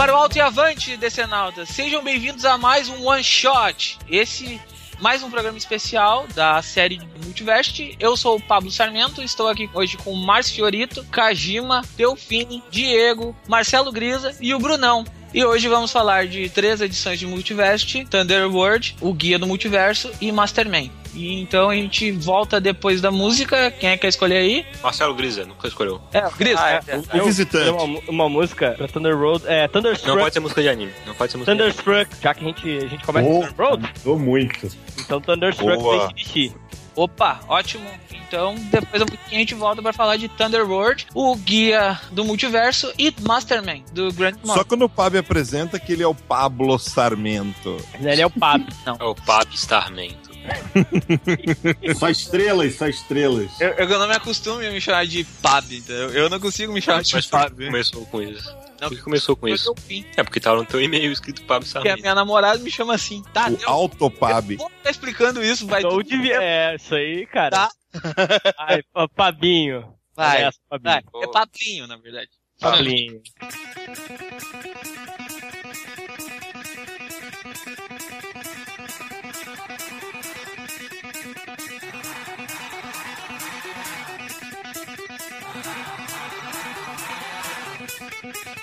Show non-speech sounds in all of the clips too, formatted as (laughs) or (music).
Para o alto e avante, decenautas, sejam bem-vindos a mais um One Shot. Esse mais um programa especial da série Multiverse. Eu sou o Pablo Sarmento, estou aqui hoje com Márcio Fiorito, Kajima, Delfine, Diego, Marcelo Grisa e o Brunão. E hoje vamos falar de três edições de Multiverse, Thunderworld, o Guia do Multiverso e Masterman. E então a gente volta depois da música. Quem é que quer escolher aí? Marcelo Grisa, nunca escolheu. É, o Grisa. Ah, é. O Eu- visitante. Uma, uma música pra Thunder Road. É, Não Thunderstruck. pode ser música de anime. Não pode ser música de anime. Thunderstruck, já que a gente, a gente começa Oh. Thunder Road, Tô muito. então Thunderstruck Boa. ACDC. Opa, ótimo. Então, depois a gente volta para falar de Thunderworld, o guia do multiverso e Masterman, do Grant Só Morrison. quando o Pablo apresenta que ele é o Pablo Sarmento. Ele é o Pab. É o Pab Starmento. (laughs) Só estrelas, só estrelas. Eu, eu não me acostumo a me chamar de Pab, entendeu? Eu não consigo me chamar de Mas Pab. começou com isso? Não, Por que começou com isso? É porque tava no teu e-mail escrito Pab porque a minha namorada me chama assim. Tá, o Autopab. ficar explicando isso, vai Então, devia... É, isso aí, cara. Tá. (laughs) Ai, Pabinho. Vai, Pabinho. vai. É Pablinho, na verdade. Pablinho.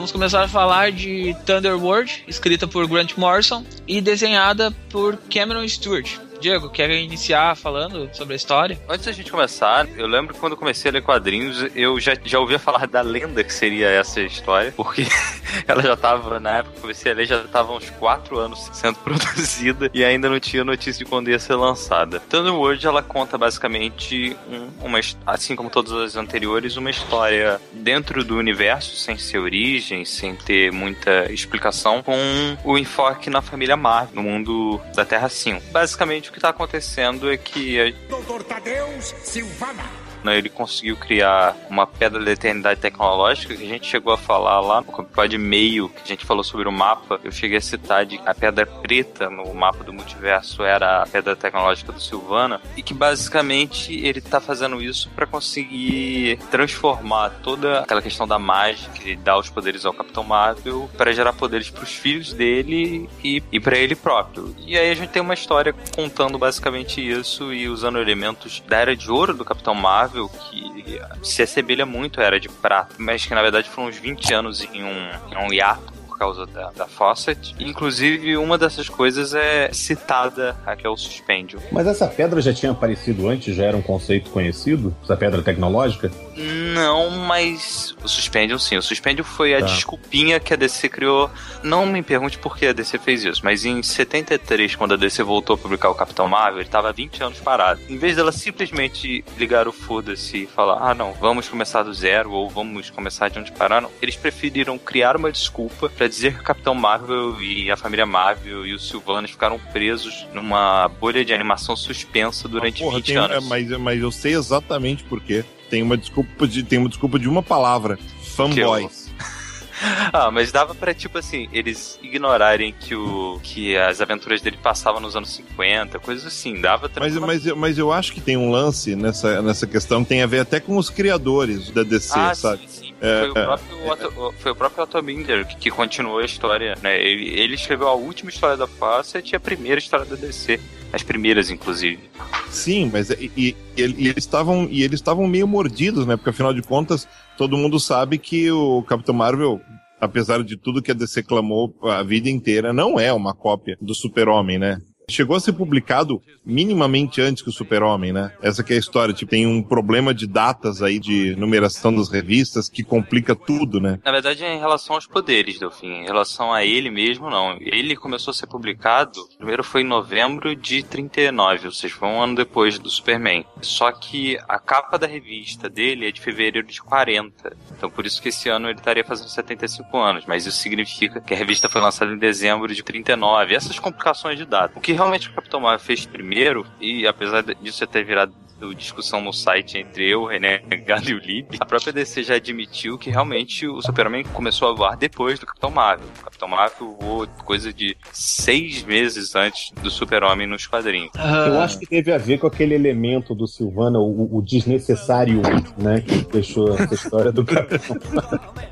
vamos começar a falar de Thunderworld, escrita por Grant Morrison e desenhada por Cameron Stewart. Diego, quer iniciar falando sobre a história? Antes da gente começar, eu lembro que quando eu comecei a ler quadrinhos, eu já, já ouvia falar da lenda que seria essa história, porque ela já tava, na época que eu comecei a ler, já tava uns 4 anos sendo (laughs) produzida e ainda não tinha notícia de quando ia ser lançada. Thunderworld, ela conta basicamente um- uma, assim como todas as anteriores, uma história dentro do universo, sem ser origem, sem ter muita explicação, com o enfoque na família Marvel, no mundo da Terra 5. Basicamente, o que tá acontecendo é que a Doutor Tadeus Silvana. Né, ele conseguiu criar uma pedra da eternidade tecnológica que a gente chegou a falar lá no episódio meio que a gente falou sobre o mapa. Eu cheguei a citar de a pedra preta no mapa do multiverso era a pedra tecnológica do Silvana e que basicamente ele tá fazendo isso para conseguir transformar toda aquela questão da mágica que dá os poderes ao Capitão Marvel para gerar poderes para os filhos dele e, e para ele próprio. E aí a gente tem uma história contando basicamente isso e usando elementos da Era de Ouro do Capitão Marvel, que se assemelha muito à Era de Prata, mas que na verdade foram uns 20 anos em um, em um hiato por causa da, da Fawcett. Inclusive, uma dessas coisas é citada aqui é o Suspêndio. Mas essa pedra já tinha aparecido antes? Já era um conceito conhecido? Essa pedra tecnológica? Não, mas o Suspendium sim. O Suspendium foi a Tá. desculpinha que a DC criou. Não me pergunte por que a DC fez isso, mas em 73, quando a DC voltou a publicar o Capitão Marvel, ele tava há 20 anos parado. Em vez dela simplesmente ligar o foda-se e falar, ah não, vamos começar do zero ou vamos começar de onde pararam, eles preferiram criar uma desculpa pra dizer que o Capitão Marvel e a família Marvel e os Sylvanas ficaram presos numa bolha de animação suspensa durante Porra, 20 tem- anos. é, mas, mas eu sei exatamente por quê. Tem uma desculpa de, tem uma desculpa de uma palavra. Fanboys. (laughs) Ah, mas dava pra, tipo assim, eles ignorarem que, o, que as aventuras dele passavam nos anos 50, coisas assim. Dava Mas, mas, eu- mas eu acho que tem um lance nessa, nessa questão que tem a ver até com os criadores da DC, ah, sabe? sim, sim. É, foi, o próprio Otto, foi o próprio Otto Binder que, que continuou a história, né? Ele, ele escreveu a última história da Fawcett e a primeira história da DC. As primeiras, inclusive. Sim, mas e, e- e eles estavam e eles estavam meio mordidos, né? Porque afinal de contas, todo mundo sabe que o Capitão Marvel, apesar de tudo que a DC clamou a vida inteira, não é uma cópia do Super-Homem, né? Chegou a ser publicado minimamente antes que o Super-Homem, né? Essa que é a história. Tipo, tem um problema de datas aí, de numeração das revistas, que complica tudo, né? Na verdade, é em relação aos poderes, Delfim. Em relação a ele mesmo, não. Ele começou a ser publicado, primeiro foi em novembro de 39, ou seja, foi um ano depois do Superman. Só que a capa da revista dele é de fevereiro de 40. Então, por isso que esse ano ele estaria fazendo 75 anos. Mas isso significa que a revista foi lançada em dezembro de 39. Essas complicações de data. O que realmente o Capitão Marvel fez primeiro, e apesar disso ter virado discussão no site entre eu, René (laughs) e o Lib, a própria DC já admitiu que realmente o Super-Homem começou a voar depois do Capitão Marvel. O Capitão Marvel voou coisa de seis meses antes do Super-Homem nos quadrinhos. Eu acho que teve a ver com aquele elemento do Silvana, o, o desnecessário, né? Que deixou essa história do Capitão. (laughs)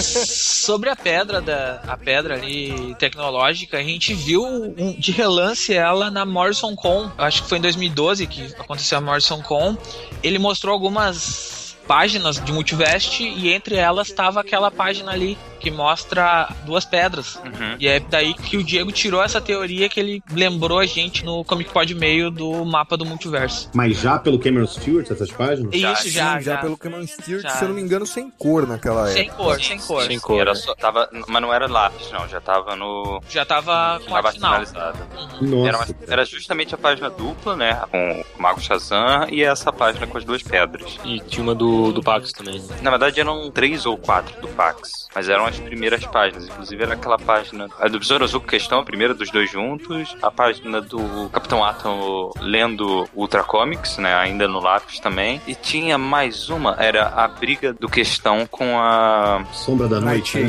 Sobre a pedra da a pedra ali tecnológica, a gente viu um- de relance ela na Morrison Con. Acho que foi em 2012 que aconteceu a Morrison Con. Ele mostrou algumas páginas de Multivest e entre elas estava aquela página ali que mostra duas pedras. Uhum. E é daí que o Diego tirou essa teoria que ele lembrou a gente no Comic Pod meio do mapa do multiverso. Mas já pelo Cameron Stewart, essas páginas? Já, Isso já, Sim, já, já. pelo Cameron Stewart, Já. se eu não me engano, sem cor naquela Sem época. cor, sem cor. Sim, cor, era né? só, tava, mas não era lápis, não. Já tava no. Já tava com a finalizada. Uhum. Era, Nossa. uma- era justamente a página dupla, né? Com o Mago Shazam e essa página com as duas pedras. E tinha uma do, do Pax também. né? Na verdade eram três ou quatro do Pax. Mas eram as primeiras páginas. Inclusive era aquela página. A do Besouro Azul, questão, a primeira dos dois juntos. A página do Capitão Atom lendo Ultra Comics, né? Ainda no lápis também. E tinha mais uma, era a briga do questão com a. Sombra da Noite. né?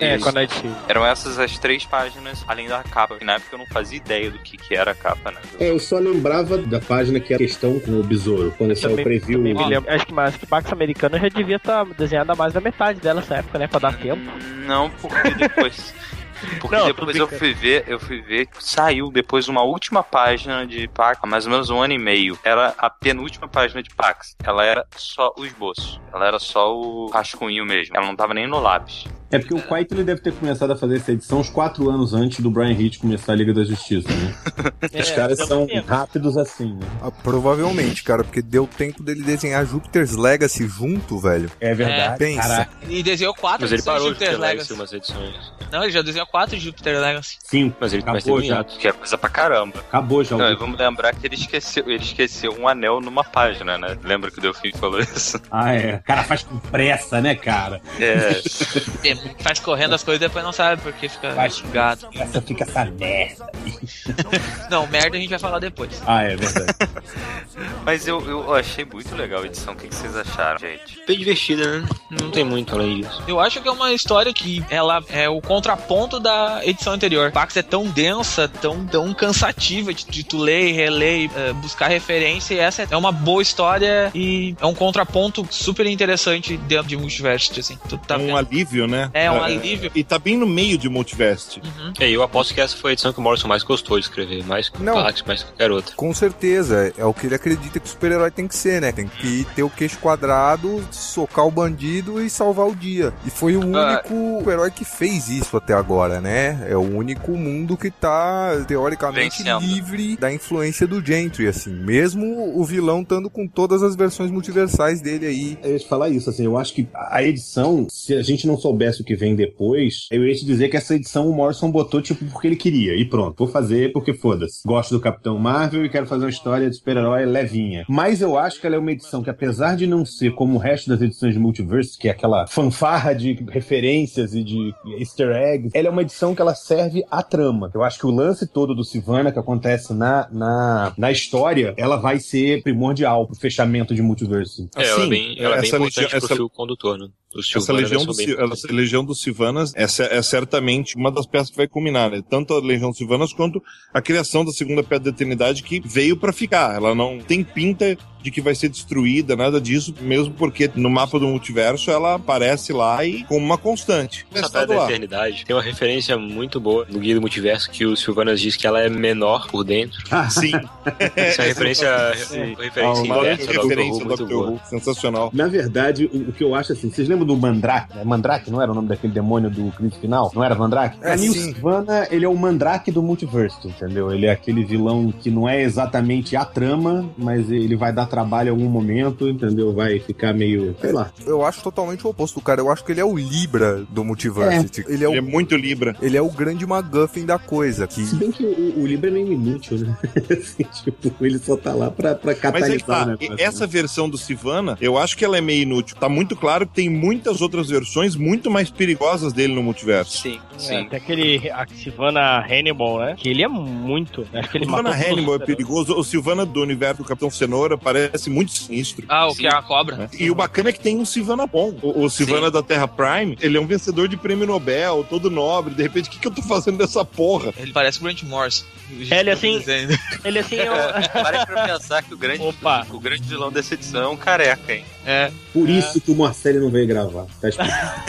É, Isso. quando a gente. Eram essas as três páginas, além da capa. que Na época eu não fazia ideia do que, que era a capa, né? É, eu só lembrava da página que era questão com o besouro, quando saiu o preview. também me lembro. Acho que mais que Pax Americano já devia estar desenhada mais da metade dela nessa época, né? Pra dar tempo. Não, porque depois. (laughs) Porque Não, depois eu fui ver, eu fui ver saiu depois uma última página de Pax, há mais ou menos um ano e meio. Era a penúltima página de Pax. Ela era só o esboço. Ela era só o rascunho mesmo. Ela não tava nem no lápis. É porque o Quite ele deve ter começado a fazer essa edição uns quatro anos antes do Brian Hitch começar a Liga da Justiça, né? (laughs) Os caras são rápidos assim, né? Ah, provavelmente, cara, porque deu tempo dele desenhar Júpiter's Legacy junto, velho. É verdade. Pensa. Caraca, E desenhou quatro Mas ele edições parou de de ter Jupiter Legacy umas edições. Não, ele já desenhou quatro de Jupiter Legacy. sim, Mas ele Acabou já. Que é coisa pra caramba. acabou já. Não, e vamos lembrar que ele esqueceu, ele esqueceu um anel numa página, né? Lembra que o Delfim falou isso? Ah, é. O cara faz com pressa, né, cara? É. (laughs) Faz correndo as coisas e depois não sabe porque fica xingado. (laughs) Essa fica essa merda. (laughs) Não, merda a gente vai falar depois. Ah, é verdade. (laughs) Mas eu, eu achei muito legal a edição. O que, que vocês acharam, gente? Bem divertida, né? Não tem muito além disso. Eu acho que é uma história que ela é o contraponto da edição anterior. Pax é tão densa, tão, tão cansativa de, de tu ler reler, eh, buscar referência. E essa é uma boa história e é um contraponto super interessante dentro de Multiversity, assim. Tu tá É um vendo? alívio, né? É um alívio. E tá bem no meio de Multiverse. Uhum. É, eu aposto que essa foi a edição que o Morrison mais gostou de escrever. Mais que o Não. Pax, mais que qualquer outra. Com certeza, é o que ele acredita que o super-herói tem que ser, né? Tem que ter o queixo quadrado, socar o bandido e salvar o dia. E foi o Ah. único herói que fez isso até agora, né? É o único mundo que tá, teoricamente, Vencendo. livre da influência do Gentry, assim. Mesmo o vilão estando com todas as versões multiversais dele aí. Eu ia te falar isso, assim, eu acho que a edição, se a gente não soubesse o que vem depois, eu ia te dizer que essa edição o Morrison botou, tipo, porque ele queria. E pronto, vou fazer porque foda-se. Gosto do Capitão Marvel e quero fazer uma história de super-herói levinha. Mas eu acho que ela é uma edição que, apesar de não ser como o resto das edições de Multiverse, que é aquela fanfarra de referências e de easter eggs, ela é uma edição que ela serve à trama. Eu acho que o lance todo do Sivana que acontece na, na, na história, ela vai ser primordial pro fechamento de Multiverse. É, ela é Assim, bem, ela é bem essa importante legião- pro essa- fio condutor, né? Essa legião, do, essa legião dos Silvanas é, é certamente uma das peças que vai culminar, né? Tanto a Legião dos Silvanas quanto a criação da segunda Pedra da Eternidade que veio pra ficar. Ela não tem pinta de que vai ser destruída, nada disso, mesmo porque no mapa do multiverso ela aparece lá e como uma constante. Pedra do da. Eternidade tem uma referência muito boa no Guia do Multiverso que o Silvanas diz que ela é menor por dentro. Sim. (laughs) Essa é referência, (laughs) uma referência Uma inversa do Doctor Who referência do Doctor. Who, sensacional. Na verdade, o, o que eu acho assim, vocês lembram do Mandrake? né? Mandrake não era o nome daquele demônio do crítico final? Não era Mandrake? É, sim. Sivana, ele é o Mandrake do multiverso, entendeu? Ele é aquele vilão que não é exatamente a trama, mas ele vai dar trabalho em algum momento, entendeu? Vai ficar meio, sei lá. Eu acho totalmente o oposto, cara. Eu acho que ele é o Libra do Multiversity. Ele, é o, Ele é muito Libra. ele é o grande MacGuffin da coisa. Que Se bem que o, o Libra é meio inútil, né? (laughs) Assim, tipo, ele só tá lá pra, pra Mas catalisar é que tá, negócio, essa né? versão do Sivana, eu acho que ela é meio inútil. Tá muito claro que tem muitas outras versões muito mais perigosas dele no multiverso. Sim, É, sim. tem aquele a Sivana Hannibal, né? Que ele é muito. Acho que O ele todos Hannibal é os- perigoso. O Silvana do universo do Capitão Cenoura parece muito sinistro. Ah, o que é a cobra. né? E o bacana é que tem um Silvana bom. O, o Silvana da Terra Prime, ele é um vencedor de prêmio Nobel, todo nobre. De repente, o que, que eu tô fazendo dessa porra? Ele parece o Grant. É, ele assim-. (laughs) Ele assim é o- Parem pra pensar que o grande, Opa. o grande vilão dessa edição é um careca, hein? É. Por isso que o Marcelo não veio gravar. Tá explicado.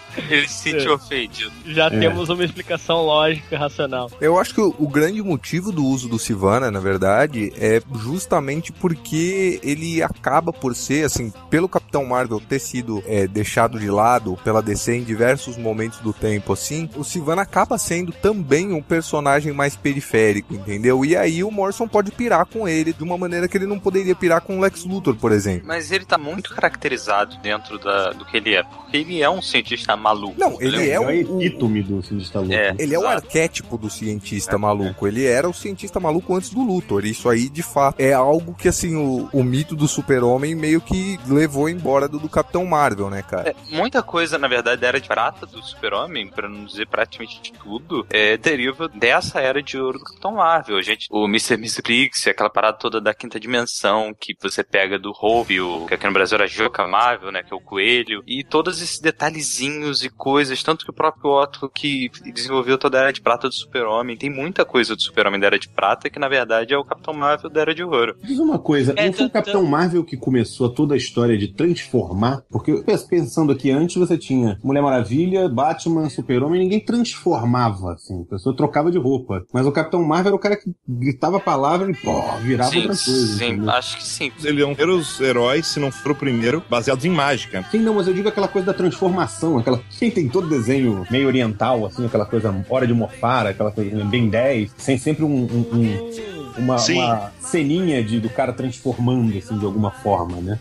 (laughs) (laughs) Ele se sentiu ofendido. já É. temos uma explicação lógica e racional. Eu acho que o, o grande motivo do uso do Sivana, na verdade, é justamente porque ele acaba por ser, assim, pelo Capitão Marvel ter sido é, deixado de lado pela DC em diversos momentos do tempo, assim, o Sivana acaba sendo também um personagem mais periférico, entendeu? E aí o Morrison pode pirar com ele de uma maneira que ele não poderia pirar com o Lex Luthor, por exemplo. Mas ele tá muito caracterizado dentro da, do que ele é. Porque ele é um cientista maluco maluco. Não, ele é É o epítome do cientista louco. É. Ele é o arquétipo do cientista maluco. Ele era o cientista maluco antes do Luthor. Isso aí, de fato, é algo que, assim, o, o mito do super-homem meio que levou embora do, do Capitão Marvel, né, cara? É, muita coisa, na verdade, da era de prata do Super-Homem, pra não dizer praticamente tudo, é, deriva dessa era de ouro do Capitão Marvel. A gente, o Mr. Missbrix, aquela parada toda da quinta dimensão que você pega do Hove, o, que aqui no Brasil era Joca Marvel, né, que é o coelho, e todos esses detalhezinhos e coisas, tanto que o próprio Otto que desenvolveu toda a era de prata do Super-Homem, tem muita coisa do Super-Homem da era de prata que, na verdade, é o Capitão Marvel da era de ouro. Diz uma coisa, É, não foi o Capitão Marvel que começou toda a história de transformar? Porque pensando aqui, antes você tinha Mulher Maravilha, Batman, Super-Homem, ninguém transformava, assim, a pessoa trocava de roupa. Mas o Capitão Marvel era o cara que gritava a palavra e, pô, virava sim, outra coisa. sim, entendeu? acho que sim. Eles iam ter os heróis, se não for o primeiro, baseados em mágica. Sim, não, mas eu digo aquela coisa da transformação, aquela. Quem tem todo desenho meio oriental, assim, aquela coisa hora de mofar, aquela coisa bem 10, sem sempre um, um- um- uma, uma ceninha de, do cara transformando, assim, de alguma forma, né?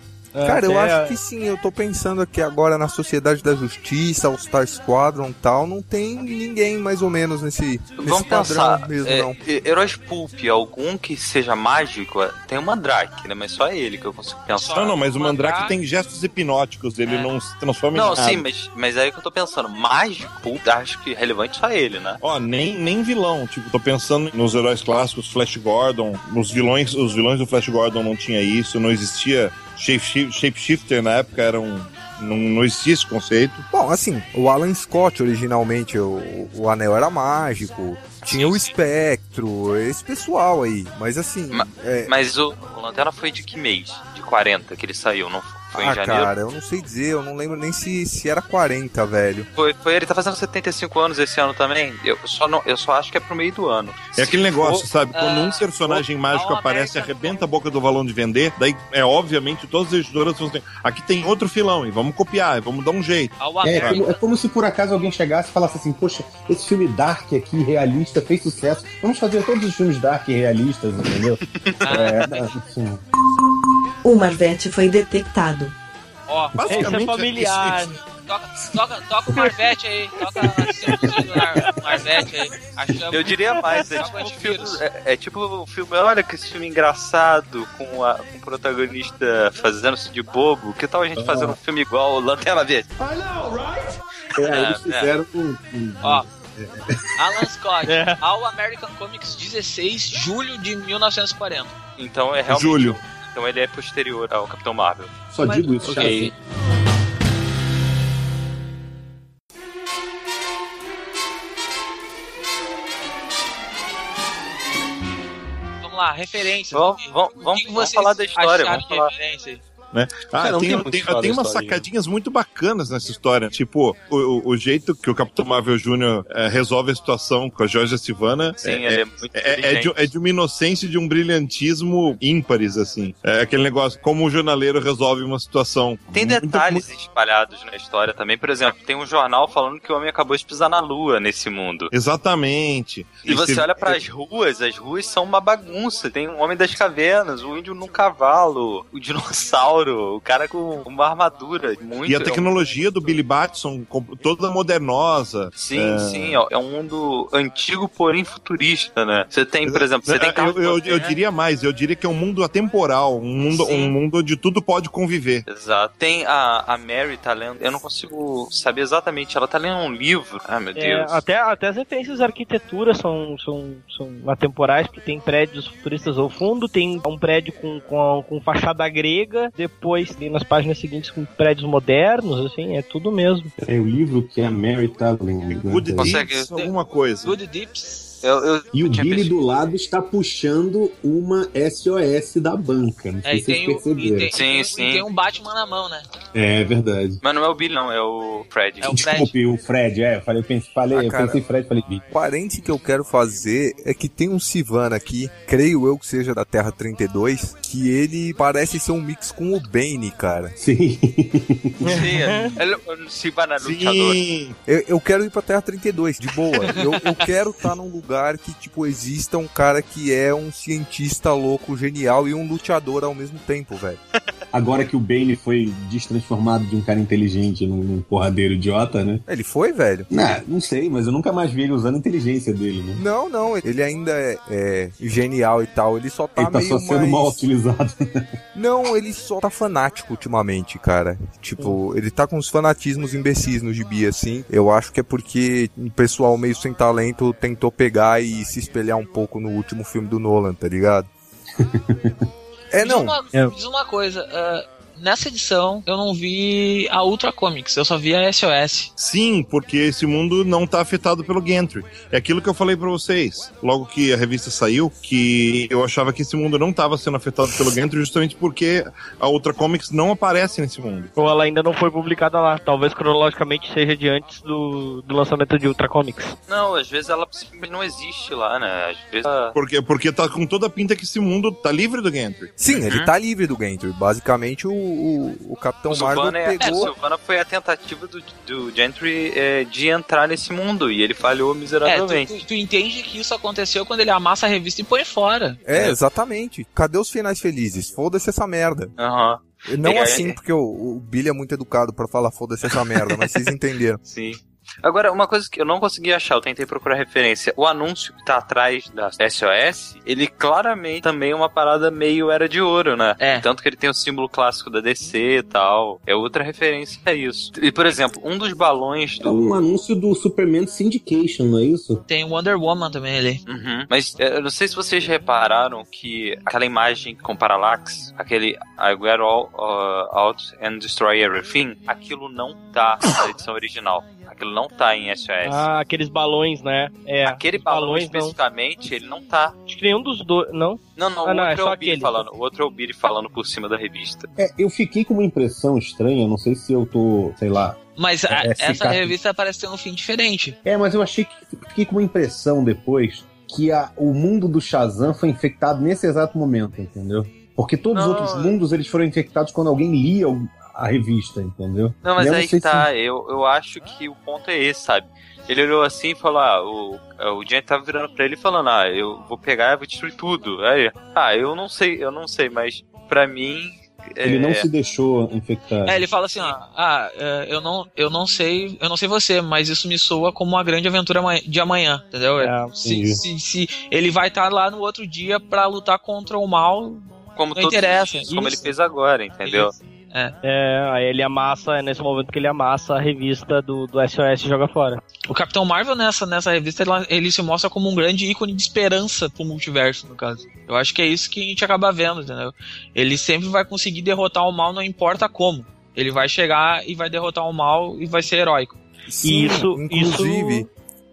Cara, eu acho que sim, eu tô pensando aqui agora na Sociedade da Justiça, All Star Squadron e tal, não tem ninguém mais ou menos nesse, nesse Vamos padrão pensar, mesmo, é, não. he- heróis pulp, algum que seja mágico, é, tem o Mandrake, né? Mas só ele que eu consigo pensar. Não, não, mas o Mandrake Mandrake- tem gestos hipnóticos, ele É. não se transforma em Não, nada. sim, mas, mas aí que eu tô pensando, mágico, acho que relevante só ele, né? Ó, nem, nem vilão. Tipo, tô pensando nos heróis clássicos, Flash Gordon. Nos vilões, os vilões do Flash Gordon não tinha isso, não existia shapeshifter na época, era um. Não, não existia esse conceito. Bom, assim, o Alan Scott originalmente, o, o anel era mágico, tinha o espectro, esse pessoal aí, mas assim, Ma- é, Mas o, o Lanterna foi de que mês? De 40 que ele saiu, não foi? Foi em ah, janeiro? cara, eu não sei dizer, eu não lembro nem se, se era 40, velho. Foi, foi, ele tá fazendo 75 anos esse ano também. Eu só, não, eu só acho que é pro meio do ano. É aquele negócio, sabe? Quando ah, um personagem mágico aparece e arrebenta a boca do valão de vender, daí é obviamente todas as editoras vão dizer, aqui tem outro filão e vamos copiar, e vamos dar um jeito. É, América. como, é como se por acaso alguém chegasse e falasse assim: Poxa, esse filme Dark aqui, realista, fez sucesso. Vamos fazer todos os filmes Dark realistas, entendeu? (laughs) é, assim, O Marvete foi detectado. Ó, Esse é familiar. toca, toca, toca o Marvete aí. Toca a música do Mar- Marvete aí. Achamos. Eu diria mais, é tipo, o um filme, é, é tipo o filme, olha que esse filme engraçado, com, a- com o protagonista fazendo-se de bobo. Que tal a gente fazer um filme igual o Lanterna Verde? é, eles é. fizeram um, um- Ó. Alan Scott, É. ao American Comics 16, julho de 1940. Então é realmente. Júlio. Então ele é posterior ao Capitão Marvel. Só Mas- digo isso, cara. Ok. Vamos lá, referência. Vamos- vamos- vamos- vamos falar da história, vamos falar. referência? Né? Ah, Cara, tem, tem muito tem, o tem umas história, sacadinhas muito bacanas nessa história. Tipo, o, o- o jeito que o Capitão Marvel Jr. eh, resolve a situação com a Georgia Silvana Sim, é, ele é muito é, é de, é de uma inocência e de um brilhantismo ímpares, assim. É aquele negócio, como o jornaleiro resolve uma situação. Tem Muito- detalhes espalhados na história também. Por exemplo, tem um jornal falando que o homem acabou de pisar na lua nesse mundo. Exatamente. E você se- olha pras ruas, as ruas são uma bagunça. Tem um homem das cavernas, o índio num cavalo, o dinossauro, o cara com uma armadura. Muito, E a é um- tecnologia do Billy Batson, toda modernosa. Sim, É. sim, ó, é um mundo antigo, porém futurista, né? Você tem, por exemplo, você tem carro eu, eu, eu diria mais, eu diria que é um mundo atemporal, um mundo, Sim. um mundo onde tudo pode conviver. Exato. Tem a, a Mary tá lendo, eu não consigo saber exatamente, ela tá lendo um livro. Ah, meu É, Deus. até, até as referências à arquitetura são, são, são atemporais, porque tem prédios futuristas ao fundo, tem um prédio com, com, com fachada grega, depois tem nas páginas seguintes com prédios modernos, assim, é tudo mesmo. É o livro que a Mary tá lendo. Good Consegue- alguma coisa. Good Dips. Eu, eu- E o Billy percebido. do lado está puxando uma SOS da banca. Não É, sei e se vocês e, perceberam. tem, Sim, e tem- sim. tem um Batman na mão, né? É verdade. Mas não é o Billy, não, é o Fred. É o Desculpe, o Fred, é. eu Falei, eu pensei, falei, Ah, eu cara. pensei Fred, falei Billy. O parente que eu quero fazer é que tem um Sivana aqui, creio eu que seja da Terra 32, que ele parece ser um mix com o Bane, cara. Sim. Sim, é, (laughs) ele, se vai na luteador. Sim, Eu, eu quero ir pra Terra 32, de boa. (laughs) Eu, eu quero estar num lugar que, tipo, exista um cara que é um cientista louco, genial e um luteador ao mesmo tempo, velho. (laughs) Agora que o Bane foi destransformado de um cara inteligente num, num porradeiro idiota, né? Ele foi, velho? Não, não sei, mas eu nunca mais vi ele usando a inteligência dele, né? Não, não, ele ainda é, é genial e tal, ele só tá ele tá só sendo mais... mal utilizado. (laughs) Não, ele só tá fanático ultimamente, cara. Tipo, ele tá com uns fanatismos imbecis no gibi, assim. Eu acho que é porque um pessoal meio sem talento tentou pegar e se espelhar um pouco no último filme do Nolan, tá ligado? (laughs) é, Diz não. uma, É. diz uma coisa, ah, nessa edição eu não vi a Ultra Comics, eu só vi a SOS. Sim, porque esse mundo não tá afetado pelo Gantry. É aquilo que eu falei pra vocês, logo que a revista saiu, que eu achava que esse mundo não tava sendo afetado pelo Gantry justamente porque a outra Comics não aparece nesse mundo. Ou ela ainda não foi publicada lá. Talvez cronologicamente seja de antes do, do lançamento de Ultra Comics. Não, às vezes ela simplesmente não existe lá, né? Às vezes ela... Porque, porque tá com toda a pinta que esse mundo tá livre do Gantry. Sim, ele Uhum. tá livre do Gantry. Basicamente, o, o, o Capitão Marvel é, é, pegou... Sylvana foi a tentativa do, do Gentry é, de entrar nesse mundo e ele falhou É, miseravelmente. tu, tu, tu entende que isso aconteceu quando ele amassa a revista e põe fora. É, exatamente. Cadê os finais felizes? Foda-se essa merda. Aham, Não É, assim, é. porque o, o Billy é muito educado pra falar foda-se essa merda, mas vocês (laughs) entenderam. sim. Agora, uma coisa que eu não consegui achar, eu tentei procurar referência. O anúncio que tá atrás da SOS, ele claramente também é uma parada meio era de ouro, né? É. Tanto que ele tem o símbolo clássico da DC e tal. É outra referência a isso. E, por exemplo, um dos balões É do. um anúncio do Superman Syndication, não é isso? Tem Wonder Woman também ali. Uhum. Mas é, eu não sei se vocês repararam que aquela imagem com parallax, aquele I get all uh, out and destroy everything, aquilo não tá na edição original. Aquilo não tá em SOS. Ah, aqueles balões, né? É. Aquele balão balões não. especificamente, ele não tá. Acho que nenhum dos dois. Não? Não, não, Ah, o não, é outro é, só o Billy aquele. falando. O outro é o Billy falando por cima da revista. É, eu fiquei com uma impressão estranha, não sei se eu tô, sei lá. Mas a- É, essa revista parece ter um fim diferente. É, mas eu achei que fiquei com uma impressão depois que a- o mundo do Shazam foi infectado nesse exato momento, entendeu? Porque todos Não, os outros é- mundo eles foram infectados quando alguém lia o- a revista, entendeu? Não, mas aí que tá. Eu, eu acho que o ponto é esse, sabe? Ele olhou assim e falou: Ah, o, o Giant tava virando pra ele falando: Ah, eu vou pegar e vou destruir tudo. Aí, ah, eu não sei, eu não sei, mas pra mim. Ele é, não se deixou infectar. É, ele fala assim, ó, ah, é, eu não, eu não sei, eu não sei você, mas isso me soa como uma grande aventura de amanhã, entendeu? É, se, se, se ele vai estar lá no outro dia pra lutar contra o mal, como não interessa, dias, como ele isso. fez agora, entendeu? É, aí ele amassa, é nesse momento que ele amassa a revista do, do SOS e joga fora. o Capitão Marvel nessa, nessa revista ele, ele se mostra como um grande ícone de esperança pro multiverso, no caso. Eu acho que é isso que a gente acaba vendo, entendeu? Ele sempre vai conseguir derrotar o mal, não importa como. Ele vai chegar e vai derrotar o mal e vai ser heróico. Sim, isso- inclusive,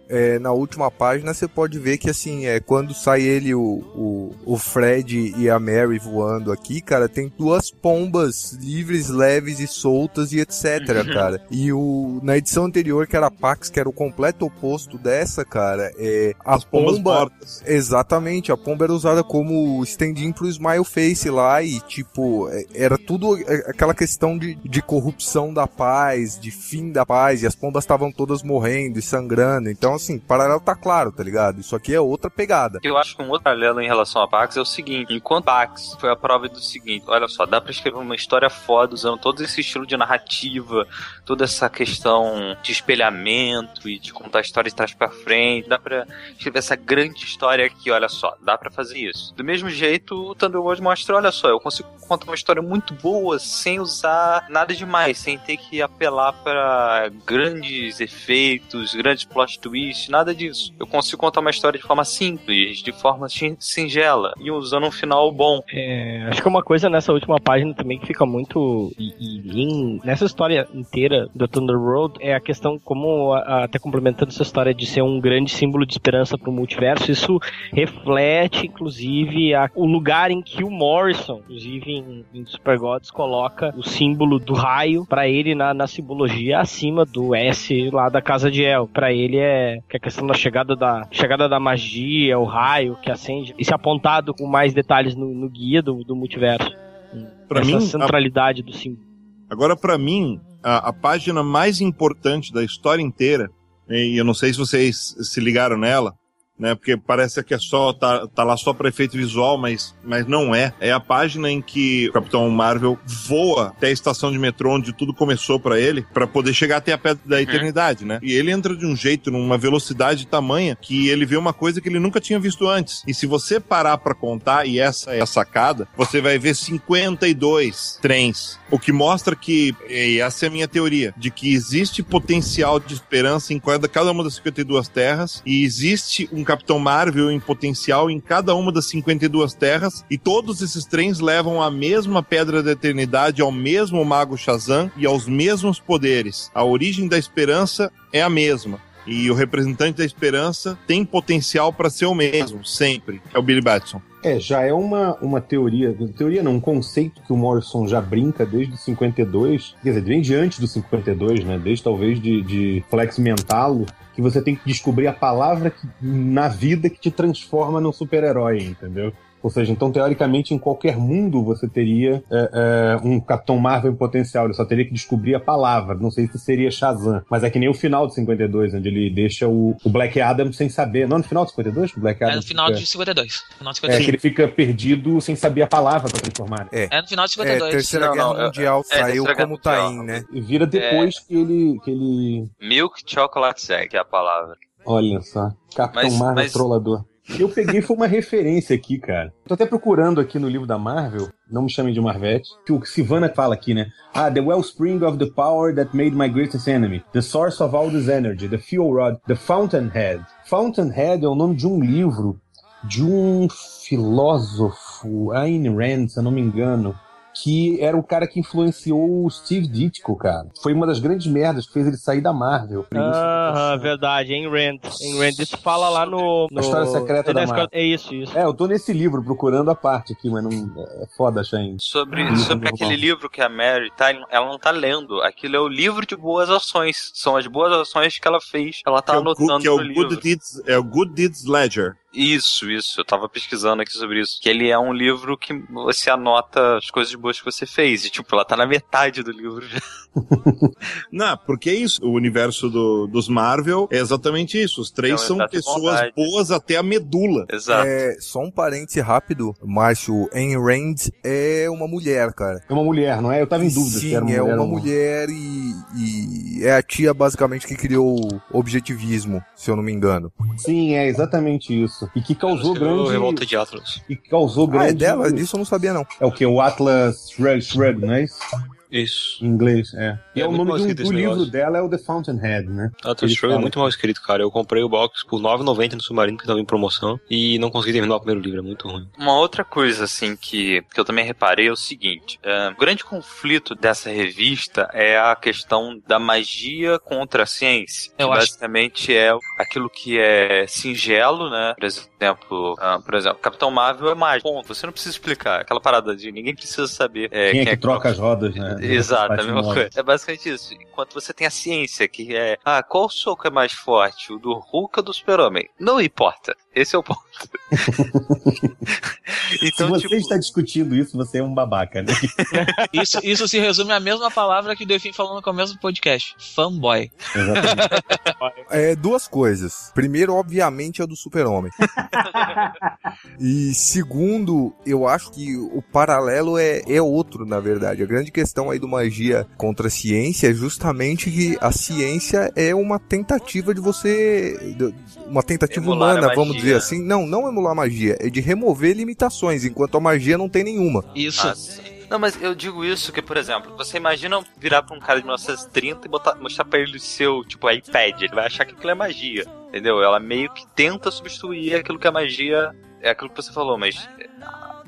é, na última página você pode ver que assim, é quando sai ele, o, o, o Fred e a Mary voando aqui, cara, tem duas pombas livres, leves e soltas e etc, cara. E o na edição anterior, que era a Pax, que era o completo oposto dessa, cara, é a As pombas pomba mortas. Exatamente, a pomba era usada como stand-in pro Smile Face lá e, tipo, é- era tudo é, aquela questão de, de corrupção da paz, de fim da paz, e as pombas estavam todas morrendo e sangrando. Então, assim, paralelo tá claro, tá ligado? Isso aqui é outra pegada. Eu acho que um outro paralelo em relação a Pax é o seguinte: enquanto Pax foi a prova do seguinte, olha só, dá pra escrever uma história foda usando todo esse estilo de narrativa, toda essa questão de espelhamento e de contar a história de trás pra frente, dá pra escrever essa grande história aqui, olha só, dá pra fazer isso. Do mesmo jeito, o Thunderbolt mostra, olha só, eu consigo contar uma história muito boa sem usar nada demais, sem ter que apelar pra grandes efeitos, grandes plot twists, nada disso. Eu consigo contar uma história de forma simples, de forma sin- singela e usando um final bom. É, acho que uma coisa nessa última página também que fica muito. E, e em- nessa história inteira do Thunder Road é a questão, como até complementando essa história de ser um grande símbolo de esperança para o multiverso, isso reflete, inclusive, a- o lugar em que o Morrison, inclusive em, em Super Gods, coloca o símbolo do raio para ele na, na simbologia acima do S lá da casa de El. Para ele é que a questão da chegada da chegada da magia, o raio que acende, isso é apontado com mais detalhes no, no guia do, do multiverso. Pra Essa mim, a- centralidade do símbolo. Agora, pra mim, a, a página mais importante da história inteira, e eu não sei se vocês se ligaram nela, né? Porque parece que é só tá, tá lá só para efeito visual, mas, mas não é. É a página em que o Capitão Marvel voa até a estação de metrô onde tudo começou para ele, para poder chegar até a pedra da eternidade, né? E ele entra de um jeito, numa velocidade tamanha que ele vê uma coisa que ele nunca tinha visto antes. E se você parar para contar e essa é a sacada, você vai ver 52 trens, o que mostra que e essa é a minha teoria, de que existe potencial de esperança em cada, cada uma das 52 terras e existe um Capitão Marvel em potencial em cada uma das 52 terras e todos esses trens levam a mesma Pedra da Eternidade, ao mesmo Mago Shazam e aos mesmos poderes. A origem da esperança é a mesma. E o representante da esperança tem potencial para ser o mesmo, sempre. É o Billy Batson. É, já é uma, uma teoria, teoria não, um conceito que o Morrison já brinca desde 52, quer dizer, vem de antes do 52, né? Desde talvez de, de Flex Mentalo, que você tem que descobrir a palavra que- na vida que te transforma num super-herói, entendeu? Ou seja, então, teoricamente, em qualquer mundo você teria é, é, um Capitão Marvel em potencial. Ele só teria que descobrir a palavra. Não sei se seria Shazam. Mas é que nem o final de 52, onde ele deixa o, o Black Adam sem saber. Não, no final de 52? O Black É Adam no final fica- de 52. Final de É, que 52. ele fica perdido sem saber a palavra pra transformar. É. É no final de É, 52. Terceira Não, Guerra não, é- Mundial é, saiu como Taim, Mundial. né? E vira depois que ele. que ele. Milk Chocolate Egg é a palavra. Olha só. Capitão Mas- Marvel mas- Trollador. Eu peguei foi uma referência aqui, cara. Tô até procurando aqui no livro da Marvel, não me chamem de Marvete, que o Sivana fala aqui, né? Ah, the wellspring of the power that made my greatest enemy, the source of all this energy, the fuel rod, the fountainhead. Fountainhead é o nome de um livro de um filósofo, Ayn Rand, se eu não me engano, que era o cara que influenciou o Steve Ditko, cara. Foi uma das grandes merdas que fez ele sair da Marvel. Aham, verdade, em Rand. Em Rand, isso fala lá no. no... A História Secreta é, da Marvel. É isso, isso. É, eu tô nesse livro procurando a parte aqui, mas não é foda achar ainda. Sobre, Livro sobre normal. aquele livro que a Mary tá, ela não tá lendo. Aquilo é o livro de boas ações. São as boas ações que ela fez. Ela tá que é o, anotando que é o no livro. Good Deeds, é o Good Deeds Ledger. Isso, isso. Eu tava pesquisando aqui sobre isso. Que ele é um livro que você anota as coisas boas que você fez. E, tipo, ela tá na metade do livro já. (laughs) Não, porque é isso. O universo do- dos Marvel é exatamente isso. Os três É são pessoas vontade. boas até a medula. Exato. É, só um parêntese rápido, Márcio, Ayn Rand é uma mulher, cara. É uma mulher, não é? Eu tava em dúvida Sim, se era uma é mulher uma ou não. mulher e, e é a tia basicamente que criou o objetivismo, se eu não me engano. Sim, é exatamente isso. E que causou grande. Revolta de Atlas. E que causou Ah, grande. é dela? Disso eu não sabia não. É o que? O Atlas Shrugged, Shrugged, não é isso? Isso. Em inglês, é. E É é o nome do, escrito do livro dela é o The Fountainhead, né? Ele Shrugged é muito mal escrito, cara. Eu comprei o box por 9,90 no Submarino, que tava em promoção, e não consegui terminar o primeiro livro, é muito ruim. Uma outra coisa, assim, que, que eu também reparei é o seguinte: é, o grande conflito dessa revista é a questão da magia contra a ciência. Eu que acho- basicamente é aquilo que é singelo, né? Por exemplo, ah, por exemplo, Capitão Marvel é mágico. Ponto. Você não precisa explicar. Aquela parada de ninguém precisa saber é, Quem é que troca as rodas, né? Exato, a Parte mesma nova. coisa. É basicamente isso. Enquanto você tem a ciência, que é, ah, qual soco é mais forte, o do Hulk ou do Super-Homem? Não importa. Esse é o ponto. (laughs) então, Se você tipo, está discutindo isso, você é um babaca, né? (laughs) Isso, isso se resume à mesma palavra que o Delfim falou no começo do podcast. Fanboy. Exatamente. É duas coisas. Primeiro, obviamente, é do super-homem. (laughs) e segundo, eu acho que o paralelo é, é outro, na verdade. A grande questão aí do magia contra a ciência é justamente que a ciência é uma tentativa de você... Uma tentativa Emular humana, vamos magia. Dizer assim. Não, não emular magia. É de remover limitações, enquanto a magia não tem nenhuma. Isso. Ah. Não, mas eu digo isso que, por exemplo, você imagina virar pra um cara de 1930 e botar, mostrar pra ele o seu, tipo, iPad. Ele vai achar que aquilo é magia. Entendeu? Ela meio que tenta substituir aquilo que a magia. É aquilo que você falou, mas.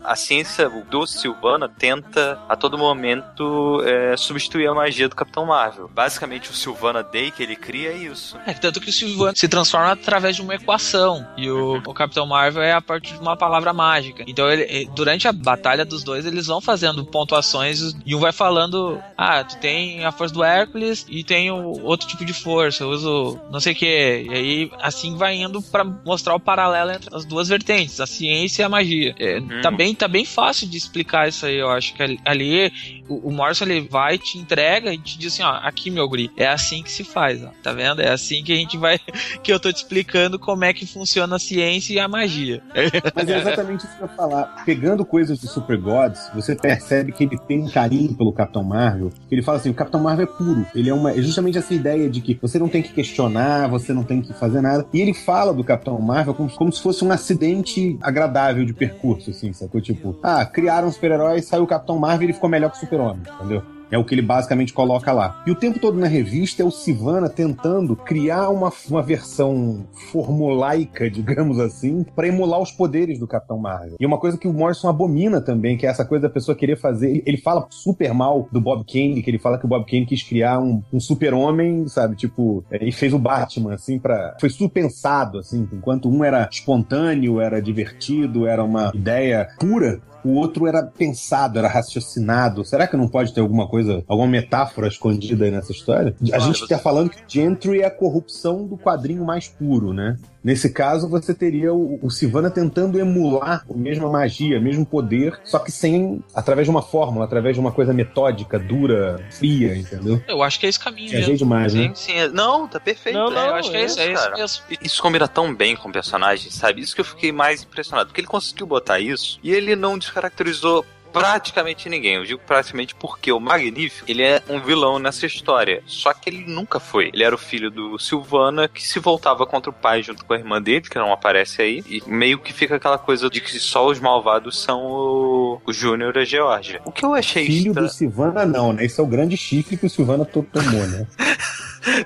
A ciência do Silvana tenta a todo momento é, substituir a magia do Capitão Marvel. Basicamente, o Silvana Day que ele cria é isso. É, tanto que o Silvano se transforma através de uma equação. E o, o Capitão Marvel é a partir de uma palavra mágica. Então, ele, durante a batalha dos dois, eles vão fazendo pontuações e um vai falando: Ah, tu tem a força do Hércules e tem o outro tipo de força. Eu uso não sei o que. E aí, assim vai indo pra mostrar o paralelo entre as duas vertentes, a ciência e a magia. É, tá, bem, tá bem fácil de explicar isso aí, eu acho que ali- ali o, o Morrison ele vai, te entrega e te diz assim, ó, aqui meu guri, é assim que se faz, ó, tá vendo? É assim que a gente vai, (laughs) que eu tô te explicando como é que funciona a ciência e a magia. (laughs) Mas é exatamente isso que eu ia falar. Pegando coisas do Super Gods, você percebe que ele tem um carinho pelo Capitão Marvel. Ele fala assim: o Capitão Marvel é puro. Ele é uma. É justamente essa ideia de que você não tem que questionar, você não tem que fazer nada. E ele fala do Capitão Marvel como, como se fosse um acidente agradável de percurso, assim, sacou? Tipo, ah, criaram um super-herói, saiu o Capitão Marvel e ele ficou melhor que o Super-Homem, entendeu? É o que ele basicamente coloca lá. E o tempo todo na revista é o Sivana tentando criar uma, uma versão formulaica, (laughs) digamos assim, para emular os poderes do Capitão Marvel. E uma coisa que o Morrison abomina também, que é essa coisa da pessoa querer fazer. Ele, ele fala super mal do Bob Kane, que ele fala que o Bob Kane quis criar um, um super-homem, sabe? Tipo, é, e fez o Batman, assim, para Foi super pensado, assim. Enquanto um era espontâneo, era divertido, era uma ideia pura, o outro era pensado, era raciocinado. Será que não pode ter alguma coisa, alguma metáfora escondida aí nessa história? A gente você- tá falando que Gentry é a corrupção do quadrinho mais puro, né? Nesse caso, você teria o, o Sivana tentando emular a mesma magia, o mesmo poder, só que sem, através de uma fórmula, através de uma coisa metódica, dura, fria, entendeu? Eu acho que é esse caminho Viajei mesmo. demais, né? Sim, sim. é- Não, tá perfeito. Não, não, É, eu acho que é isso, é isso cara. mesmo. Isso combina tão bem com o personagem, sabe? Isso que eu fiquei mais impressionado. Porque ele conseguiu botar isso e ele não descaracterizou praticamente ninguém. Eu digo praticamente porque o Magnífico, ele é um vilão nessa história. Só que ele nunca foi. Ele era o filho do Silvana que se voltava contra o pai junto com a irmã dele, que não aparece aí. E meio que fica aquela coisa de que só os malvados são o, o Júnior e a Georgia. O que eu achei Filho estra- do Sivana, não, né? Esse é o grande chifre que o Sivana to- tomou, né? (laughs)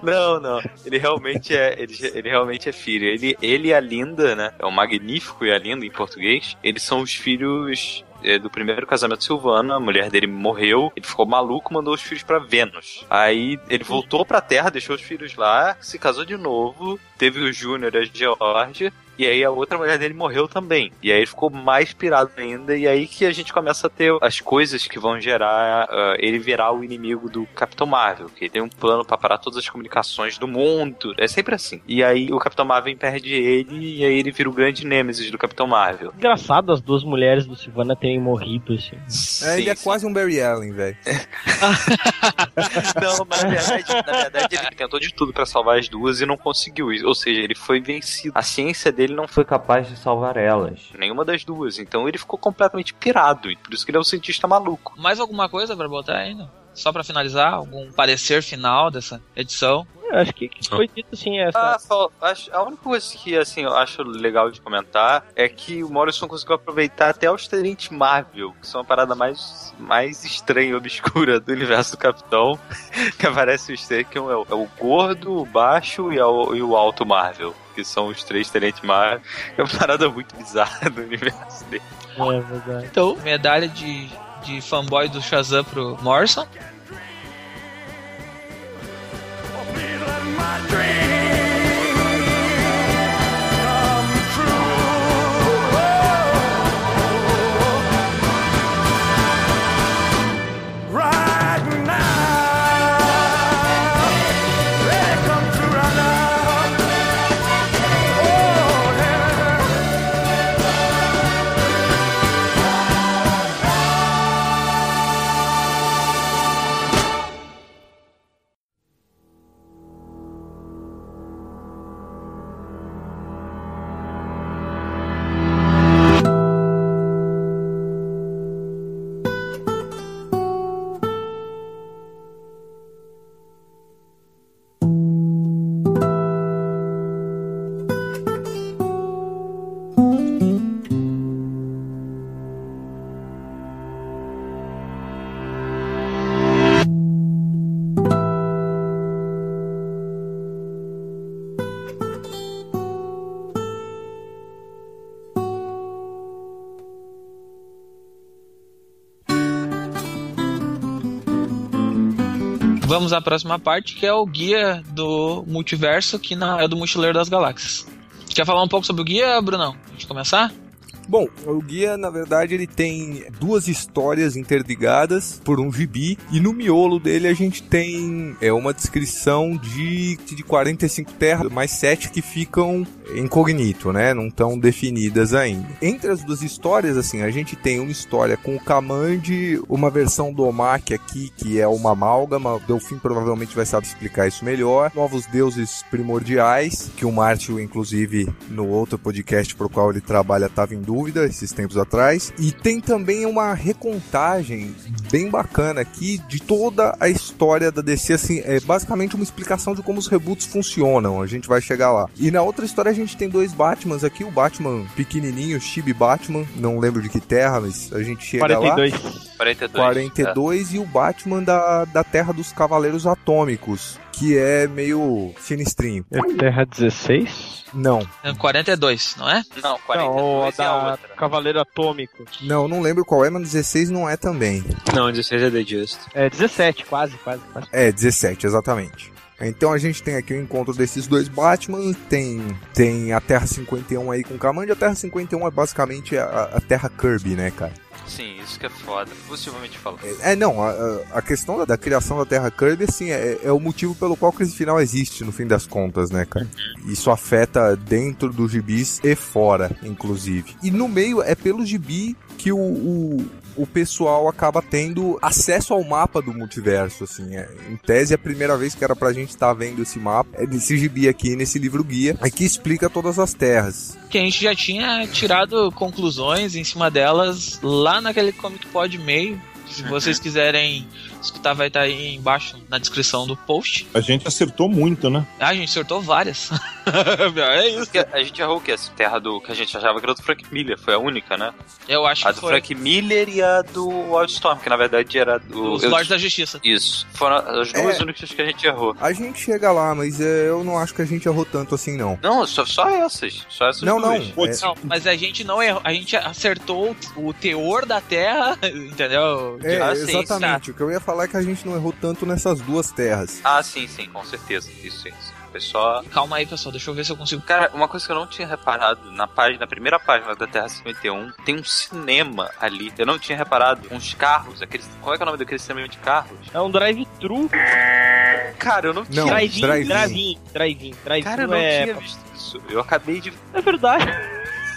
Não, não. Ele realmente é, ele, ele realmente é filho. Ele, ele e a Linda, né? É o Magnífico e a Linda em português. Eles são os filhos do primeiro casamento de Silvana. A mulher dele morreu. Ele ficou maluco, mandou os filhos pra Vênus. Aí ele voltou pra Terra, deixou os filhos lá, se casou de novo. Teve o Júnior e a Georgia. E aí a outra mulher dele morreu também. E aí ele ficou mais pirado ainda. E aí que a gente começa a ter as coisas que vão gerar ah, ele virar o inimigo do Capitão Marvel. Que ele tem um plano pra parar todas as comunicações do mundo. É sempre assim. E aí o Capitão Marvel perde ele. E aí ele vira o grande nêmesis do Capitão Marvel. Engraçado as duas mulheres do Sivana terem morrido, assim. É, ele é Sim, quase um Barry Allen, velho. (laughs) Não, mas na verdade, na verdade ele tentou de tudo pra salvar as duas e não conseguiu. Ou seja, ele foi vencido. A ciência dele não foi capaz de salvar elas. Nenhuma das duas. Então ele ficou completamente pirado. E por isso que ele é um cientista maluco. Mais alguma coisa pra botar ainda? Só pra finalizar, algum parecer final dessa edição? Acho que, que foi dito assim, essa. Ah, só, acho, a única coisa que assim, eu acho legal de comentar é que o Morrison conseguiu aproveitar até os Tenente Marvel, que são a parada mais, mais estranha e obscura do universo do Capitão, (laughs) que aparece os três, que é o, é o gordo, o baixo e, o- e o alto Marvel. Que são os três Tenente Marvel. É uma parada muito bizarra do universo dele. É verdade. Então, medalha de, de fanboy do Shazam pro Morrison. Right Vamos à próxima parte, que é o guia do multiverso, que é do Mochileiro das Galáxias. Quer falar um pouco sobre o guia, Brunão? Antes de começar? Bom, o guia, na verdade, ele tem duas histórias interligadas por um gibi, e no miolo dele a gente tem é, uma descrição de, de 45 terras, mais sete que ficam incognito, né? Não estão definidas ainda. Entre as duas histórias, assim, a gente tem uma história com o Kamandi, uma versão do Omaki aqui, que é uma amálgama. O Delfim provavelmente vai saber explicar isso melhor. Novos deuses primordiais, que o Márcio, inclusive, no outro podcast pro qual ele trabalha, estava em dúvida esses tempos atrás. E tem também uma recontagem bem bacana aqui de toda a história da DC, assim, é basicamente uma explicação de como os reboots funcionam. A gente vai chegar lá. E na outra história a gente tem dois Batmans aqui, o Batman pequenininho, Chibi Batman, não lembro de que terra, mas a gente chega lá. 42. 42. 42 e o Batman da, da Terra dos Cavaleiros Atômicos, que é meio sinistrinho. É Terra 16? Não, É 42, não é? Não, Não, 42 é a da outra. Cavaleiro Atômico. não, não lembro qual é, mas 16 não é também. Não, 16 é The Just. É 17, quase, quase, quase. É, 17, exatamente. Então a gente tem aqui o encontro desses dois Batman, tem, tem a Terra 51 aí com o Kamandi, a Terra 51 é basicamente a, a Terra Kirby, né, cara? Sim, isso que é foda. Possivelmente falando. É, não, a, a- a questão da, da criação da Terra Kirby, assim, é, é o motivo pelo qual a crise final existe, no fim das contas, né, cara? Isso afeta dentro dos gibis e fora, inclusive. E no meio é pelo gibi que o, o, o pessoal acaba tendo acesso ao mapa do multiverso, assim. É, em tese, é a primeira vez que era pra gente estar vendo esse mapa, é nesse gibi aqui, nesse livro guia, é que explica todas as terras. Que a gente já tinha tirado conclusões em cima delas lá naquele Comic Pod meio. Se vocês quiserem escutar, vai estar aí embaixo na descrição do post. A gente acertou muito, né? Ah, a gente acertou várias. (laughs) é isso. A gente errou o que? Essa terra do que a gente achava que era do Frank Miller, foi a única, né? Eu acho A que do foi Frank Miller e a do Wildstorm, que na verdade era do. os eu- Lords da Justiça. Isso. Foram as duas É. únicas que a gente errou. A gente chega lá, mas é, eu não acho que a gente errou tanto assim, não. Não, só, só essas. Só essas Não, duas. não. Putz, Não, mas a gente não errou. A gente acertou o teor da Terra, (laughs) entendeu? É, Ah, sim, exatamente. O que eu ia falar é que a gente não errou tanto nessas duas terras. Ah, sim, sim, com certeza. Isso, isso. Só. Calma aí, pessoal. Deixa eu ver se eu consigo. Cara, uma coisa que eu não tinha reparado na página, na primeira página da Terra 51, tem um cinema ali. Eu não tinha reparado. Uns carros, aqueles. Qual é, que é o nome daquele cinema de carros? É um drive-thru. Cara, eu não tinha. Não, Drive-in, drive-in. drive-in, drive-in. drive-in Cara, eu não é... tinha visto isso. Eu acabei de. É verdade.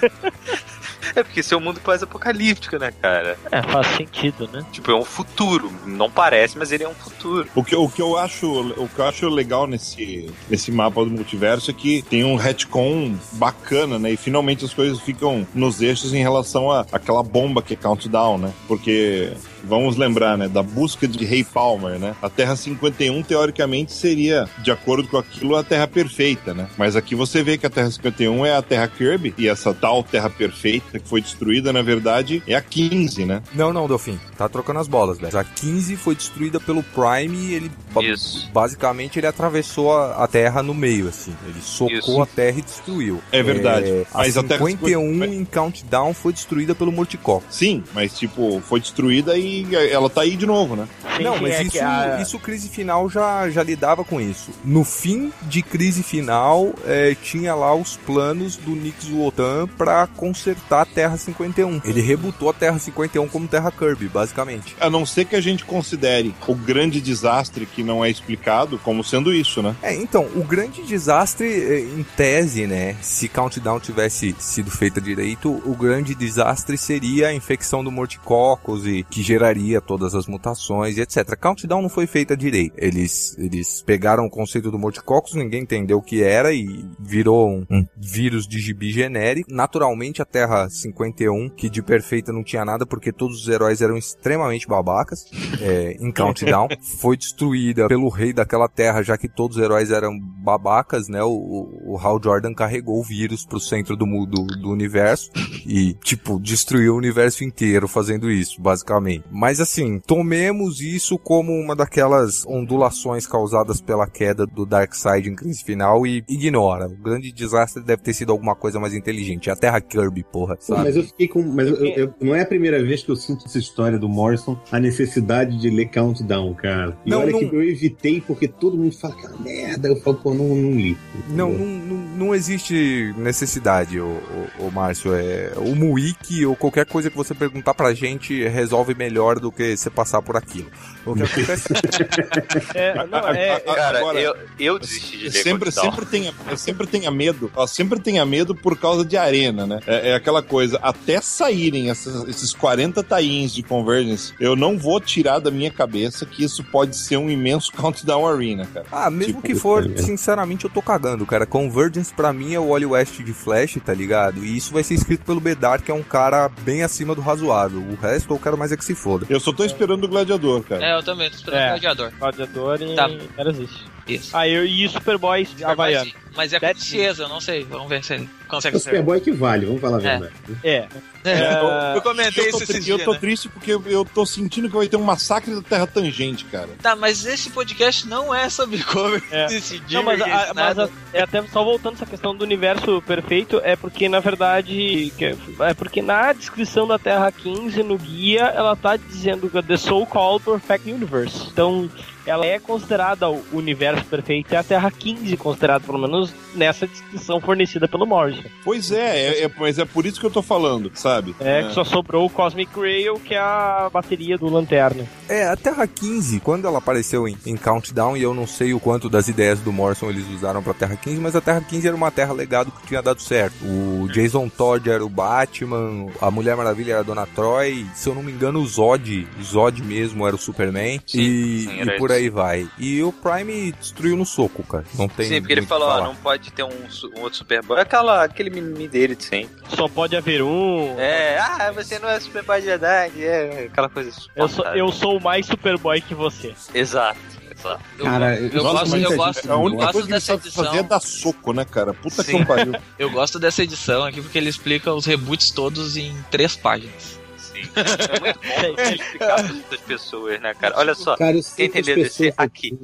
(laughs) É porque esse é um mundo pós-apocalíptico, né, cara? É, faz sentido, né? Tipo, é um futuro. Não parece, mas ele é um futuro. O que, o que eu acho o que eu acho legal nesse, nesse mapa do multiverso é que tem um retcon bacana, né? E finalmente as coisas ficam nos eixos em relação a aquela bomba que é Countdown, né? Porque vamos lembrar, né, da busca de Rei Palmer, né? A Terra 51 teoricamente seria, de acordo com aquilo, a Terra perfeita, né? Mas aqui você vê que a Terra 51 é a Terra Kirby e essa tal Terra perfeita que foi destruída, na verdade, é a 15, né? Não, não, Delfim. Tá trocando as bolas, velho. A 15 foi destruída pelo Prime e ele. Isso. Basicamente, ele atravessou a, a Terra no meio, assim. Ele socou Isso. a Terra e destruiu. É verdade. É, Mas a a Terra 51 50 em Countdown foi destruída pelo Morticó. Sim, mas tipo, foi destruída e ela tá aí de novo, né? Sim, não, mas é isso, a- isso crise final já, já lidava com isso. No fim de crise final, é, tinha lá os planos do Nix Wotan pra consertar a Terra 51. Ele rebutou a Terra 51 como Terra Kirby, basicamente. A não ser que a gente considere o grande desastre que não é explicado como sendo isso, né? É, então, o grande desastre, eh, em tese, né, se Countdown tivesse sido feita direito, o grande desastre seria a infecção do Morticoccus e que geraria todas as mutações e etc. Countdown não foi feita direito. Eles, eles pegaram o conceito do Morticoccus, ninguém entendeu o que era e virou um, um vírus de gibi genérico. Naturalmente, a Terra 51, que de perfeita não tinha nada porque todos os heróis eram extremamente babacas, é, em Countdown, (laughs) foi destruída pelo rei daquela terra, já que todos os heróis eram babacas, né? O, o, o Hal Jordan carregou o vírus pro centro do, do, do universo e, tipo, destruiu o universo inteiro fazendo isso, basicamente. Mas assim, tomemos isso como uma daquelas ondulações causadas pela queda do Darkseid em crise final e ignora. O grande desastre deve ter sido alguma coisa mais inteligente. A Terra Kirby, porra, sabe? mas eu fiquei com. Mas eu- eu- não é a primeira vez que eu sinto essa história do Morrison, a necessidade de ler Countdown, cara. E Não, olha não- que eu evitei, porque todo mundo fala que uma merda. Eu falo, pô, não, não li. Não, não, não, não existe necessidade, o, o, Márcio. É, o Muiki ou qualquer coisa que você perguntar pra gente resolve melhor do que você passar por aquilo. O que acontece (laughs) É, não, é, Cara, Agora, eu, eu desisti de ler Sempre, sempre, tenha, sempre tenha medo, ó, sempre tenha medo por causa de arena, né? É, é aquela coisa, até saírem essas- esses 40 tains de Convergence, eu não vou tirar da minha cabeça que isso pode ser um imenso (laughs) Countdown Arena, cara. Ah, mesmo Tipo, que for, é. sinceramente, eu tô cagando, cara. Convergence pra mim é o Wally West de Flash, tá ligado? E isso vai ser escrito pelo Bedar, que é um cara bem acima do razoável. O resto eu quero mais é que se foda. Eu só tô esperando o Gladiador, cara. É, eu também, tô esperando É. o gladiador. Gladiador e Tá. era isso. Isso. Ah, eu, e Superboy Havaiano. Mas é com That's Ciesa, eu não sei. Vamos ver se ele consegue O. Superboy que vale, vamos falar a É. verdade. É. É, eu comentei Eu tô, isso esses eu tô né? triste porque eu, eu tô sentindo que vai ter um massacre da Terra Tangente, cara. Tá, mas esse podcast não é sobre cover É. (laughs) desse Não, mas, a- mas a- é até só voltando essa questão do universo perfeito, é porque na verdade. É porque na descrição da Terra 15 no guia ela tá dizendo que é The So-Called Perfect Universe. Então. Ela é considerada o universo perfeito e a Terra 15 considerada, pelo menos nessa descrição fornecida pelo Morrison. Pois é, é, é- mas é por isso que eu tô falando, sabe? É, que só sobrou o Cosmic Rail, que é a bateria do Lanterna. É, a Terra 15, quando ela apareceu em, em Countdown, e eu não sei o quanto das ideias do Morrison eles usaram pra Terra 15, mas a Terra 15 era uma Terra legado que tinha dado certo. O Jason Todd era o Batman, a Mulher Maravilha era a Dona Troy, se eu não me engano, o Zod, Zod mesmo era o Superman, Sim, e, sim, e por aí vai. E o Prime destruiu no soco, cara. Não tem Sim, porque ele falou, ó, falar. não pode ter um, um outro Superboy. Aquela, aquele mimimi dele de sempre. Só pode haver um. É, ah, você não é Superboy de verdade. É, aquela coisa Eu sou, eu sou mais Superboy que você. Exato, exato. Eu, Cara, eu, eu Nossa, gosto, eu gosto, gente- a única eu gosto coisa que ele dessa sabe edição. fazer é dar soco, né, cara? Puta Sim. que um pariu. (laughs) Eu gosto dessa edição aqui porque ele explica os reboots todos em três páginas. Sim. (laughs) É muito bom explicar para as pessoas, né, cara? Olha só, Cara, eu quem entendeu pessoas aqui?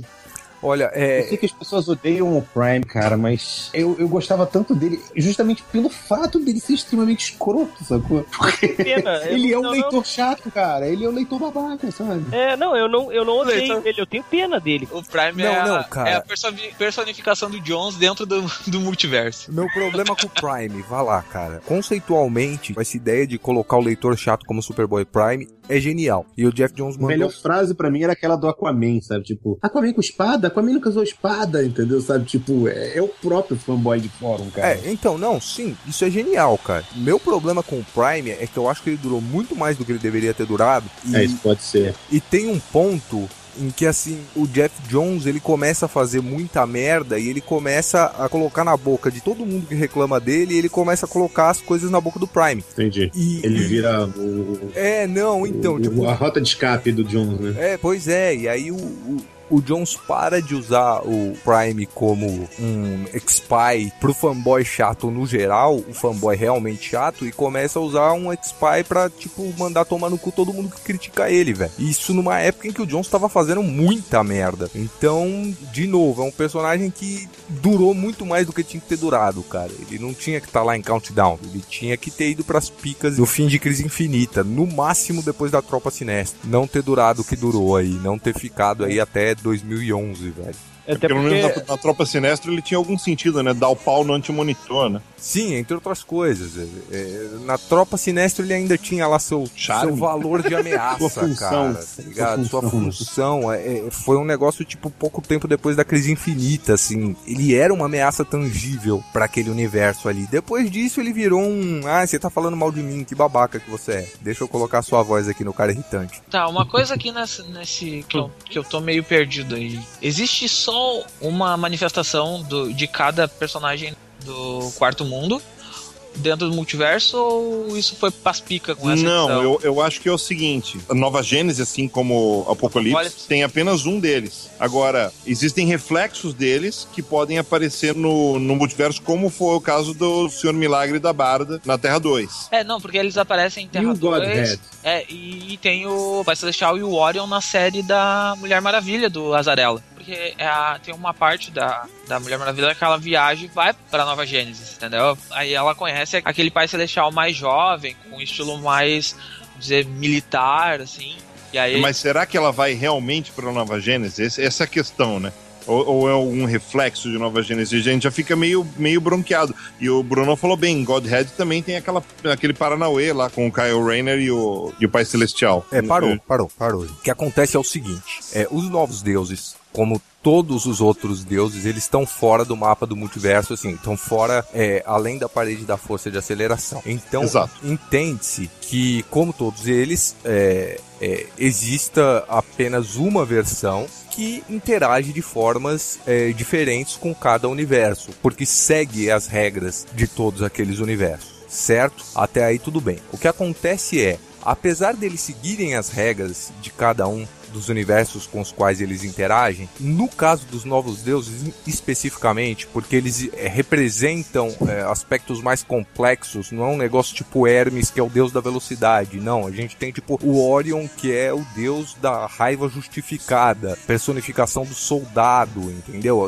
Olha, Eu é, sei que as pessoas odeiam o Prime, cara, mas eu, eu gostava tanto dele justamente pelo fato dele ser extremamente escroto, sacou? (laughs) Porque Pena, eu ele é um não- leitor chato, cara. Ele é um leitor babaca, sabe? É, não, eu não, eu não odeio Leitor. ele, eu tenho pena dele. O Prime Não, é, a, não, cara. é a perso- personificação do Jones dentro do, (laughs) do multiverso. Meu problema com o Prime, vá lá, cara. Conceitualmente, essa ideia de colocar o leitor chato como Superboy Prime é genial. E o Jeff Jones A mandou. melhor frase pra mim era aquela do Aquaman, sabe? Tipo, Aquaman com espada? Aquaman nunca usou espada, entendeu? Sabe? Tipo, é, é o próprio fanboy de fórum, cara. É, então, não, sim, isso é genial, cara. Meu problema com o Prime é que eu acho que ele durou muito mais do que ele deveria ter durado. E, É, isso pode ser. e tem um ponto em que, assim, o Jeff Jones, ele começa a fazer muita merda e ele começa a colocar na boca de todo mundo que reclama dele e ele começa a colocar as coisas na boca do Prime. Entendi. E, Ele vira o, É, não, então, o- tipo, a rota de escape do Jones, né? É, pois é, e aí o, o, o Jones para de usar o Prime como um X-Spy pro fanboy chato no geral, o fanboy realmente chato, e começa a usar um X-Spy pra, tipo, mandar tomar no cu todo mundo que critica ele, velho. Isso numa época em que o Jones tava fazendo muita merda. Então, de novo, é um personagem que durou muito mais do que tinha que ter durado, cara. Ele não tinha que estar lá em Countdown, ele tinha que ter ido pras picas no fim de Crise Infinita, no máximo depois da Tropa Sinestra. Não ter durado o que durou aí, não ter ficado aí até 2011, velho. Até Pelo menos porque. na, na Tropa Sinestra ele tinha algum sentido, né? Dar o pau no antimonitor, né? Sim, entre outras coisas. é, é, na Tropa Sinestra ele ainda tinha lá seu, Charme. seu valor de (laughs) ameaça, Sua função. cara. Tá ligado? Sua Sua função. é, é, foi um negócio, tipo, pouco tempo depois da crise infinita, assim. Ele era uma ameaça tangível pra aquele universo ali. Depois disso ele virou um. Ah, você tá falando mal de mim, que babaca que você é. Deixa eu colocar a sua voz aqui no cara irritante. Tá, uma coisa aqui nesse, nesse que, eu, que eu tô meio perdido aí. Existe só uma manifestação do, de cada personagem do quarto mundo dentro do multiverso ou isso foi paspica com essa Não, edição? eu, eu acho que é o seguinte: a Nova Gênesis, assim como Apocalipse, Apocalipse. tem apenas um deles. Agora, existem reflexos deles que podem aparecer no, no multiverso, como foi o caso do Senhor Milagre da Barda na Terra 2. É, não, porque eles aparecem em E Terra o 2. Godhead? É, e tem o Pai Celestial e o Orion na série da Mulher Maravilha do Azarela. Porque é a- tem uma parte da, da Mulher Maravilha que ela viaja e vai pra Nova Gênesis, entendeu? Aí ela conhece aquele Pai Celestial mais jovem, com um estilo mais, vamos dizer, militar, assim. E aí, Mas será que ela vai realmente pra Nova Gênesis? Essa é a questão, né? Ou, ou é um reflexo de Nova Gênesis? A gente já fica meio, meio bronqueado. E o Bruno falou bem, Godhead também tem aquela, aquele Paranauê lá com o Kyle Rayner e o, e o Pai Celestial. É, parou, parou, parou. O que acontece é o seguinte: é, os novos deuses, como todos os outros deuses, eles estão fora do mapa do multiverso, assim, estão fora, é, além da parede da força de aceleração. Então, entende-se que, como todos eles, é, é, exista apenas uma versão que interage de formas é, diferentes com cada universo, porque segue as regras de todos aqueles universos, certo? Até aí tudo bem. O que acontece é, apesar deles seguirem as regras de cada um dos universos com os quais eles interagem, no caso dos novos deuses especificamente, porque eles é, representam é, aspectos mais complexos, não é um negócio tipo Hermes, que é o deus da velocidade, não, a gente tem tipo o Orion, que é o deus da raiva justificada, personificação do soldado, entendeu?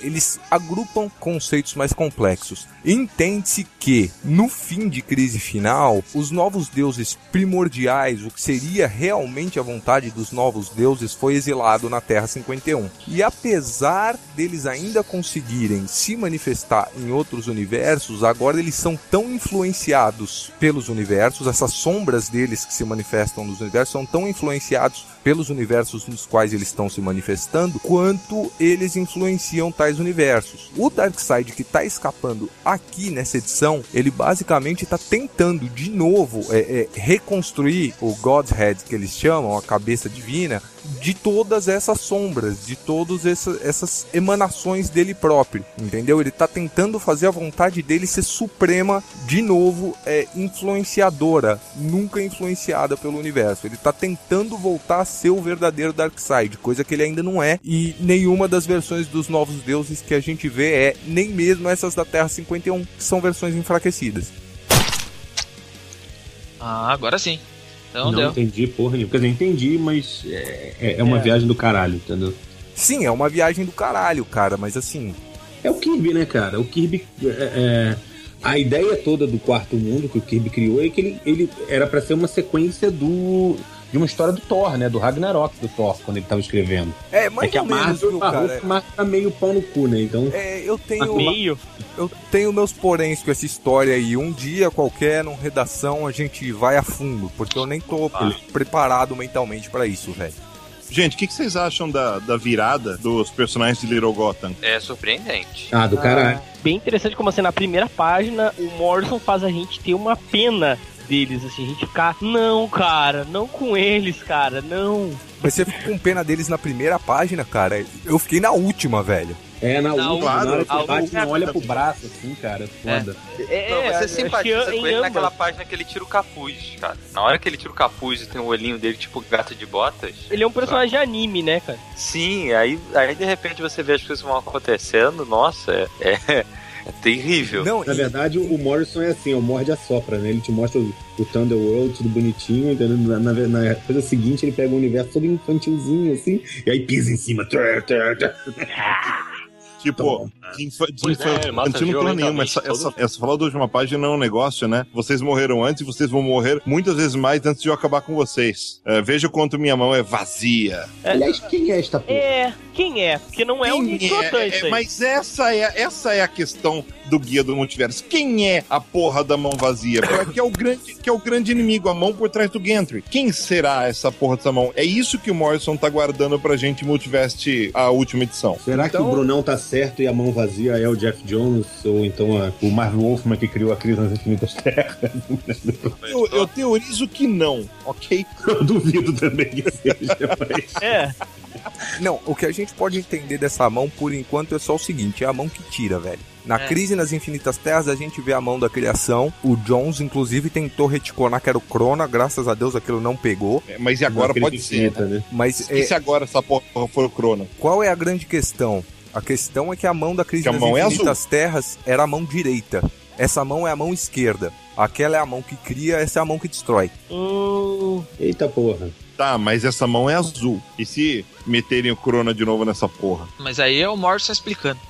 Eles agrupam conceitos mais complexos. Entende-se que, no fim de crise final, os novos deuses primordiais, o que seria realmente a vontade dos novos deuses, foi exilado na Terra 51. E apesar deles ainda conseguirem se manifestar em outros universos, agora eles são tão influenciados pelos universos, essas sombras deles que se manifestam nos universos são tão influenciados pelos universos nos quais eles estão se manifestando, quanto eles influenciam tais universos. O Darkseid que está escapando aqui nessa edição, ele basicamente está tentando de novo é, é, reconstruir o Godhead que eles chamam, a cabeça divina, de todas essas sombras, de todas essa, essas emanações dele próprio, entendeu? Ele tá tentando fazer a vontade dele ser suprema, de novo, é influenciadora, nunca influenciada pelo universo. Ele tá tentando voltar a ser o verdadeiro Darkseid, coisa que ele ainda não é, e nenhuma das versões dos novos deuses que a gente vê é, nem mesmo essas da Terra 51, que são versões enfraquecidas. Ah, agora sim. Então não deu. entendi porra nenhuma. Quer dizer, entendi, mas é, é- é uma viagem do caralho, entendeu? Sim, é uma viagem do caralho, cara, mas assim, É o Kirby, né, cara? O Kirby. é, é, a ideia toda do quarto mundo que o Kirby criou é que ele, ele era pra ser uma sequência do. De uma história do Thor, né? Do Ragnarok do Thor, quando ele tava escrevendo. é mais é que a ou menos, viu, a Marvel tá meio pau no cu, né? Então. É, eu tenho. Meio. Eu tenho meus poréns com essa história aí. Um dia qualquer, num redação, a gente vai a fundo, porque eu nem tô preparado mentalmente pra isso, velho. Gente, o que, que vocês acham da, da virada dos personagens de Little Gotham? É surpreendente. Ah, do caralho. Bem interessante como assim, na primeira página, o Morrison faz a gente ter uma pena deles, assim, a gente ficar, não, cara, não com eles, cara, não. Mas você ficou com pena deles na primeira página, cara. Eu fiquei na última, velho. É, na, Na última, claro, na hora que a o Batman olha pro braço, assim, cara, foda. É, Não, acho você que simpatiza em com ele ambas. naquela página que ele tira o capuz, cara. Na hora que ele tira o capuz e tem o olhinho dele tipo gato de botas. Ele é um personagem de anime, né, cara? Sim, aí, aí de repente você vê as coisas vão acontecendo, nossa, é, é, é terrível. Não, Na e- verdade, o Morrison é assim, o morde a sopra, né? Ele te mostra o, o Thunderworld, tudo bonitinho, entendeu? Na, na, na coisa seguinte, ele pega o universo todo infantilzinho, assim, e aí pisa em cima. (laughs) Tipo, de, infa de é, infantil mata não tem nenhuma. Essa, essa, essa falar da última página não é um negócio, né? Vocês morreram antes e vocês vão morrer muitas vezes mais antes de eu acabar com vocês. É, veja quanto minha mão é vazia. Aliás, quem é esta porra? É, quem é? Porque não é um Quem Nicotan é, é, mas essa é, essa é a questão do guia do multiverso. Quem é a porra da mão vazia? que é o grande, que é o grande inimigo, a mão por trás do Gantry. Quem será essa porra dessa mão? É isso que o Morrison tá guardando pra gente em Multivest a última edição. Será que Então- o Brunão tá certo e a mão vazia é o Jeff Jones? Ou então a- o Marvel Wolfman que criou a crise nas infinitas terras? Eu, eu teorizo que não, ok? (laughs) Eu duvido também que seja, mas... É, Não, o que a gente pode entender dessa mão por enquanto é só o seguinte: é a mão que tira, velho. Na É. crise nas infinitas terras, a gente vê a mão da criação. O Jones, inclusive, tentou reticonar que era o Crona. Graças a Deus aquilo não pegou. É, Mas e agora pode ser, né? né? Mas E é, se agora essa porra for o Crono? qual é a grande questão? A questão é que a mão da crise nas mão é infinitas terras era a mão direita. Essa mão é a mão esquerda. Aquela é a mão que cria, essa é a mão que destrói. hum, Eita porra. Tá, mas essa mão é azul. E se meterem o Crona de novo nessa porra? Mas aí é o Morrison explicando.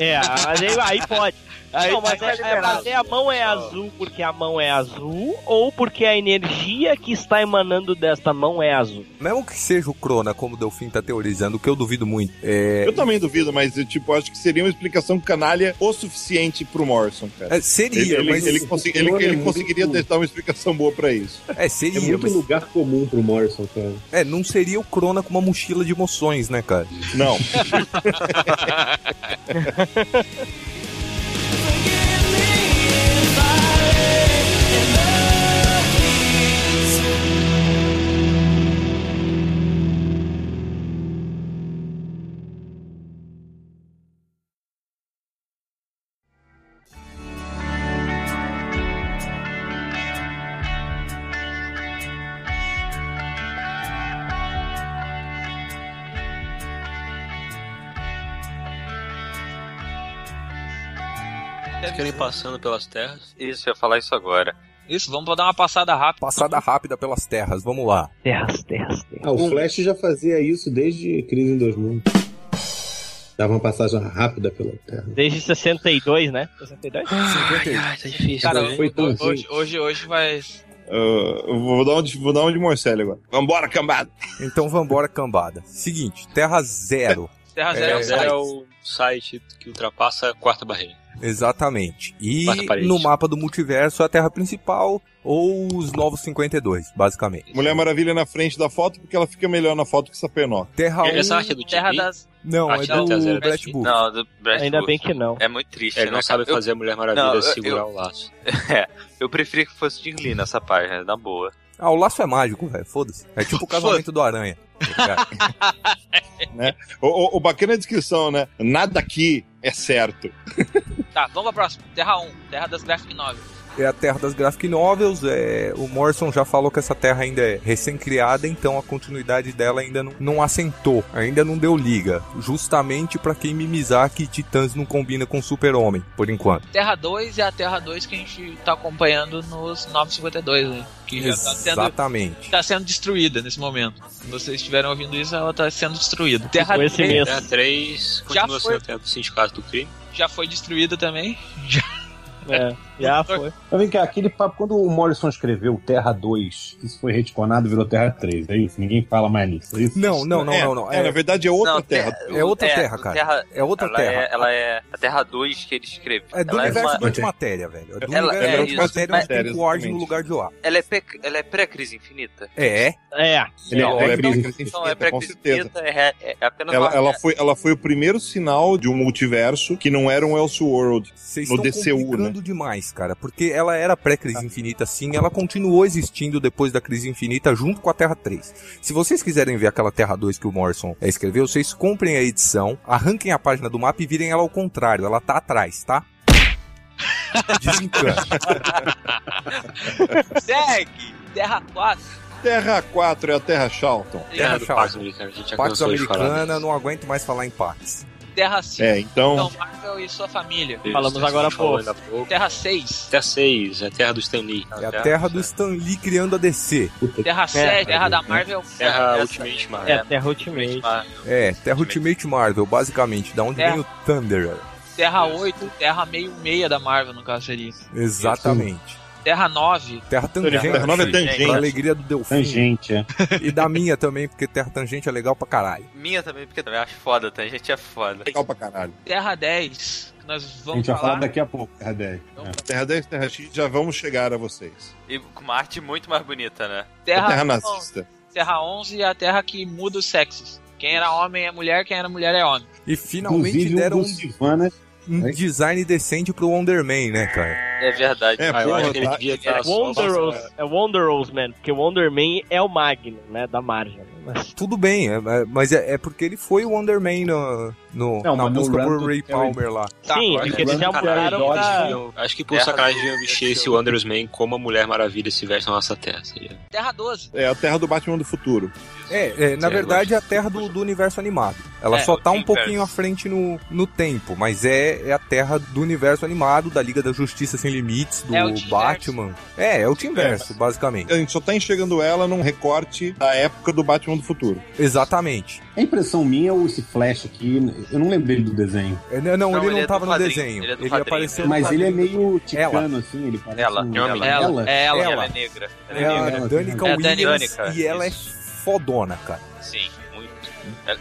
é, mas aí, aí pode. Aí, não, mas, é, é, mas é a mão é azul porque a mão é azul ou porque a energia que está emanando desta mão é azul? Mesmo que seja o Crona, como o Delfim tá teorizando, o que eu duvido muito. É... Eu também duvido, mas eu, tipo, acho que seria uma explicação canalha o suficiente pro Morrison, cara. É, seria, ele, mas ele, ele, consegui- ele- Crona é ele muito- conseguiria dar uma explicação boa pra isso. É, seria, É muito mas lugar comum pro Morrison, cara. é, não seria o Crona com uma mochila de emoções, né, cara? Não. (laughs) Vocês passando pelas terras? Isso, eu ia falar isso agora. Isso, vamos dar uma passada rápida. Passada rápida pelas terras, vamos lá. Terras, terras, terras. Ah, o Flash já fazia isso desde Crise em 2000. Dava uma passagem rápida pela Terra. Desde 62, né? 62? Ai, ai, tá difícil. Cara? Foi tão hoje, hoje, hoje vai. Uh, eu vou dar um de, vou dar um de Morcelli agora. Vambora, cambada! Então vambora, cambada. Seguinte, Terra Zero. Terra Zero é É, um é site. o site que ultrapassa a quarta barreira. Exatamente. E no mapa do multiverso, a Terra principal ou os Novos 52, basicamente. Mulher Maravilha na frente da foto porque ela fica melhor na foto que Sapenó. Terra 1... Essa arte é do Terra das. Não, é do. Brett Booth. Não, do Brett Ainda Booth. bem que não. É muito triste, Ele né, não sabe cara? fazer a Mulher Maravilha Não, eu- segurar eu- o laço. Eu, (laughs) eu preferia que fosse Jim Lee nessa página, na boa. Ah, o laço é mágico, velho. Foda-se. É tipo o (laughs) casamento do Aranha. (laughs) O, o, o bacana é a descrição, né? Nada aqui é certo. Tá, vamos pra próxima. Terra 1, Terra das Graphic Novels. É a terra das graphic novels. É... O Morrison já falou que essa terra ainda é recém-criada, então a continuidade dela ainda não, não assentou, ainda não deu liga. Justamente pra quem mimizar que Titãs não combina com Super-Homem, por enquanto. Terra 2 é a Terra 2 que a gente tá acompanhando nos 952, né? Que já tá sendo, Exatamente. tá sendo destruída nesse momento. Se vocês estiverem ouvindo isso, ela tá sendo destruída. Terra Foi esse 3 mesmo. Terra 3 Já continua foi. sendo a terra do sindicato do crime. já foi destruída também. (laughs) Já- É, já foi. Mas vem cá, aquele papo, quando o Morrison escreveu Terra 2, isso foi retconado virou Terra 3, é isso? Ninguém fala mais nisso, é isso? Não, não, não, é, não, não. é, na verdade é outra Não, terra. É outra É, terra, o cara. Terra- É outra ela terra. É, ela é a Terra 2 que ele escreveu. É do ela universo uma- do antimatéria, velho. É do Ela- universo é do isso, antimatéria mas- tem Exatamente. Ward no lugar de lá. Ela é, pré- ela é pré-crise infinita? É, É. Ele é ela é crise pré-crise Então é infinita, com pré-crise certeza. infinita, é, é- é apenas Ela, ela, foi, ela foi o primeiro sinal de um multiverso que não era um Elseworld. Vocês No estão DCU, complicando demais, cara. Porque ela era pré-crise infinita, sim. Ela continuou existindo depois da crise infinita, junto com a Terra 3. Se vocês quiserem ver aquela Terra 2 que o Morrison eh, escreveu, vocês comprem a edição, arranquem a página do mapa e virem ela ao contrário. Ela tá atrás, tá? (laughs) Desencana. Segue! Terra 4. Terra 4 é a Terra Charlton. Terra Charlton. Pax Americana, a gente já Pax. Americana, não aguento mais falar em Pax. Terra 5. É, então. Então, Marvel e sua família. Isso, Falamos agora há pouco. Terra 6. Terra 6, é a terra do Stan Lee. É a terra do Stan Lee criando a DC. Terra 7. Terra da Marvel. Terra Ultimate Marvel. É, Terra Ultimate. É, Terra Ultimate Marvel, basicamente. Da onde É. vem o Thunderer. Terra 8. Terra meio meia da Marvel, no caso seria. Exatamente. Terra 9. Terra Tangente. Terra nova é tangente. Pra alegria do Delfim. Tangente, é. (laughs) E da minha também, porque Terra Tangente é legal pra caralho. Minha também, porque também acho foda, tá? A gente é foda. Legal pra caralho. Terra 10. Que nós A vamos gente vai falar. falar daqui a pouco, Terra 10. Então, Terra 10, Terra X, já vamos chegar a vocês. E com uma arte muito mais bonita, né? Terra, Terra 11, nazista. Terra 11 é a Terra que muda os sexos. Quem era homem é mulher, quem era mulher é homem. E finalmente Inclusive, um deram dos Silvanas. Um design decente pro Wonder Man, né, cara? É verdade. É, Ah, eu porra, acho que ele tá- devia estar só... Wonderos, é Wonderos Man, porque o Wonder Man é o Magnum, né, da Marvel. Mas Tudo bem, é- é- mas é, é porque ele foi o Wonder Man no, no- Não, na run por Ray Palmer lá. Tá, sim, porque é eles já mudaram pra... Deviam- Acho que por sacanagem deviam vestir esse Wonders Man como a Mulher Maravilha se veste na nossa terra. Seria. Terra 12. É a Terra do Batman do futuro. É, é, na verdade é a terra do, do universo animado. Ela É, só tá um pouquinho à frente no, no tempo, mas é, é a terra do universo animado, da Liga da Justiça Sem Limites, do É Batman. É, é o Team Verso, basicamente. A gente só tá enxergando ela num recorte da época do Batman do futuro. Exatamente. A impressão minha ou esse Flash aqui, eu não lembrei do desenho. É, Não, não, ele ele não é tava no desenho. ele é Ele apareceu no Mas ele é meio ticano, assim, ele parece Ela, um... é menina. Ela, é ela. Ela. Ela é negra. Ela é É negra. Danica É. Williams Danica, e ela é isso. fodona, cara. Sim,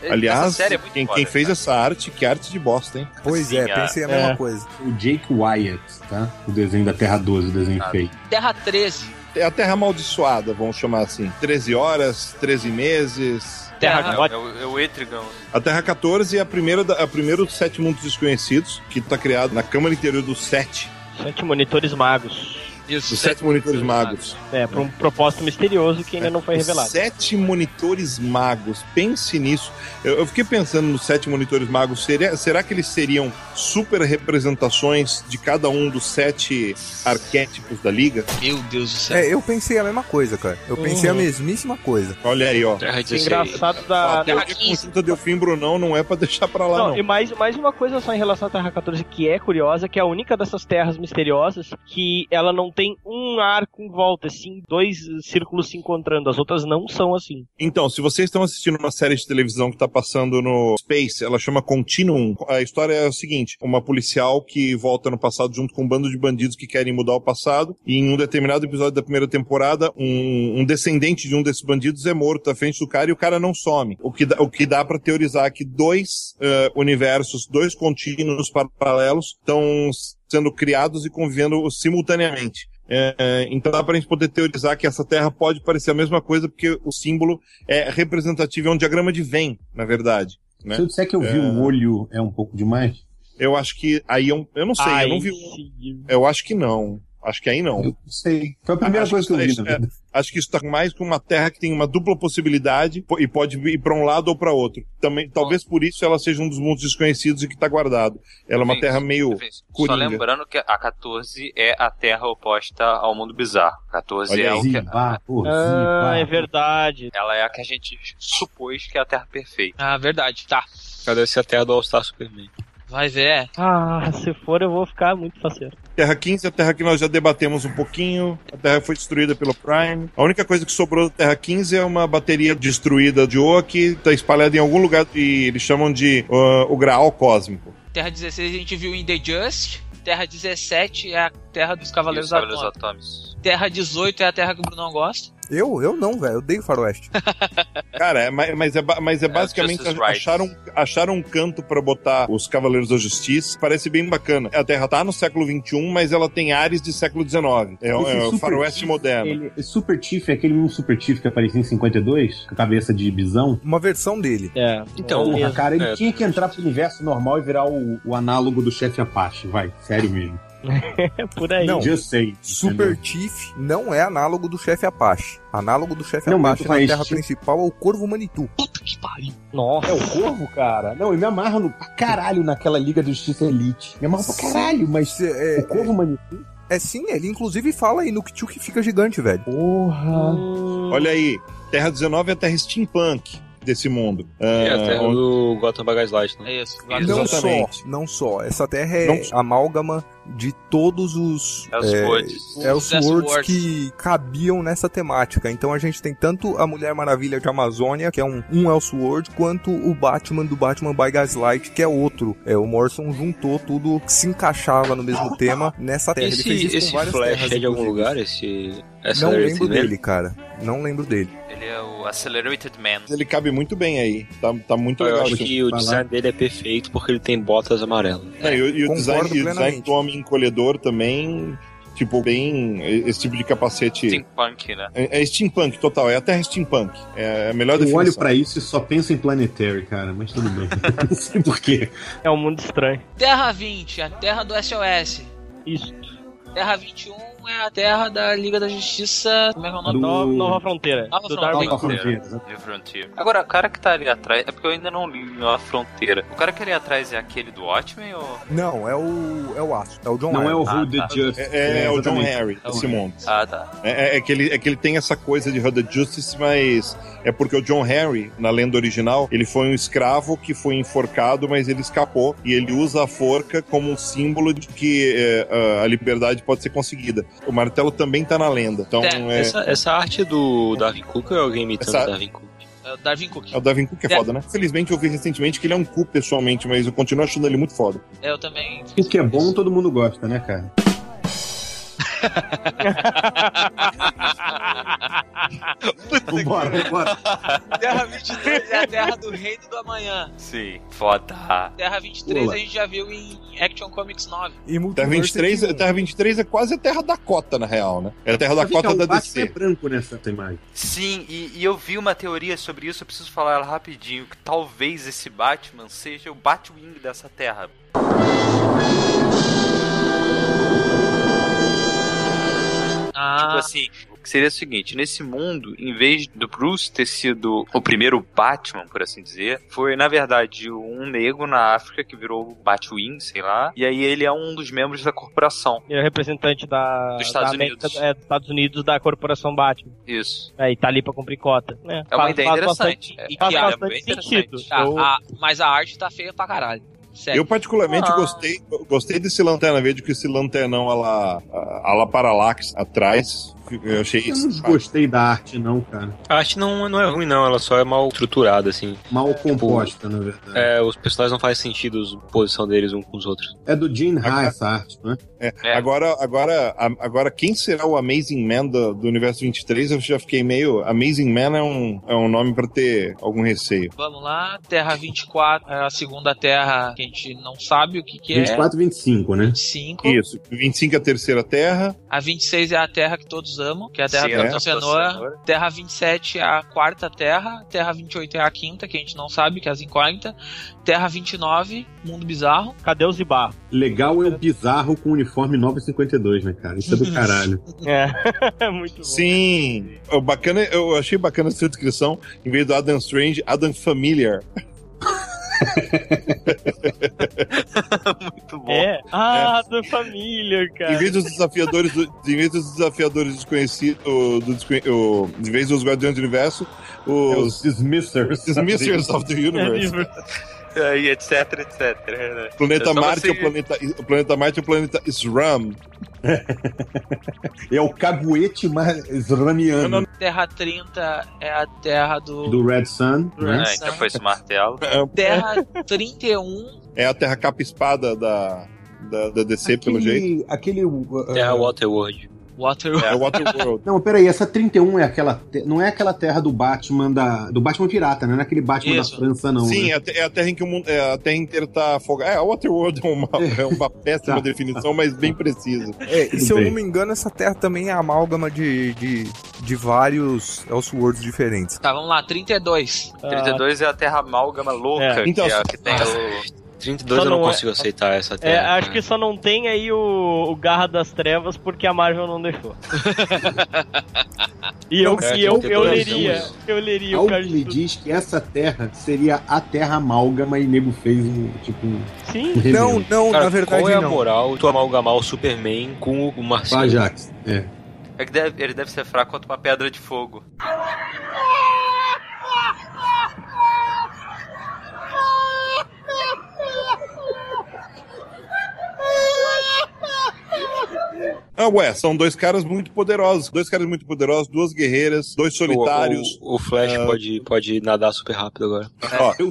Aliás, série é muito quem, foda, quem fez cara. essa arte, que arte de bosta, hein? Pois Sim, é, pensei a mesma é. coisa. O Jake Wyatt, tá? O desenho da Terra 12, o desenho Ah. feio. Terra 13. É a Terra Amaldiçoada, vamos chamar assim. 13 horas, 13 meses. Terra É, ódio. o- é o Etrigan. A Terra 14 é a primeira, da, a primeira dos Sete Mundos Desconhecidos, que tá criado na Câmara Interior dos Sete, Sete monitores magos. Isso. dos Sete Monitores Magos. É, pra um propósito misterioso que ainda não foi revelado. Sete monitores magos. Pense nisso. Eu, eu fiquei pensando nos sete monitores magos. Seria- será que eles seriam super representações de cada um dos sete arquétipos da liga? Meu Deus do céu. É, eu pensei a mesma coisa, cara. Eu pensei a Uhum. mesmíssima coisa. Olha aí, ó. Terra 16. engraçado A da. teoria Terra 15. conjunta Delfim Brunão não é pra deixar pra lá, Não, não. e mais, mais uma coisa só em relação à Terra 14 que é curiosa, que é a única dessas terras misteriosas que ela não tem um arco em volta, assim, dois círculos se encontrando. As outras não são assim. Então, se vocês estão assistindo uma série de televisão que tá passando no Space, ela chama Continuum. A história é o seguinte: uma policial que volta no passado junto com um bando de bandidos que querem mudar o passado, e em um determinado episódio da primeira temporada, um, um descendente de um desses bandidos é morto à frente do cara e o cara não some. O que dá, o que dá para teorizar que dois eh, universos, dois contínuos paralelos estão sendo criados e convivendo simultaneamente. É, é, então dá pra gente poder teorizar que essa Terra pode parecer a mesma coisa, porque o símbolo é representativo, é um diagrama de Venn, na verdade. Né? Se eu disser que eu vi É. o olho, é um pouco demais? Eu acho que aí eu, eu não sei, eu não vi. Eu acho que não. Acho que aí não. Eu não sei. Foi a primeira Acho coisa que eu vi, isso- vida. Acho que isso tá mais com uma terra que tem uma dupla possibilidade po- e pode ir pra um lado ou pra outro. Também, talvez por isso ela seja um dos mundos desconhecidos e que tá guardado. Ela é uma terra meio Só lembrando que a 14 é a terra oposta ao mundo bizarro. 14 Olha é o que. Ah, é verdade. Ela é a que a gente supôs que é a terra perfeita. Ah, verdade. Tá. Cadê ser a terra do All-Star Superman? Vai ver. Ah, se for eu vou ficar muito faceiro. Terra 15 é a terra que nós já debatemos um pouquinho. A terra foi destruída pelo Prime. A única coisa que sobrou da Terra 15 é uma bateria destruída de Oa que está espalhada em algum lugar e eles chamam de uh, o Graal Cósmico. Terra 16 a gente viu em The Just. Terra 17 é a terra dos Cavaleiros os Cavaleiros Atômicos. Terra 18 é a terra que o Bruno não gosta. Eu, eu não, velho. Eu odeio faroeste. (laughs) Cara, é, ma- mas, é, mas é basicamente Justice Right. acharam, acharam um canto pra botar os Cavaleiros da Justiça. Parece bem bacana. A Terra tá no século XXI, mas ela tem áreas de século XIX. É, é o faroeste Chief, moderno. Ele, Super Chief é aquele mesmo Super Chief que aparecia em 52, com a cabeça de bisão. Uma versão dele. É. Então, é Porra, mesmo. cara, ele É. tinha que entrar pro universo normal e virar o, o análogo do chefe Apache, vai, sério mesmo. É (laughs) por aí. Não. Just say. Super entendeu? Chief não é análogo do chefe Apache. Análogo do chefe Não, Apache na terra tipo- principal é o Corvo Manitou. Puta que pariu. Nossa. É o Corvo, cara? Não, eu me amarro no, pra caralho naquela Liga da Justiça Elite. Me amarro pra caralho, mas Cê- É, o Corvo Manitou? é sim, ele inclusive fala aí no Ktu que fica gigante, velho. Porra. Hum, Olha aí, Terra 19 é a Terra Steampunk desse mundo. É a Ah, terra onde- do Gotham by Gaslight, né? É isso. Não Exatamente. só, não só. Essa terra é Não- amálgama de todos os É os é, é Elseworlds. que cabiam nessa temática. Então a gente tem tanto a Mulher Maravilha de Amazônia, que é um, um Elseworld, quanto o Batman do Batman by Gaslight, que é outro. É, o Morrison juntou tudo que se encaixava no mesmo (laughs) tema nessa terra. Ele Esse, fez isso esse com várias Flash terras, é de algum lugar? Esse. essa Não lembro dele, cara. Não lembro dele. Ele é o Accelerated Man. Ele cabe muito bem aí. Tá, tá muito Eu legal. acho esse que o design dele é perfeito porque ele tem botas amarelas. É, e, o- e o Concordo design, e o design do homem encolhedor também, tipo, bem. Esse tipo de capacete. Steampunk, né? É, é steampunk total, é a terra steampunk. É a melhor Eu definição. olho pra isso e só penso em Planetary, cara, mas tudo bem. (laughs) Não sei porquê. É um mundo estranho. Terra 20, a terra do SOS. Isso. Terra 21 é a terra da Liga da Justiça. Como é que é o nome? Do- Nova, Nova Fronteira. Nova do Fronteira. Darwin Nova. Fronteira. Frontier. Agora, o cara que tá ali atrás. É porque eu ainda não li a fronteira. O cara que ali atrás é aquele do Watchmen ou. Não, é o. É o Aço. É o John Não é Harris. o Ah, Who the tá. Justice. É, é o John. Harry É Harry. mundo. Ah, tá. É, é- é que ele, é que ele tem essa coisa de Hood Justice, mas é porque o John Harry, na lenda original, ele foi um escravo que foi enforcado, mas ele escapou. E ele usa a forca como um símbolo de que é, a liberdade pode ser conseguida. O martelo também tá na lenda. Então É, é, Essa, essa arte do Darwin Cook ou é alguém imitando Essa- o Darwin Cook? É o Darwin Cook. é o Darwin Cook é, É. foda, né? Felizmente eu vi recentemente que ele é um cu pessoalmente, mas eu continuo achando ele muito foda. Eu também. O que é bom, todo mundo gosta, né, cara? (laughs) Vambora, vambora. Terra 22 é a terra do reino do amanhã. Sim, foda. Terra 23 Pula. a gente já viu em Action Comics 9. E Terra Multiverse 23, é de- Terra 23 é quase a Terra da Cota, na real, né? É a Terra da Vem cá, Cota o da Batman é DC. branco nessa imagem. Sim, e, e eu vi uma teoria sobre isso, eu preciso falar ela rapidinho, que talvez esse Batman seja o Batwing dessa terra. Ah, Tipo assim, que seria o seguinte, nesse mundo, em vez do Bruce ter sido o primeiro Batman, por assim dizer, foi, na verdade, um negro na África que virou o Batwing, sei lá, e aí ele é um dos membros da corporação. Ele é representante da, Dos Estados da América, Unidos. é, dos Estados Unidos da corporação Batman. Isso. É, e tá ali pra cumprir cota. né? É uma Faz- ideia faz interessante. bastante- E faz que é bastante bem sentido. interessante. tá, Eu- a- mas a arte tá feia pra caralho. Sério. Eu particularmente Ah. gostei, gostei desse lanterna verde, com esse lanternão a la, a la Parallax atrás. Eu achei Eu isso. não gostei da arte, não, cara. A arte não, não é ruim, não. Ela só é mal estruturada, assim. Mal composta, na verdade. É, os personagens não fazem sentido a posição deles uns com os outros. É, do Gene Ha essa arte, não é? É. Agora, agora, agora, quem será o Amazing Man do, do universo 23? Eu já fiquei meio. Amazing Man é um, é um nome pra ter algum receio. Vamos lá, Terra 24 é a segunda Terra que a gente não sabe o que, que é. 24 e 25, né? 25. Isso. 25 é a terceira terra. A 26 é a Terra que todos amam, que é a Terra Sim, do é. Cenoura. Cenoura. Terra 27 é a quarta Terra. Terra 28 é a quinta, que a gente não sabe, que é as incógnitas. Terra 29, Mundo Bizarro. Cadê o Zibar? Legal é o bizarro com o uniforme 952, né, cara? Isso é do (laughs) caralho. É, (laughs) muito bom. Sim. O bacana, eu achei bacana essa descrição. Em vez do Adam Strange, Adam Familiar. (laughs) Muito bom. É. Ah, da família, Em cara. vez dos desafiadores, do, em vez dos desafiadores desconhecidos, do desconhe- o- em vez dos Guardiões do Universo, os Dismissers. Dismissers of the Universe. E etc, etc. né? Planeta É só Marte é o planeta, o planeta Marte é o planeta Sram. É o caguete mais ramiano Terra 30 é a Terra do. do Red Sun, né? É, então foi esse martelo. Terra 31 É a terra capa espada da, da, da DC, pelo jeito. Aquele, aquele uh, Terra Waterworld. Water. É (laughs) Waterworld. Não, peraí, essa 31 é aquela. te- Não é aquela terra do Batman da. Do Batman Pirata, né? Não é aquele Batman Isso. da França, não. Sim, né? é a, é a terra em que o mundo, é, a terra inteira tá afogada. É, a Waterworld é uma, é uma (laughs) péssima Tá. definição, mas bem precisa. É, e se eu bem. não me engano, essa terra também é amálgama de, de, de vários Elseworlds diferentes. Tá, vamos lá, 32. 32 é a terra amálgama louca, É. Então, que é a que tem (laughs) o... 32 Só eu não não é- consigo aceitar essa É, terra. acho que só não tem aí o, o Garra das Trevas porque a Marvel não deixou. (laughs) e eu, Não, e eu, eu leria, as- eu leria o Algo card me diz que essa terra seria a terra amálgama e nego fez um. Tipo. Um Sim, Não, remendo. não, Cara, na verdade qual é a não. moral tu amalgamar o Superman com o Marcelo? Ajax. É. É que deve- ele deve ser fraco quanto uma pedra de fogo. Ah, ué, são dois caras muito poderosos. Dois caras muito poderosos, duas guerreiras, dois solitários. O, o- o Flash Ah. pode, pode nadar super rápido agora. Ó, que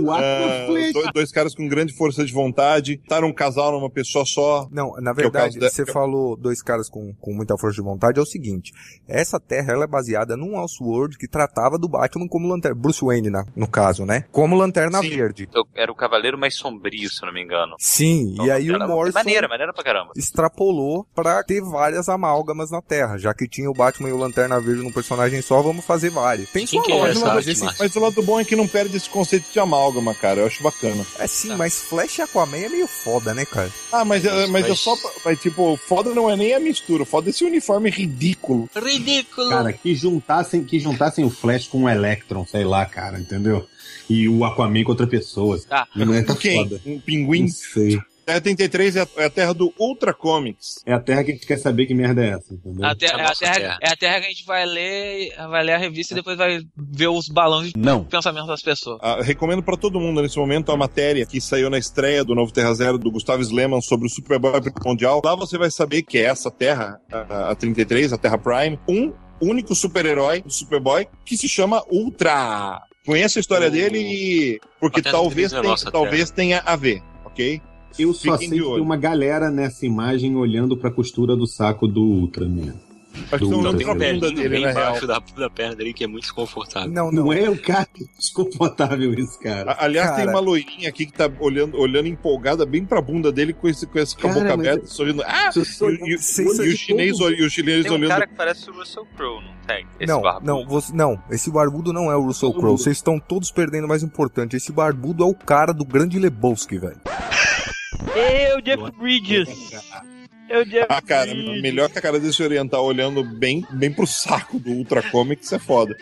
dois, dois caras com grande força de vontade. Taram um casal numa pessoa só. Não, na é verdade, caso da- você falou dois caras com, com muita força de vontade, é o seguinte, essa terra ela é baseada num Elseworld que tratava do Batman como lanterna, Bruce Wayne, na- no caso, né? Como lanterna Sim. verde. Eu- Era o cavaleiro mais sombrio, se eu não me engano. Sim, e aí o Morrison Maneira, maneira pra caramba. extrapolou pra ter várias amálgamas na Terra, já que tinha o Batman e o Lanterna Verde num personagem só, vamos fazer vários. Tem sua é lógica, mas esse-? Mas o lado bom é que não perde esse conceito de amálgama, cara. Eu acho bacana. É sim, mas Flash e Aquaman é meio foda, né, cara? Ah, mas, é- mas é Mas- só. Mas, tipo, foda não é nem a mistura, foda esse uniforme ridículo. Ridículo. Cara, que juntassem, que juntassem o Flash com o Electron, sei lá, cara, entendeu? E o Aquaman com outra pessoa. Tá. Não é tá Quem? foda. Um pinguim? Não sei. Terra 33 é a, é a terra do Ultra Comics. É a terra que a gente quer saber que merda é essa, entendeu? A é, a terra, terra. é a terra que a gente vai ler, vai ler a revista e depois vai ver os balões de Não. pensamento das pessoas. Ah, recomendo pra todo mundo nesse momento a matéria que saiu na estreia do novo Terra Zero do Gustavo Sleman sobre o Superboy Mundial. Lá você vai saber que é essa terra, a, a 33, a Terra Prime, um único super-herói do Superboy que se chama Ultra. Conheça a história O- dele e. Porque talvez, 33 é nossa talvez tenha a ver, ok? Eu só Fiquem sei de que tem uma galera nessa imagem olhando pra costura do saco do Ultraman. Acho que olhando Tem um bunda pelinho dele, bem embaixo da, da perna dele que é muito desconfortável. Não, não. Não é o cara (laughs) desconfortável isso, cara. A- Aliás, tem Cara. uma loirinha aqui que tá olhando, olhando empolgada bem pra bunda dele com esse, com esse com a Cara, boca mas aberta, sorrindo. Ah! Sou- E, e- e o chinês, e o chinês Tem um olhando. cara que parece o Russell Crowe, não tem? Esse não, barbudo. não, você- não, esse barbudo não é o Russell Crowe. Vocês estão todos perdendo o mais importante. Esse barbudo é o cara do grande Lebowski, velho. Eu, Jeff Bridges. Eu, Jeff Ah, cara, Bridges. melhor que a cara desse oriental olhando bem, bem pro saco do Ultra Comics é foda.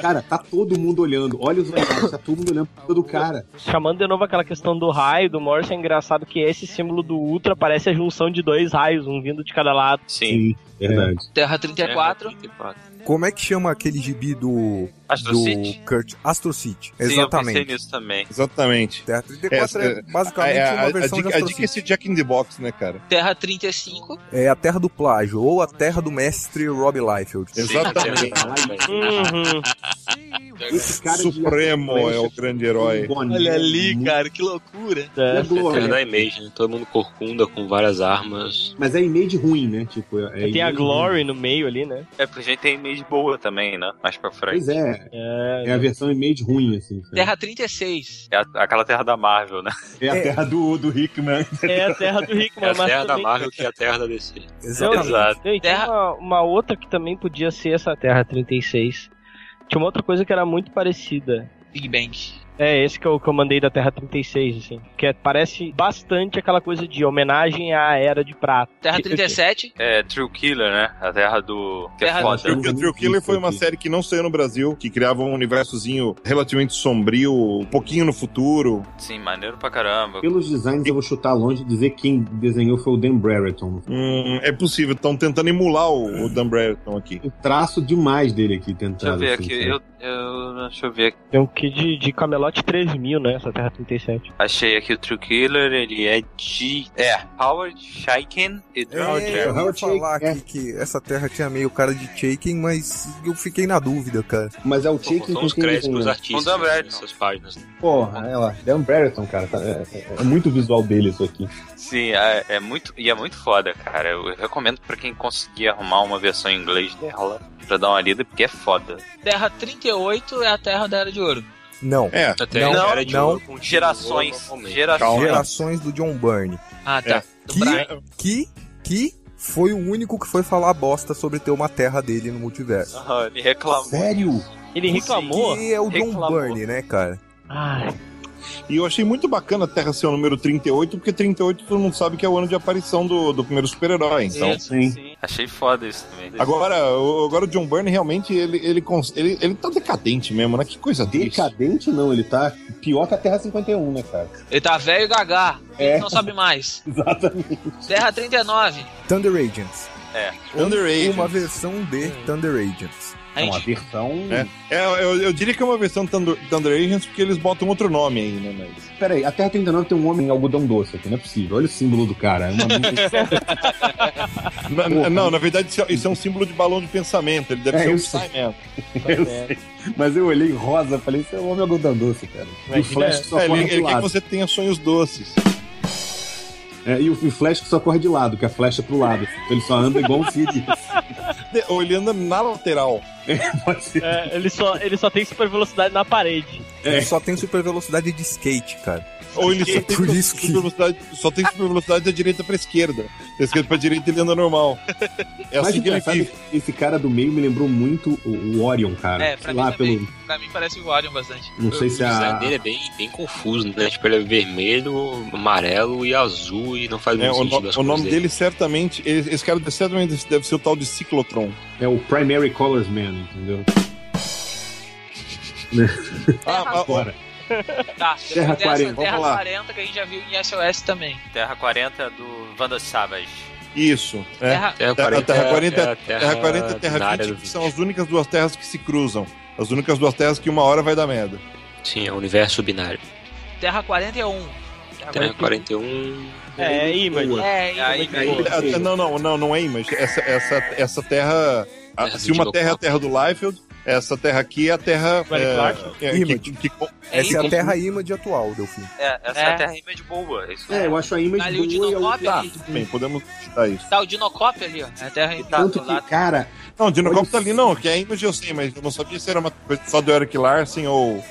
Cara, tá todo mundo olhando. Olha os olhares, tá todo mundo olhando pra cara do cara. Chamando de novo aquela questão do raio do Morse, é engraçado que esse símbolo do Ultra parece a junção de dois raios, um vindo de cada lado. Sim. verdade. Terra 34. É, 34. Como é que chama aquele gibi do. Astro do City? Kurt? Astro City. Sim, eu pensei Exatamente. nisso também. Exatamente. Terra 34 é, É, basicamente É, a, uma a, a, versão de dica, a Astro dica é esse Jack in the Box, né, cara? Terra 35. É a terra do plágio, ou a terra do mestre Rob Liefeld. Exatamente. Uhum. Esse cara Supremo é o grande herói. com boné, muito- cara, que loucura. A É. É Glory, da Image, né? Todo mundo corcunda com várias armas. Mas é image ruim, né? Tipo, é Tem a Glory no meio ali, né? É, porque a gente tem image boa também, né? Mais pra ruim. frente. Pois é, É. é a versão image ruim, assim. sabe? Terra 36. É a- aquela terra da Marvel, né? É a É. terra do, do Hickman. É a terra do Rickman, É a terra da também- Marvel que é a terra da DC. Exatamente. Exato. Não, e tem Terra- uma, uma outra que também podia ser essa Terra 36. Tinha uma outra coisa que era muito parecida. Big Bang. É, esse que eu, que eu mandei da Terra 36, assim. Que é- parece bastante aquela coisa de homenagem à Era de Prata. Terra Que- 37. É True Killer, né? A terra do. Que Terra é do- foda. Porque o True Killer foi uma série que não saiu no Brasil, que criava um universozinho relativamente sombrio, um pouquinho no futuro. Sim, maneiro pra caramba. Pelos designs, eu vou chutar longe e dizer que quem desenhou foi o Dan Brereton. Hum, é possível, estão tentando emular o, o Dan Brereton aqui. O traço demais dele aqui Deixa eu ver assim, aqui. Eu, eu, deixa eu ver aqui. Tem um kit de, de Camelote 3000, né? Essa Terra 37. Achei aqui o True Killer. Ele é de. É. Howard Shaiken e Drew É, eu ia falar é. aqui que essa terra tinha meio cara de shaking, mas eu fiquei na dúvida, cara. Mas é o São com os créditos pros artistas Um da Brereton. nessas páginas. Porra, é lá. Dan Brereton, cara. tá- é, é- é muito visual dele isso aqui. Sim, é, é muito. E é muito foda, cara. Eu recomendo pra quem conseguir arrumar uma versão em inglês dela pra dar uma lida, porque é foda. Terra 38 é a Terra da Era de Ouro. Não. É, Até Não, era de não. ouro com Gerações. Gerações. Gerações do John Byrne. Ah, tá. Do Que, que, que foi o único que foi falar bosta sobre ter uma terra dele no multiverso. Aham, ele reclamou. Sério? Ele reclamou? Que é o John Reclamou. Byrne, né, cara? Ai, E eu achei muito bacana a Terra ser o número 38, porque 38 todo mundo sabe que é o ano de aparição do, do primeiro super-herói. Então, Isso, sim. Achei foda isso também. Agora, o, agora o John Byrne realmente ele, ele, ele, ele tá decadente mesmo, né? Que coisa triste. Decadente não, ele tá pior que a Terra 51, né, cara? Ele tá velho e gagá. É. Ele não sabe mais. (laughs) Exatamente. Terra 39. Thunder Agents. É. Thunder Agents. Uma versão de Thunder Agents. A É uma versão. É, é, eu, eu diria que é uma versão Thunder, Thunder Agents porque eles botam outro nome aí, né? Mas... Peraí, a Terra 39 tem um homem em algodão doce aqui, não é possível. Olha o símbolo do cara. É uma... Na- (laughs) Porra. não, na verdade, isso é, isso é um símbolo de balão de pensamento. Ele deve É, ser um (laughs) sei. Mas eu olhei rosa falei, isso é um homem algodão doce, cara. E o Flash que só É, corre ele, de ele quer que lado. você tenha sonhos doces. É, e o e o Flash que só corre de lado, que a flecha é pro lado. Então ele só anda igual um. (laughs) De- Ou ele anda na lateral. É, ele, só, ele só tem super velocidade na parede. É. Ele só tem super velocidade de skate, cara. Ou ele só tem, Por super isso que- velocidade, só tem super velocidade da direita pra esquerda. Da esquerda pra direita ele anda normal. É Mas assim que ele vive. que esse cara do meio me lembrou muito o, o Orion, cara. É, pra Sei mim lá, também. pelo. pra mim parece o Orion bastante. Não sei o se design a. dele é bem, bem confuso, né? Tipo, ele é vermelho, amarelo e azul e não faz É, muito o, sentido no- o nome dele certamente. ele- esse cara certamente deve ser o tal de Ciclotron. É o Primary Colors Man, entendeu? Ah, ah, Agora. Tá, Terra dessa 40, Terra vamos lá. 40 que a gente já viu em SOS também. Terra 40 do Wanda Savage. Isso. É. Terra, Terra Terra, 40, terra 40, é a terra 40 e Terra binária 20, do que são as únicas duas terras que se cruzam. As únicas duas terras que uma hora vai dar merda. Sim, é o universo binário. Terra 41. Terra 41. É, Image. É, Aí, Image. aí- Ah, Sim. Não, não, não, não é Image. Essa, essa, essa terra. Terra se uma terra é a terra do Liefeld, essa terra aqui é a terra. É, é, que, Image. que- que- Essa é a Image. Terra Image atual, Delfim. É, essa é, É. a Terra Image boa. é Isso É, eu acho a imagem Ali o boa a Dinocópio outra- ali. Bem, podemos citar isso. Tá o Dinocópio ali, ó. É a Terra Tanto lá. que, cara, Não, o Dinocop tá ali, não, que é Image eu sei, mas eu não sabia se era uma coisa só do Eric Larsen ou.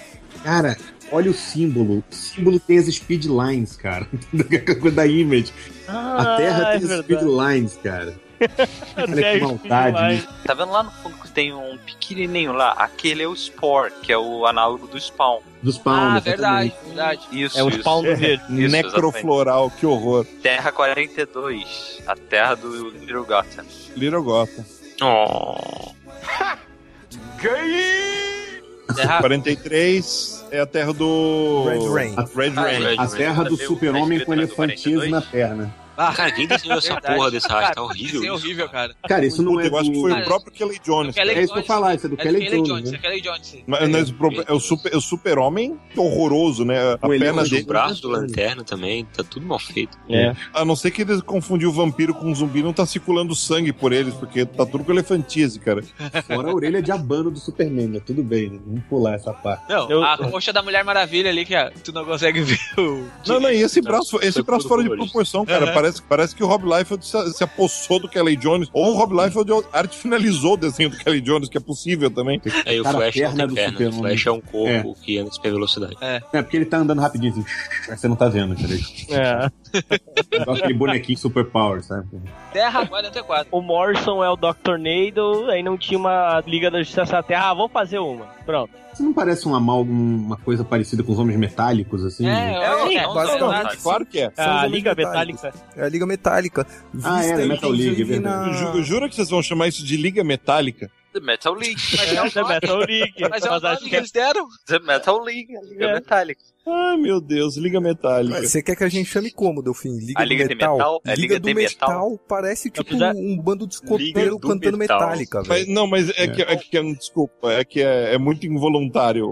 cara, olha o símbolo. O símbolo tem as speed lines, cara. (laughs) da image. A Terra Ah, tem é as verdade. speed lines, cara. Olha que maldade. Tá vendo lá no fundo que tem um pequenininho lá? Aquele é o Spore, que é o análogo do Spawn. Dos Spawn, Ah, verdade, verdade. Isso, É o isso. spawn do (laughs) verde. Isso, Necrofloral, que horror. Terra 42, a terra do Little Gotham. Little Gotham. Oh. (laughs) Terra 43 é a terra do. Red Rain. A, Red Ah, Rain. Red a Rain. terra do Tá super-homem com do 42? na perna. Ah, Cara, quem desenhou essa (laughs) verdade. porra desse rastro? Tá horrível. Isso é isso, horrível, cara. cara. Isso não é Eu acho que foi Cara, o próprio Kelly Jones. Kelly É isso que eu falar, isso é do É Kelly Kelly Jones, Jones, né? é Kelly Jones. Mas, o é o super, é super-homem horroroso, né? A O perna elenco O dele. braço do lanterna também, tá tudo mal feito. É. A não ser que eles confundiu o vampiro com o zumbi, não tá circulando sangue por eles, porque tá tudo com elefantise, cara. Fora a orelha de abano do Superman, né? Tudo bem, né? Vamos pular essa parte. Não, Eu- a coxa da Mulher Maravilha ali, que ó, tu não consegue (laughs) ver o... Não, não, e esse braço, esse braço fora de proporção, cara. Aham. Parece, parece que o Rob Liefeld se, se apossou do Kelly Jones, ou o Rob Liefeld arte finalizou o desenho do Kelly Jones, que é possível também. Aí o Cara, a Flash não perna tem perna. O Super-Homem. Flash é um corpo que anda em super velocidade. É, porque ele tá andando rapidinho assim. Aí você não tá vendo, entendeu? É. Igual (laughs) aquele bonequinho super power, sabe? Terra 44. O Morrison é o Dr. Needle, aí não tinha uma Liga da Justiça da Terra. Ah, vamos fazer uma. Pronto. Você não parece um amálgama, uma coisa parecida com os homens metálicos, assim? É, É, é, basicamente. Claro que é. São os A Liga metálicos. Metálica. É a Liga Metálica. Ah, é, Vista, Metal League, é verdade. Jura que vocês vão chamar isso de Liga Metálica? The Metal League. Mas (laughs) é o The Metal League. mas é o nome que é eles deram. The Metal League, a Liga É. Metálica. Ai, meu Deus, Liga Metálica. Você quer que a gente chame como, Delfim? Liga A Liga do de Metal? Metal? É, Liga do de Metal. Metal parece tipo Apesar- um bando de Liga escoteiro do cantando Metal. Metallica, velho. não, mas é, Que, é que, desculpa, é que é, é muito involuntário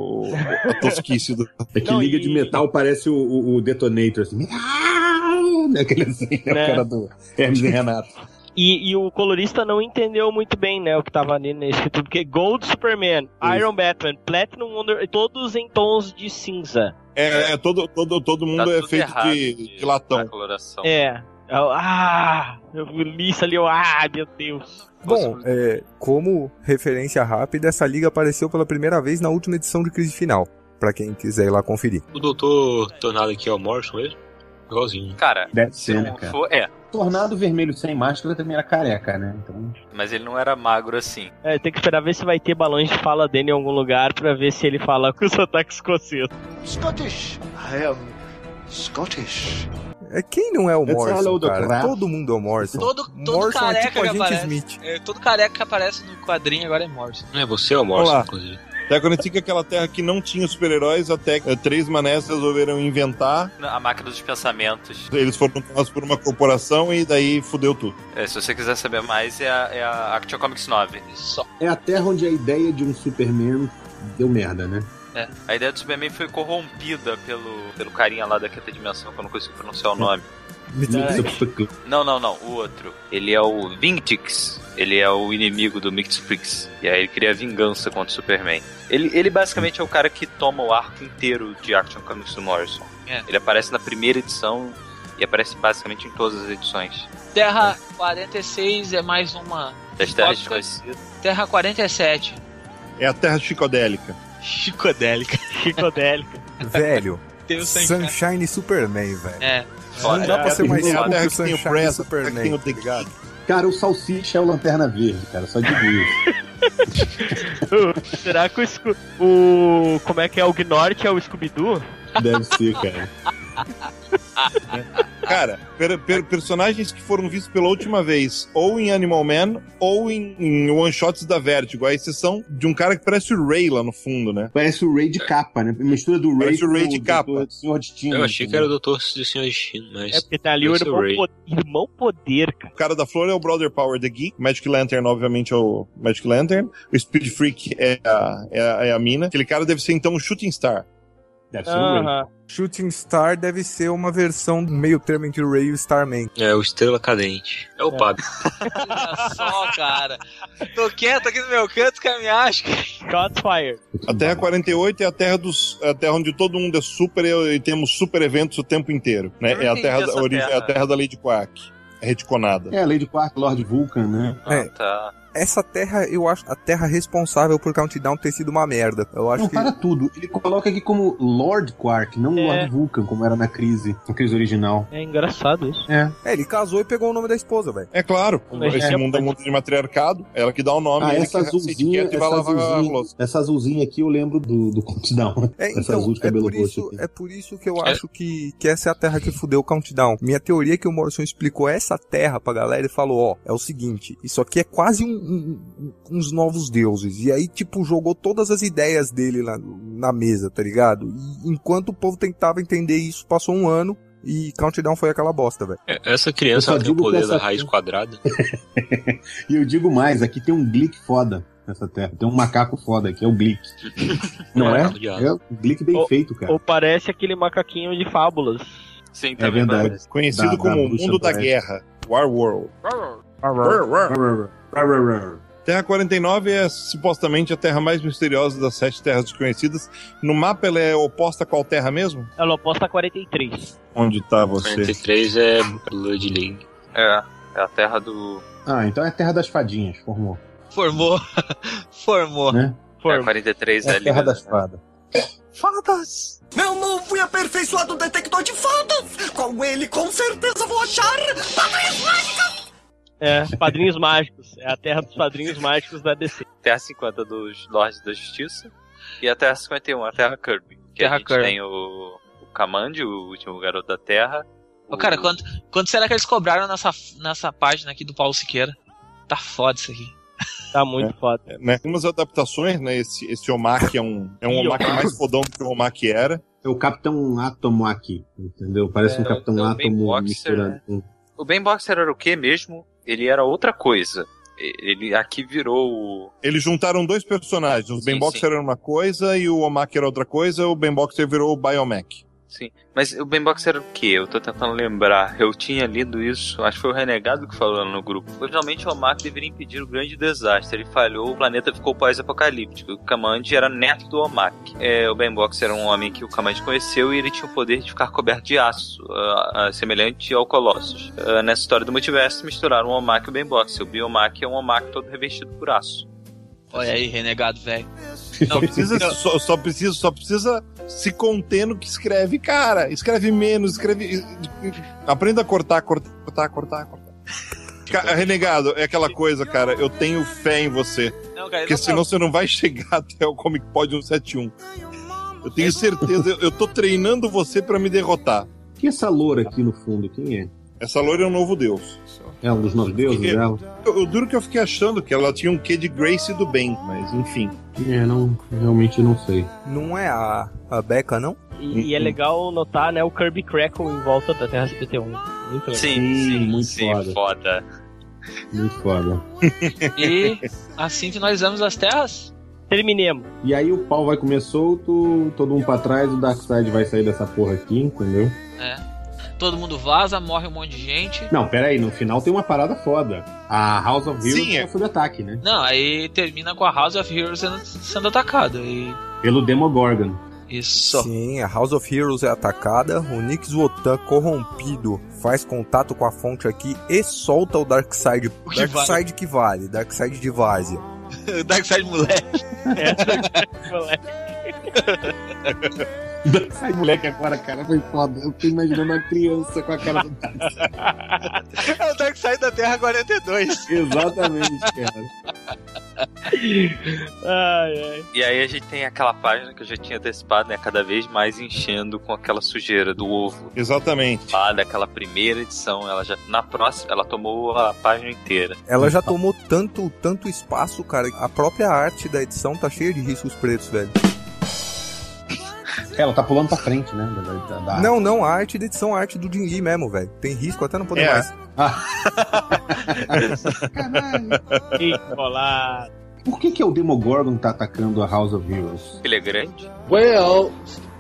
a tosquice do. (laughs) É que Não, liga e- de metal parece o, o, o Detonator, assim. (laughs) Aquele assim, é o Né? cara do Hermes e Renato. E, e o colorista não entendeu muito bem, né, o que tava ali nesse escrito, porque Gold Superman, Isso. Iron Batman, Platinum Wonder, todos em tons de cinza. É, é todo, todo, todo mundo Tá é feito errado de, de latão. coloração. É. Ah, eu li isso ali, eu, ah, meu Deus. Bom, é, como referência rápida, essa liga apareceu pela primeira vez na última edição de Crise Final. Pra quem quiser ir lá conferir. O Doutor Tornado aqui é o Morrison mesmo? Igualzinho. Cara, Deve se ser, né, não for. É, Tornado vermelho sem máscara também era careca, né? Então, mas ele não era magro assim. É, tem que esperar ver se vai ter balões de fala dele em algum lugar pra ver se ele fala com o (laughs) sotaque escocês. Scottish. I am Scottish. É, quem não é o Morrison, cara? Todo mundo é o Morrison. Todo, todo Morrison é careca tipo a que aparece. É, todo careca que aparece no quadrinho agora é Morrison. Não é você ou o Morrison, Olá. inclusive? Até quando fica aquela terra que não tinha super-heróis, até que três manés resolveram inventar. A máquina dos pensamentos. Eles foram tomados por uma corporação e daí fudeu tudo. É, se você quiser saber mais, é a, é a Action Comics 9. Só. é a terra onde a ideia de um Superman deu merda, né? A ideia do Superman foi corrompida pelo, pelo carinha lá da quinta dimensão, que eu não consigo pronunciar o nome. Não, não, não, o outro. Ele é o Vingtix. Ele é o inimigo do Mixprix. E aí ele cria vingança contra o Superman. Ele, ele basicamente é o cara que toma o arco inteiro de Action Comics do Morrison. É. Ele aparece na primeira edição e aparece basicamente em todas as edições. Terra 46 é mais uma. Das terras desconhecidas. Terra 47. É a terra chicodélica. Chicodélica. Psicodélica. Velho, Tem o Sunshine. Sunshine Superman, velho. É. Não dá pra ser mais sábio que o que tem o Sunshine tem Superman, o The ligado? Cara, o Salsicha é o Lanterna Verde, cara. Só digo (laughs) isso. Será que o, o. Como é que é? O Gnort é o Scooby-Doo? Deve ser, cara. (laughs) Cara, per- per- personagens que foram vistos pela última vez, ou em Animal Man, ou em, em one-shots da Vertigo, a exceção de um cara que parece o Ray lá no fundo, né? Parece o Ray de capa, né? Mistura do Ray Parece o Ray de capa. Senhor Destino. Eu achei que era o Doutor do Senhor Destino, mas. É porque tá ali o irmão, Ray. po- irmão poder, cara. O cara da flor é o Brother Power the Geek, Magic Lantern, obviamente, é o Magic Lantern, o Speed Freak é a, é a, é a mina. Aquele cara deve ser então o Shooting Star. Deve ser o Ray. Shooting Star deve ser uma versão meio termo entre o Ray e o Starman. É o Estrela Cadente. É o É. Pablo. Olha (laughs) só, cara. Tô quieto aqui no meu canto, os caras me acham. Shots fired. A Terra 48 é a terra dos, é a terra onde todo mundo é super e, temos super eventos o tempo inteiro, né? Eu É a terra, da, origem, é a terra. terra da Lady Quark. É reticonada. É, a Lady Quark, Lord Vulcan, né? É. Ah, tá. Essa terra, eu acho a terra responsável por Countdown ter sido uma merda. Eu acho Não, que. para tudo. Ele coloca aqui como Lord Quark, não É. Lord Vulcan, como era na crise, na crise original. É engraçado isso. É. É, ele casou e pegou o nome da esposa, velho. É claro, esse é- mundo é um mundo de matriarcado, ela que dá o nome, Ah, ele essa azulzinha, essa azulzinha, essa azulzinha aqui eu lembro do, do Countdown. (laughs) É, Essa então, azul de é cabelo por, roxo isso, aqui. é por isso que eu acho que, que essa é a terra que fudeu o Countdown. Minha teoria é que o Morrison explicou essa terra pra galera e falou, ó, é o seguinte, isso aqui é quase um- um- um- uns novos deuses. E aí, tipo, jogou todas as ideias dele na, na mesa, tá ligado? E enquanto o povo tentava entender isso, passou um ano e Countdown foi aquela bosta, velho. É, Essa criança tem o poder essa- da raiz quadrada. (laughs) E eu digo mais, aqui tem um Glick foda nessa terra. Tem um macaco foda aqui, é o Glick. Não é? Macaco de asa. É um Glick bem Ou- feito, cara. Ou parece aquele macaquinho de fábulas. Sim, É também verdade. parece. Conhecido Da- como da o mundo da poética. guerra, War World. Terra 49 é supostamente a terra mais misteriosa das sete terras desconhecidas. No mapa ela é oposta a qual terra mesmo? Ela oposta a 43. Onde tá você? 43 é Blood League. É, é a terra do. Ah, então é a terra das fadinhas, formou. Formou. (laughs) Formou. Né? É, Forma. 43 É é a terra ali. das fadas. Fadas! Meu novo e aperfeiçoado detector de fadas! Com ele, com certeza, vou achar padrinhos mágicos! É, padrinhos mágicos. É a terra dos padrinhos mágicos da DC. Terra 50 dos Lords da Justiça. E a Terra 51, a Terra Kirby. Que Terra a gente Kirby. tem o, o Kamandi, o último garoto da Terra. Ô, cara, O- quanto, quanto será que eles cobraram nessa, nessa página aqui do Paulo Siqueira? Tá foda isso aqui. Tá muito foda. É, né? Tem umas adaptações, né? Esse, esse Omaki é um, é um Omaki Omaki. mais fodão do que o Omaki era. É o Capitão Átomo aqui, entendeu? Parece É, um Capitão é o Ben Átomo Boxer, misturado né? O Ben Boxer era o que mesmo? Ele era outra coisa. Ele aqui virou o. Eles juntaram dois personagens. O Ben Boxer era uma coisa e o Omaki era outra coisa. O Ben Boxer virou o Biomech. Sim. Mas o Ben Boxer era o que? Eu tô tentando lembrar. Eu tinha lido isso, acho que foi o Renegado que falou no grupo. Originalmente o Omaki deveria impedir o grande desastre. Ele falhou, o planeta ficou pós-apocalíptico. O Kamandi era neto do Omaki. É, o Ben Boxer era um homem que o Kamandi conheceu e ele tinha o poder de ficar coberto de aço, ah, ah, semelhante ao Colossus. Ah, nessa história do multiverso, misturaram o Omaki e o Ben Boxer. O Biomaki é um Omaki todo revestido por aço. Olha aí, renegado, velho. (laughs) Só precisa, só, só precisa, só precisa se conter no que escreve, cara. Escreve menos, escreve. Aprenda a cortar, cortar, cortar, cortar, cortar. (laughs) Renegado, é aquela coisa, cara. Eu tenho fé em você. Não, cara, Porque não, senão você não vai chegar (laughs) até o Comic Pod 171. Eu tenho certeza, eu, eu tô treinando você pra me derrotar. Que essa loura aqui no fundo, quem é? Essa loira é um novo deus. É um dos novos deuses Porque- dela? Eu, eu duro que eu fiquei achando que ela tinha um quê de Grace do bem, mas enfim. É, não, realmente não sei. Não é a, a Becca, não? E, e é legal notar, né, o Kirby Crackle em volta da Terra 51. Muito legal. Sim, Sim, sim, muito sim, foda. foda. Muito foda. E assim finalizamos as terras. Terminemos. E aí o pau vai comer solto, todo mundo pra trás, o Darkseid vai sair dessa porra aqui, entendeu? É. Todo mundo vaza, morre um monte de gente. Não, pera aí, no final tem uma parada foda. A House of Heroes Sim, é. foi de ataque, né? Não, aí termina com a House of Heroes sendo, sendo atacada. E Pelo Demogorgon. isso. Sim, a House of Heroes é atacada, o Nix Wotan corrompido faz contato com a fonte aqui e solta o Darkseid. O que Darkseid que vale, Darkseid de Várzea. (laughs) Darkseid moleque. É, moleque. (laughs) (laughs) Darkseid moleque agora, cara, foi foda. Eu tô imaginando uma criança com a cara do É o Darkseid da Terra 42. (laughs) Exatamente, cara. Ai, ai. E aí a gente tem aquela página que eu já tinha antecipado, né? Cada vez mais enchendo com aquela sujeira do ovo. Exatamente. Lá daquela primeira edição, ela já. Na próxima, ela tomou a página inteira. Ela já tomou tanto, tanto espaço, cara. A própria arte da edição tá cheia de riscos pretos, velho. Ela tá pulando pra frente, né? da- da- da- Não, não, a arte da edição, a arte do Jim Lee mesmo, velho. Tem risco até não poder É. mais. (laughs) Que colado. Por que, que o Demogorgon tá atacando a House of Heroes? Ele é grande. Well,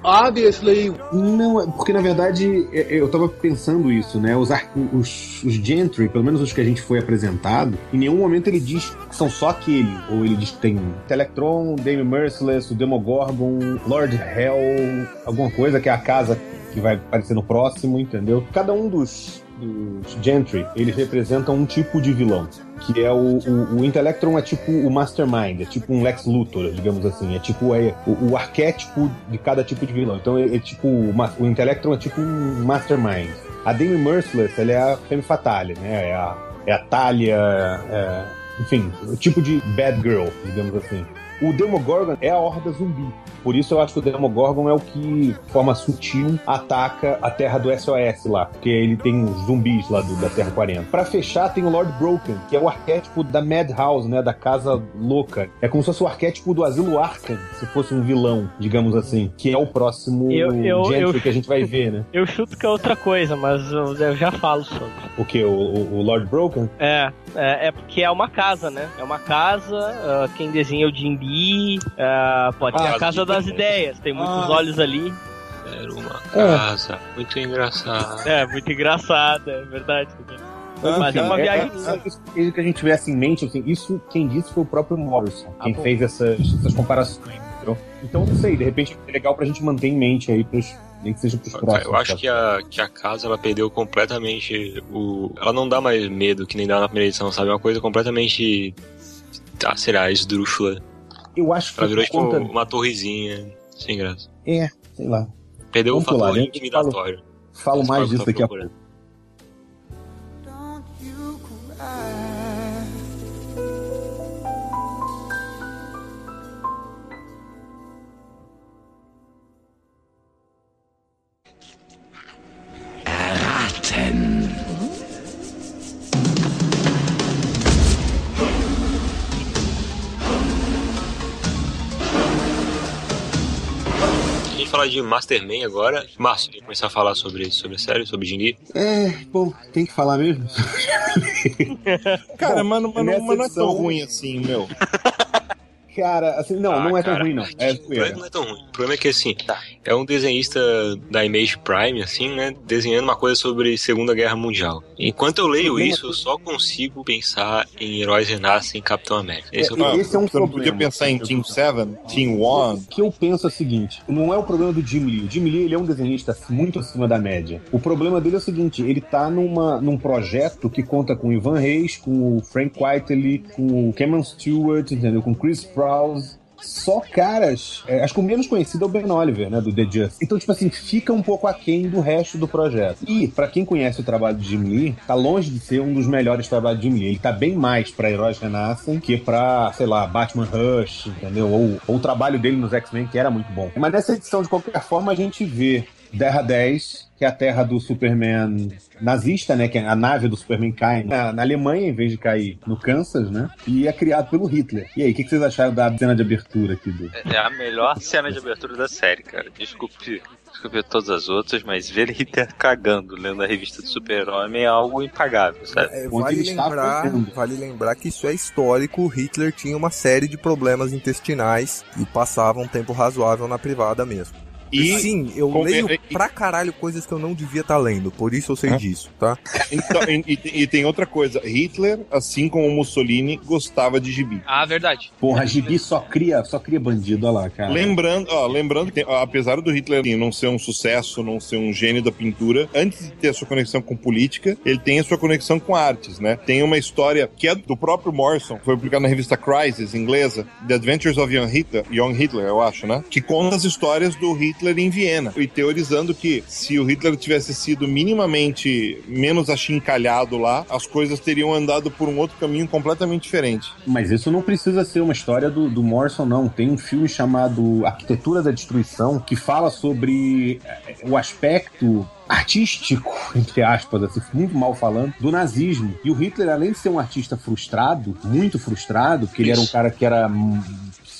obviously, Não, é porque na verdade é- é, eu tava pensando isso, né? Os, os, os Gentry, pelo menos os que a gente foi apresentado, em nenhum momento ele diz que são só aquele. Ou ele diz que tem Telectron, Dame Merciless, o Demogorgon, Lord Hell, alguma coisa que é a casa que vai aparecer no próximo, entendeu? Cada um dos, dos Gentry, eles representam um tipo de vilão. Que é o, o, o Intelectron é tipo o Mastermind, é tipo um Lex Luthor, digamos assim. É tipo é, o, o arquétipo de cada tipo de vilão. Então é, é tipo. O, Intelectron é tipo um Mastermind. A Dame Merciless, ela é a Femme Fatale, né? É a, é a Talia, é, enfim, o tipo de bad girl, digamos assim. O Demogorgon é a horda zumbi. Por isso eu acho que o Demogorgon é o que, de forma sutil, ataca a terra do SOS lá. Porque ele tem os zumbis lá do- da Terra 40. Pra fechar, tem o Lord Broken, que é o arquétipo da Madhouse, né? Da casa louca. É como se fosse o arquétipo do Asilo Arkham, se fosse um vilão, digamos assim. Que é o próximo Eu- eu- eu- que a gente vai ver, né? Eu chuto que é outra coisa, mas eu, eu já falo sobre. O que? O, o- Lord Broken? É, é, é porque é uma casa, né? É uma casa, ah, quem desenha é o Jim Lee, ah, pode ser Ah, a casa das ideias, tem muitos Ah. olhos ali. Era uma casa muito engraçada. É, muito engraçada, é verdade. Mas é uma É, viagem. é, é isso que a gente tivesse em mente, assim, isso quem disse foi o próprio Morrison, Ah, quem bom. fez essas, essas comparações. entendeu? Então, não sei, de repente é legal pra gente manter em mente aí, pros, nem que seja pros próximos. Eu acho que a, que a casa ela perdeu completamente o. Ela não dá mais medo que nem dá na primeira edição, sabe? É uma coisa completamente. Ah, será, esdrúxula. Eu acho que Ela virou por tipo conta... uma torrezinha sem graça. É, sei lá. Perdeu Vamos o fator né? intimidatório. Falo Esse mais disso daqui a pouco. Falar de Masterman agora. Márcio, quer começar a falar sobre, sobre a série, sobre Jingi? É, bom, tem que falar mesmo. (laughs) Cara, Bom, mano, mano, nessa mas não é tão edição- ruim assim, meu. (laughs) Cara, assim, não, Ah, não é tão cara, ruim, não. É problema zoeira. não é tão ruim. O problema é que, assim, é um desenhista da Image Prime, assim, né? Desenhando uma coisa sobre Segunda Guerra Mundial. Enquanto eu leio problema isso, eu só consigo pensar em Heróis Renascem em Capitão América. Esse é, É, problema. esse é um Você não problema. podia pensar em Team 7, Team 1. O que eu penso é o seguinte: não é o problema do Jim Lee. O Jim Lee ele é um desenhista muito acima da média. O problema dele é o seguinte: ele tá numa, num projeto que conta com o Ivan Reis, com o Frank Whiteley, com o Cameron Stewart, entendeu? Com o Chris Só caras. é, acho que o menos conhecido é o Ben Oliver, né? Do The Just. Então, tipo assim, fica um pouco aquém do resto do projeto. E, pra quem conhece o trabalho de Jim Lee, tá longe de ser um dos melhores trabalhos de Jim Lee. Ele tá bem mais pra Heróis Renascem que pra, sei lá, Batman Rush, entendeu? Ou, ou o trabalho dele nos X-Men, que era muito bom. Mas nessa edição, de qualquer forma, a gente vê Terra 10, que é a terra do Superman nazista, né? Que a nave do Superman cai na, na Alemanha em vez de cair no Kansas, né? E é criado pelo Hitler. E aí, o que, que vocês acharam da cena de abertura aqui do. É a melhor cena de abertura da série, cara. Desculpe, desculpe todas as outras, mas ver Hitler cagando lendo a revista do Super-Homem é algo impagável, sabe? É, vale, lembrar, vale lembrar que isso é histórico. Hitler tinha uma série de problemas intestinais e passava um tempo razoável na privada mesmo. E, Sim, eu leio pra caralho coisas que eu não devia estar lendo, por isso eu sei Hã? disso, tá? então, e, e- tem outra coisa. Hitler, assim como Mussolini, gostava de gibi. Ah, verdade. Porra, Gibi só cria, só cria bandido, olha lá, cara. Lembrando, ó, lembrando que, apesar do Hitler assim, não ser um sucesso, não ser um gênio da pintura, antes de ter a sua conexão com política, ele tem a sua conexão com artes, né? Tem uma história que é do próprio Morrison, foi publicada na revista Crisis, inglesa, The Adventures of Young Hitler, Young Hitler, eu acho, né? Que conta as histórias do Hitler Hitler em Viena e teorizando que se o Hitler tivesse sido minimamente menos achincalhado lá, as coisas teriam andado por um outro caminho completamente diferente. Mas isso não precisa ser uma história do, do Morrison, não. Tem um filme chamado Arquitetura da Destruição que fala sobre eh, o aspecto artístico, (laughs) entre aspas, assim, muito mal falando, do nazismo. E o Hitler, além de ser um artista frustrado, muito frustrado, porque ele era um cara que era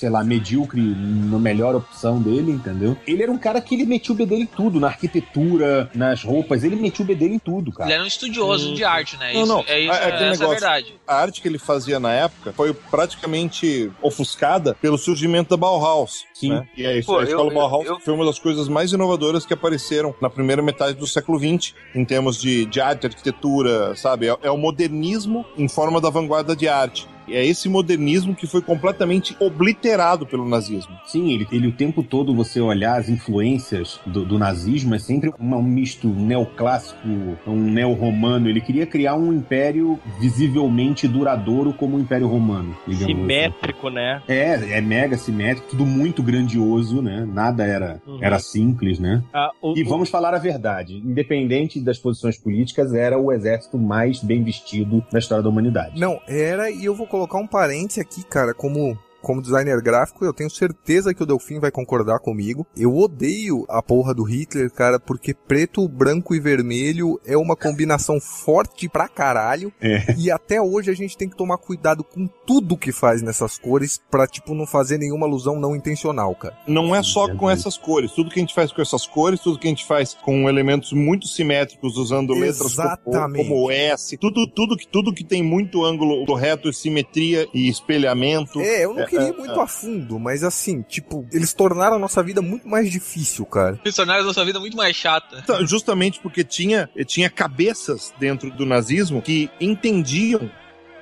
sei lá, medíocre na melhor opção dele, entendeu? Ele era um cara que ele metia o B dele em tudo, na arquitetura, nas roupas, ele metia o B dele em tudo, cara. Ele era um estudioso de arte, né? Não, Isso- não. É isso, É- é é, é a negócio. verdade. A arte que ele fazia na época foi praticamente ofuscada pelo surgimento da Bauhaus. Sim. né? E a, Pô, a escola eu- Bauhaus eu- foi uma das coisas mais inovadoras que apareceram na primeira metade do século XX, em termos de, de arte, arquitetura, sabe? É, é o modernismo em forma da vanguarda de arte. É esse modernismo que foi completamente obliterado pelo nazismo. Sim, ele, ele o tempo todo você olhar as influências do, do nazismo é sempre um misto neoclássico, um neo-romano. Ele queria criar um império visivelmente duradouro como o Império Romano. assim. Simétrico, né? É, é mega simétrico, tudo muito grandioso, né? Nada era, Uhum. era simples, né? Ah, o- E o- vamos falar a verdade, independente das posições políticas, era o exército mais bem vestido da história da humanidade. Não, era, e eu vou colocar um parêntese aqui, cara, como. Como designer gráfico, eu tenho certeza que o Delfim vai concordar comigo. Eu odeio a porra do Hitler, cara, porque preto, branco e vermelho é uma combinação forte pra caralho. É. E até hoje a gente tem que tomar cuidado com tudo que faz nessas cores pra, tipo, não fazer nenhuma alusão não intencional, cara. Não é só com essas cores. Tudo que a gente faz com essas cores, tudo que a gente faz com elementos muito simétricos, usando letras como, Exatamente. como o S, tudo, tudo, que, tudo que tem muito ângulo correto, simetria e espelhamento. É, eu não É, queria é, ir muito é. a fundo, mas assim, tipo, eles tornaram a nossa vida muito mais difícil, cara. Eles tornaram a nossa vida muito mais chata. Então, Justamente porque tinha, tinha cabeças dentro do nazismo que entendiam.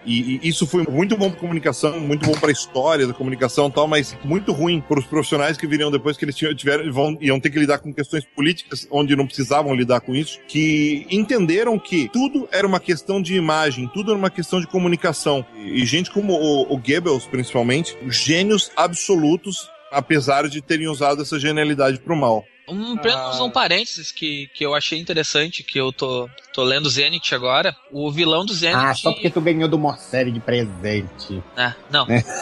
E, e isso foi muito bom para comunicação, muito bom para a história da comunicação e tal, mas muito ruim para os profissionais que viriam depois que eles tiveram, vão, iam ter que lidar com questões políticas onde não precisavam lidar com isso, que entenderam que tudo era uma questão de imagem, tudo era uma questão de comunicação. E, e gente como o, o Goebbels, principalmente, gênios absolutos, apesar de terem usado essa genialidade para o mal. Um, apenas um parênteses que, que eu achei interessante, que eu tô, tô lendo Zenith agora. O vilão do Zenith. Ah, só porque tu ganhou do Morcelli de presente. Ah, não. Né? (laughs)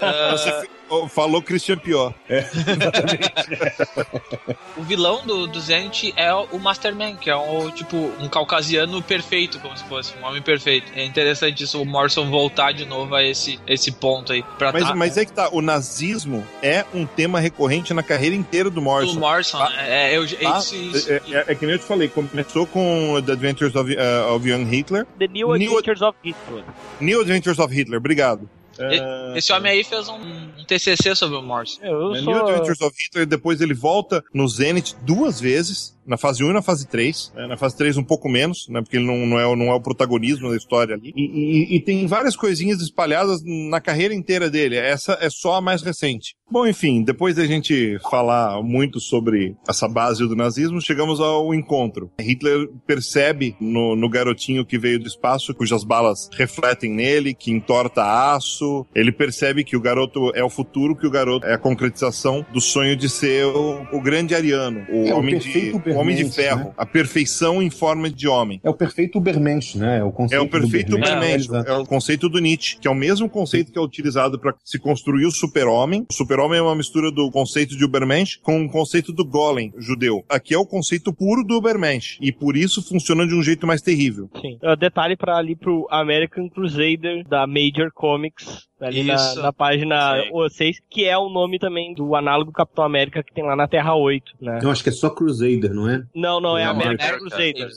Ah, Você fi- oh, falou Christian Pior. (laughs) o vilão do, do Zenith é o Masterman, que é um, tipo, um caucasiano perfeito, como se fosse um homem perfeito. É interessante isso, o Morrison voltar de novo a esse, esse ponto aí. Pra Mas, tá- mas é que tá, o nazismo é um tema recorrente na carreira inteira do do Morrison. Morrison, Ah, né? é, eu, tá? isso, isso, É, é- é que nem eu te falei, começou com The Adventures of, uh, of Young Hitler, The New New- Adventures of Hitler. New Adventures of Hitler, obrigado. É, Esse homem aí fez um, um TCC sobre o Morrison. Eu né, sou... New Adventures of Hitler, depois ele volta no Zenith duas vezes, na fase 1 e na fase 3. né, na fase 3 um pouco menos, né, porque ele não, não, é, o- não é o protagonismo da história ali. E, e- e tem várias coisinhas espalhadas na carreira inteira dele. Essa é só a mais recente. Bom, enfim, depois da gente falar muito sobre essa base do nazismo, chegamos ao encontro. Hitler percebe no, no garotinho que veio do espaço, cujas balas refletem nele, que entorta aço. Ele percebe que o garoto é o futuro, que o garoto é a concretização do sonho de ser o, o grande ariano, o, É, o homem, de, perfeito o homem de Ubermensch, ferro, né? a perfeição em forma de homem. É o perfeito Ubermensch, né? É o É conceito o perfeito do Ubermensch. Exato. é o conceito do Nietzsche, que é o mesmo conceito que é utilizado para se construir o super-homem. O super-homem é uma mistura do conceito de Ubermensch com o conceito do golem judeu. Aqui é o conceito puro do Ubermensch, e por isso funciona de um jeito mais terrível. Sim. Uh, detalhe pra ali pro American Crusader da Major Comics, ali na, Isso. na página Sim. 6, que é o nome também do análogo Capitão América que tem lá na Terra 8, né? Eu acho que é só Crusader, não é? Não, não, é É American American Crusader.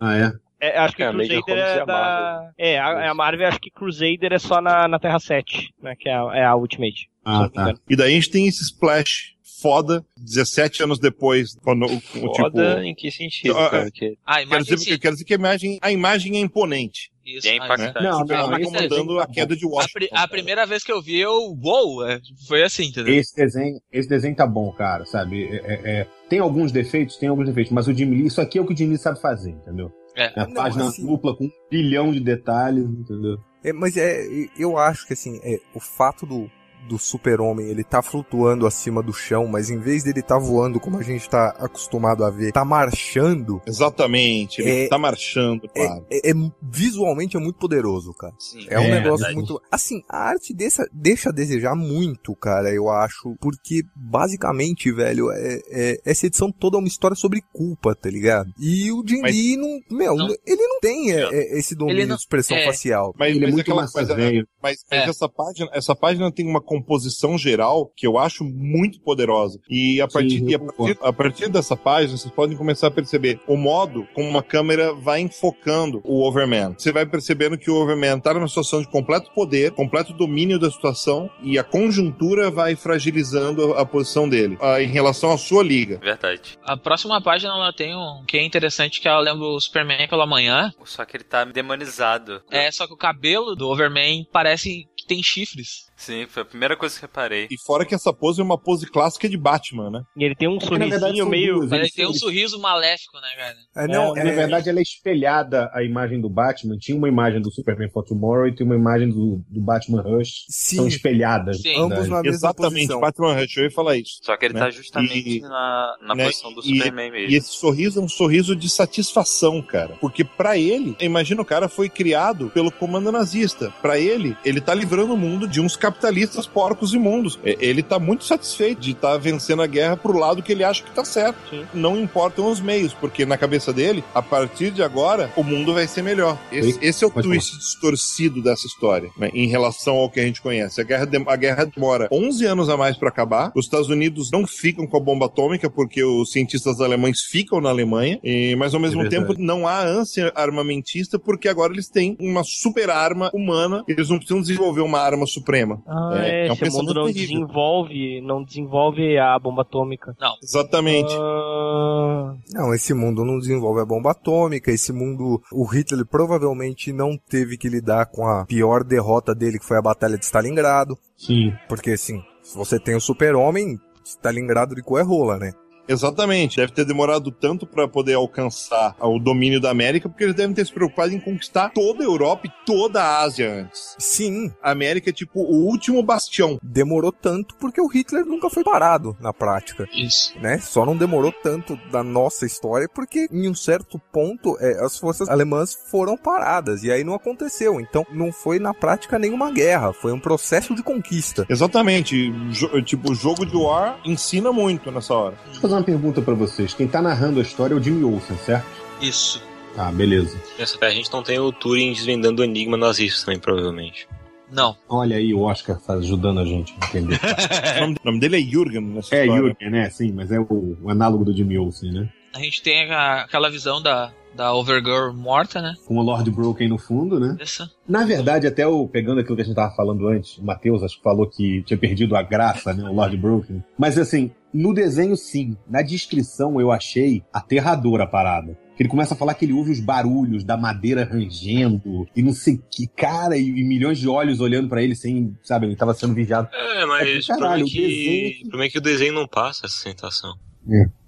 Ah, é? É, acho que É, Crusader é é a da... Marvel. É, a, é a Marvel, acho que Crusader é só na, na Terra 7, né? Que é a, é a Ultimate. Ah, tá. E daí a gente tem esse splash foda, 17 anos depois, quando Foda tipo... em que sentido, Ah, cara? Ah, Quero dizer, eu quero dizer que a imagem, a imagem é imponente. isso. É ah, impactante. Não, Porque ela não, tá esse comandando a queda de A, Washington. pri- a primeira vez que eu vi, eu. Uou! é, Foi assim, entendeu? Esse desenho, esse desenho tá bom, cara, sabe? É- é- é- tem alguns defeitos, tem alguns defeitos, mas o Jim Lee, isso aqui é o que o Jim Lee sabe fazer, entendeu? É. É a Não, página assim- dupla com um bilhão de detalhes, entendeu? É, mas é, eu acho que assim, é, o fato do, do super-homem, ele tá flutuando acima do chão, mas em vez dele tá voando como a gente tá acostumado a ver, tá marchando. Exatamente, ele É- tá marchando, claro. É, é- visualmente é muito poderoso, cara. Sim. É um É, negócio muito. Assim, a arte dessa, deixa a desejar muito, cara, eu acho. Porque, basicamente, velho, é, é- essa edição toda é uma história sobre culpa, tá ligado? E o Jim Mas- Lee não. Meu, Não. ele não tem é, é, esse domínio não- de expressão é. facial. Mas, Ele é mas muito aquela massa coisa- velho. Mas, mas É. essa página, essa página tem uma composição geral que eu acho muito poderosa. E a partir, eu e a partir, a partir dessa página, vocês podem começar a perceber o modo como uma câmera vai enfocando o Overman. Você vai percebendo que o Overman tá numa situação de completo poder, completo domínio da situação, e a conjuntura vai fragilizando a, a posição dele ah, em relação à sua liga. Verdade. A próxima página ela tem um que é interessante que ela lembra o Superman pela manhã. Só que ele tá demonizado. É, só que o cabelo do Overman parece que tem chifres. Sim, foi a primeira coisa que eu reparei. E fora que essa pose é uma pose clássica de Batman, né? E ele tem um É que, na verdade, sorrisinho meio. duas. Parece Ele- tem um sorriso maléfico, né, cara? É, não, É, é, Na verdade, ela é espelhada a imagem do Batman. Tinha uma imagem do Superman for Tomorrow e tem uma imagem do, do Batman Rush. sim, São espelhadas. Sim. na ambos na mesma Exatamente, posição. Batman Rush, eu ia falar isso. Só que ele Né? tá justamente E- na, na né? posição do E- Superman mesmo. E esse sorriso é um sorriso de satisfação, cara. Porque pra ele, imagina o cara foi criado pelo comando nazista. Pra ele, ele tá livrando o mundo de uns capitalistas porcos imundos. Ele tá muito satisfeito de estar vencendo a guerra pro lado que ele acha que tá certo. Sim. Não importam os meios, porque na cabeça dele, a partir de agora, o mundo vai ser melhor. Esse, esse é o Pode twist distorcido dessa história, né, em relação ao que a gente conhece. A guerra, dem- a guerra demora 11 anos a mais pra acabar. Os Estados Unidos não ficam com a bomba atômica, porque os cientistas alemães ficam na Alemanha, e, mas ao mesmo É tempo não há ânsia armamentista, porque agora eles têm uma super arma humana, eles não precisam desenvolver uma arma suprema. Ah, É, é, é um esse mundo pensamento não terrível. desenvolve, não desenvolve a bomba atômica. Exatamente. Ah, Não, esse mundo não desenvolve a bomba atômica, esse mundo, o Hitler provavelmente não teve que lidar com a pior derrota dele, que foi a Batalha de Stalingrado, Sim. porque assim, se você tem o super-homem, Stalingrado de cu é rola, né? Exatamente. Deve ter demorado tanto para poder alcançar o domínio da América, porque eles devem ter se preocupado em conquistar toda a Europa e toda a Ásia antes. Sim, A América é tipo o último bastião. demorou tanto porque o Hitler nunca foi parado na prática. Isso. né? Só não demorou tanto da nossa história porque em um certo ponto é, as forças alemãs foram paradas e aí não aconteceu. Então não foi na prática nenhuma guerra, foi um processo de conquista. Exatamente. Jo- tipo, o jogo de war ensina muito nessa hora. Eu fazer uma pergunta pra vocês. Quem tá narrando a história é o Jimmy Olsen, certo? Isso. Ah, beleza. Nessa a gente não tem o Turing desvendando o enigma nazista também, provavelmente. Não. Olha aí o Oscar faz- ajudando a gente a entender. (laughs) O nome, o nome dele é Jürgen nessa é, história. Jürgen, né? Sim, mas é o, o análogo do Jimmy Olsen, né? A gente tem a- aquela visão da, da Overgirl morta, né? Com o Lord Broken no fundo, né? Essa. Na verdade, até o, pegando aquilo que a gente tava falando antes, o Matheus acho que falou que tinha perdido a graça, né? O Lord Broken. Mas assim, no desenho sim. Na descrição eu achei aterradora a parada. Que ele começa a falar que ele ouve os barulhos da madeira rangendo e não sei que, cara, e, e milhões de olhos olhando pra ele sem, sabe, ele tava sendo vigiado. É, mas É, caralho, é o desenho que, que- o problema é que o desenho não passa essa sensação.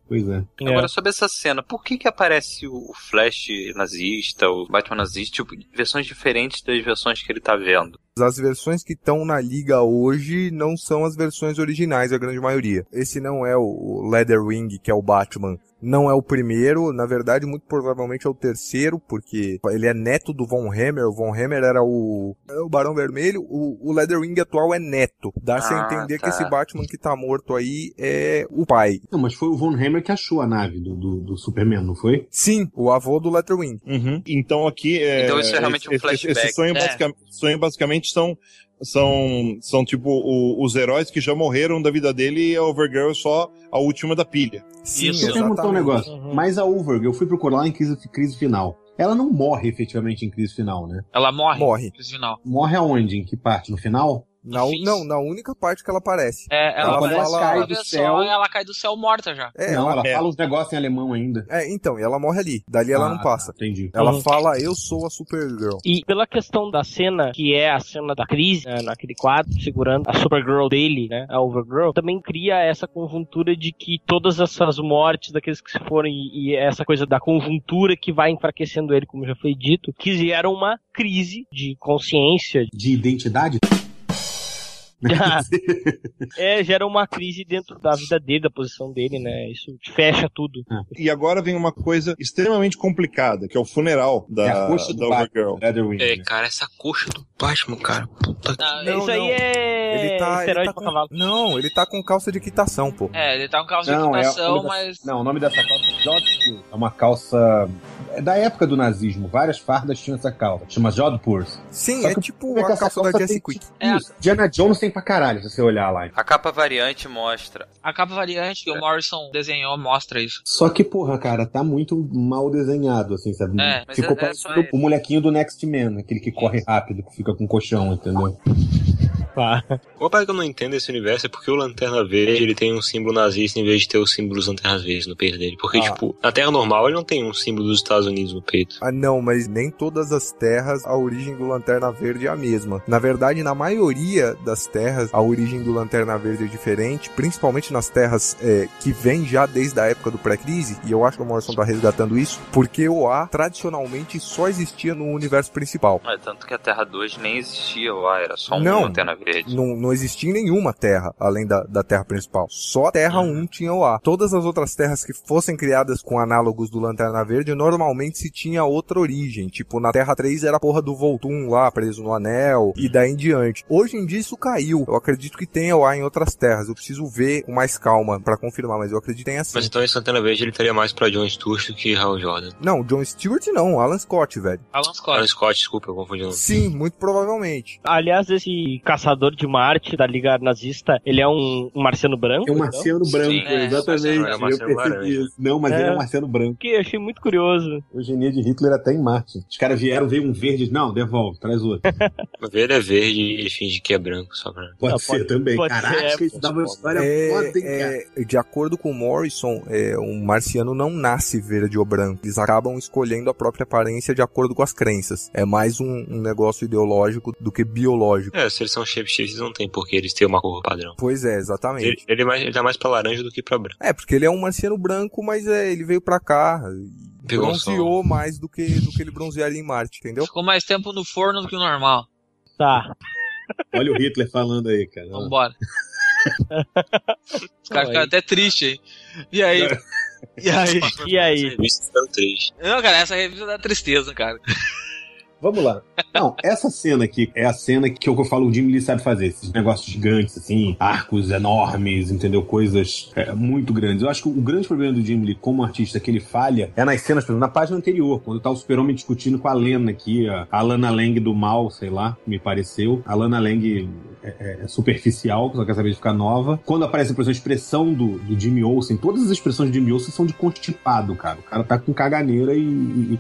Pois é. é. Agora, sobre essa cena, por que que aparece o o Flash nazista, o Batman nazista, tipo, versões diferentes das versões que ele tá vendo? As versões que estão na liga hoje não são as versões originais, a grande maioria. Esse não é o Leatherwing, que é o Batman. Não é o primeiro, na verdade, muito provavelmente é o terceiro, porque ele é neto do Von Hammer. O Von Hammer era o, é o Barão Vermelho. O, o Leatherwing atual é neto. Dá-se a Ah, entender tá. que esse Batman que tá morto aí é o pai. Não, mas foi o Von Hammer que achou a nave do, do, do Superman, não foi? Sim, o avô do Leatherwing. Uhum. Então aqui é. Então isso é realmente um esse, esse- flashback. Esse sonho, É. sonho basicamente são. São, são tipo o- os heróis que já morreram da vida dele e a Overgirl é só a última da pilha. Sim, Isso. Deixa eu perguntar um negócio. Uhum. Mas a Overgirl, eu fui procurar lá em crise, crise final. Ela não morre efetivamente em crise final, né? Ela morre. Morre. No final. Morre aonde? Em que parte? No final? Na, não, na única parte que ela aparece. É, ela, Ela aparece fala- cai do céu. e ela cai do céu morta já. É, não, ela, ela é. fala os negócios em alemão ainda. é, então, e ela morre ali. Dali ela Ah, não passa. tá, entendi. Ela Uhum. fala, eu sou a Supergirl. E pela questão da cena, que é a cena da crise, né, naquele quadro, segurando a Supergirl dele, né, a Overgirl, também cria essa conjuntura de que todas essas mortes daqueles que se foram e, e essa coisa da conjuntura que vai enfraquecendo ele, como já foi dito, que gera uma crise de consciência. De identidade? (laughs) é, gera uma crise dentro da vida dele, da posição dele, né? Isso fecha tudo. E agora vem uma coisa extremamente complicada, que é o funeral da, É a coxa do da Overgirl. Leatherwing, É, né? cara, essa coxa do Batman, cara. Puta que... Não, Não, Isso aí não. é Ele tá, ele tá com... cavalo. Não, ele tá com calça de quitação, pô. É, ele tá com calça de Não, é, equitação, o nome da- mas. não, o nome dessa calça é. É uma calça. É da época do nazismo. Várias fardas tinham essa calça. Chama Jodhpur. Sim, Só é tipo é que a calça da tem- Quick. É. Isso. Diana Jones tem pra caralho, se você olhar lá. A capa variante mostra. A capa variante que o Morrison desenhou mostra isso. Só que, porra, cara, tá muito mal desenhado, assim, sabe? É, Ficou é- é o molequinho do Next Man, aquele que corre rápido, que fica com colchão, entendeu? Tá. Uma parada que eu não entendo desse universo é porque o Lanterna Verde ele tem um símbolo nazista em vez de ter o símbolo dos Lanternas Verdes no peito dele. Porque, Ah. tipo, na Terra normal ele não tem um símbolo dos Estados Unidos no peito. Ah, não, mas nem todas as terras a origem do Lanterna Verde é a mesma. Na verdade, na maioria das terras, a origem do Lanterna Verde é diferente, principalmente nas terras é, que vêm já desde a época do pré-crise, e eu acho que o Morrison tá resgatando isso, porque o A tradicionalmente só existia no universo principal. É, tanto que a Terra 2 nem existia lá, era só um Não. lanterna verde. Não, não existia em nenhuma terra, além da, da terra principal. Só a Terra 1 tinha o A. Todas as outras terras que fossem criadas com análogos do Lanterna Verde, normalmente se tinha outra origem. Tipo, na Terra 3 era a porra do Voltum lá, preso no anel, e daí em diante. Hoje em dia isso caiu. Eu acredito que tenha o A em outras terras. Eu preciso ver com mais calma pra confirmar, mas eu acredito que tenha sim. Mas então esse Lanterna Verde ele estaria mais pra John Stewart do que Hal Jordan. Não, John Stewart não, Alan Scott, velho. Alan Scott. Alan Scott, desculpa, eu confundi o nome. Sim, muito provavelmente. Aliás, esse caçador de Marte da Liga Nazista, ele é um, um marciano branco? É um então? marciano branco, Sim, é, exatamente. é um marciano eu percebi laranja. isso. Não, mas É. ele é um marciano branco. Que eu achei muito curioso. Eugenia de Hitler até em Marte. Os caras vieram, veio um verde. Não, devolve, traz outro. (laughs) Mas ele é verde e ele finge que é branco, só pra... Pode Não, ser pode- também. pode Caraca, ser, isso dá uma história É, foda, hein, cara. é, de acordo com o Morrison, é, um marciano não nasce verde ou branco. Eles acabam escolhendo a própria aparência de acordo com as crenças. É mais um, um negócio ideológico do que biológico. É, se eles são shapeshifters não tem por que eles terem uma cor padrão. Pois é, exatamente. Ele, ele, é mais, ele tá mais pra laranja do que pra branco. É, porque ele é um marciano branco, mas é, ele veio pra cá e Pegou um bronzeou mais do que, do que ele bronzearia em Marte, entendeu? Ficou mais tempo no forno do que o normal. Tá. Olha o Hitler falando aí, cara. Vambora. (laughs) Os caras ficaram até tristes aí. E aí? E aí? E aí? Triste. Não, cara, essa revista dá tristeza, cara. Vamos lá. Não, essa cena aqui é a cena que eu falo o Jim Lee sabe fazer. Esses negócios gigantes, assim, arcos enormes, entendeu? Coisas é, muito grandes. Eu acho que o grande problema do Jim Lee como artista que ele falha é nas cenas, por exemplo, na página anterior, quando tá o super-homem discutindo com a Lena aqui, a Lana Lang do mal, sei lá, me pareceu. A Lana Lang é, é- é superficial, só quer saber de ficar nova. Quando aparece, por exemplo, a expressão do, do Jimmy Olsen, todas as expressões de Jimmy Olsen são de constipado, cara. O cara tá com caganeira e,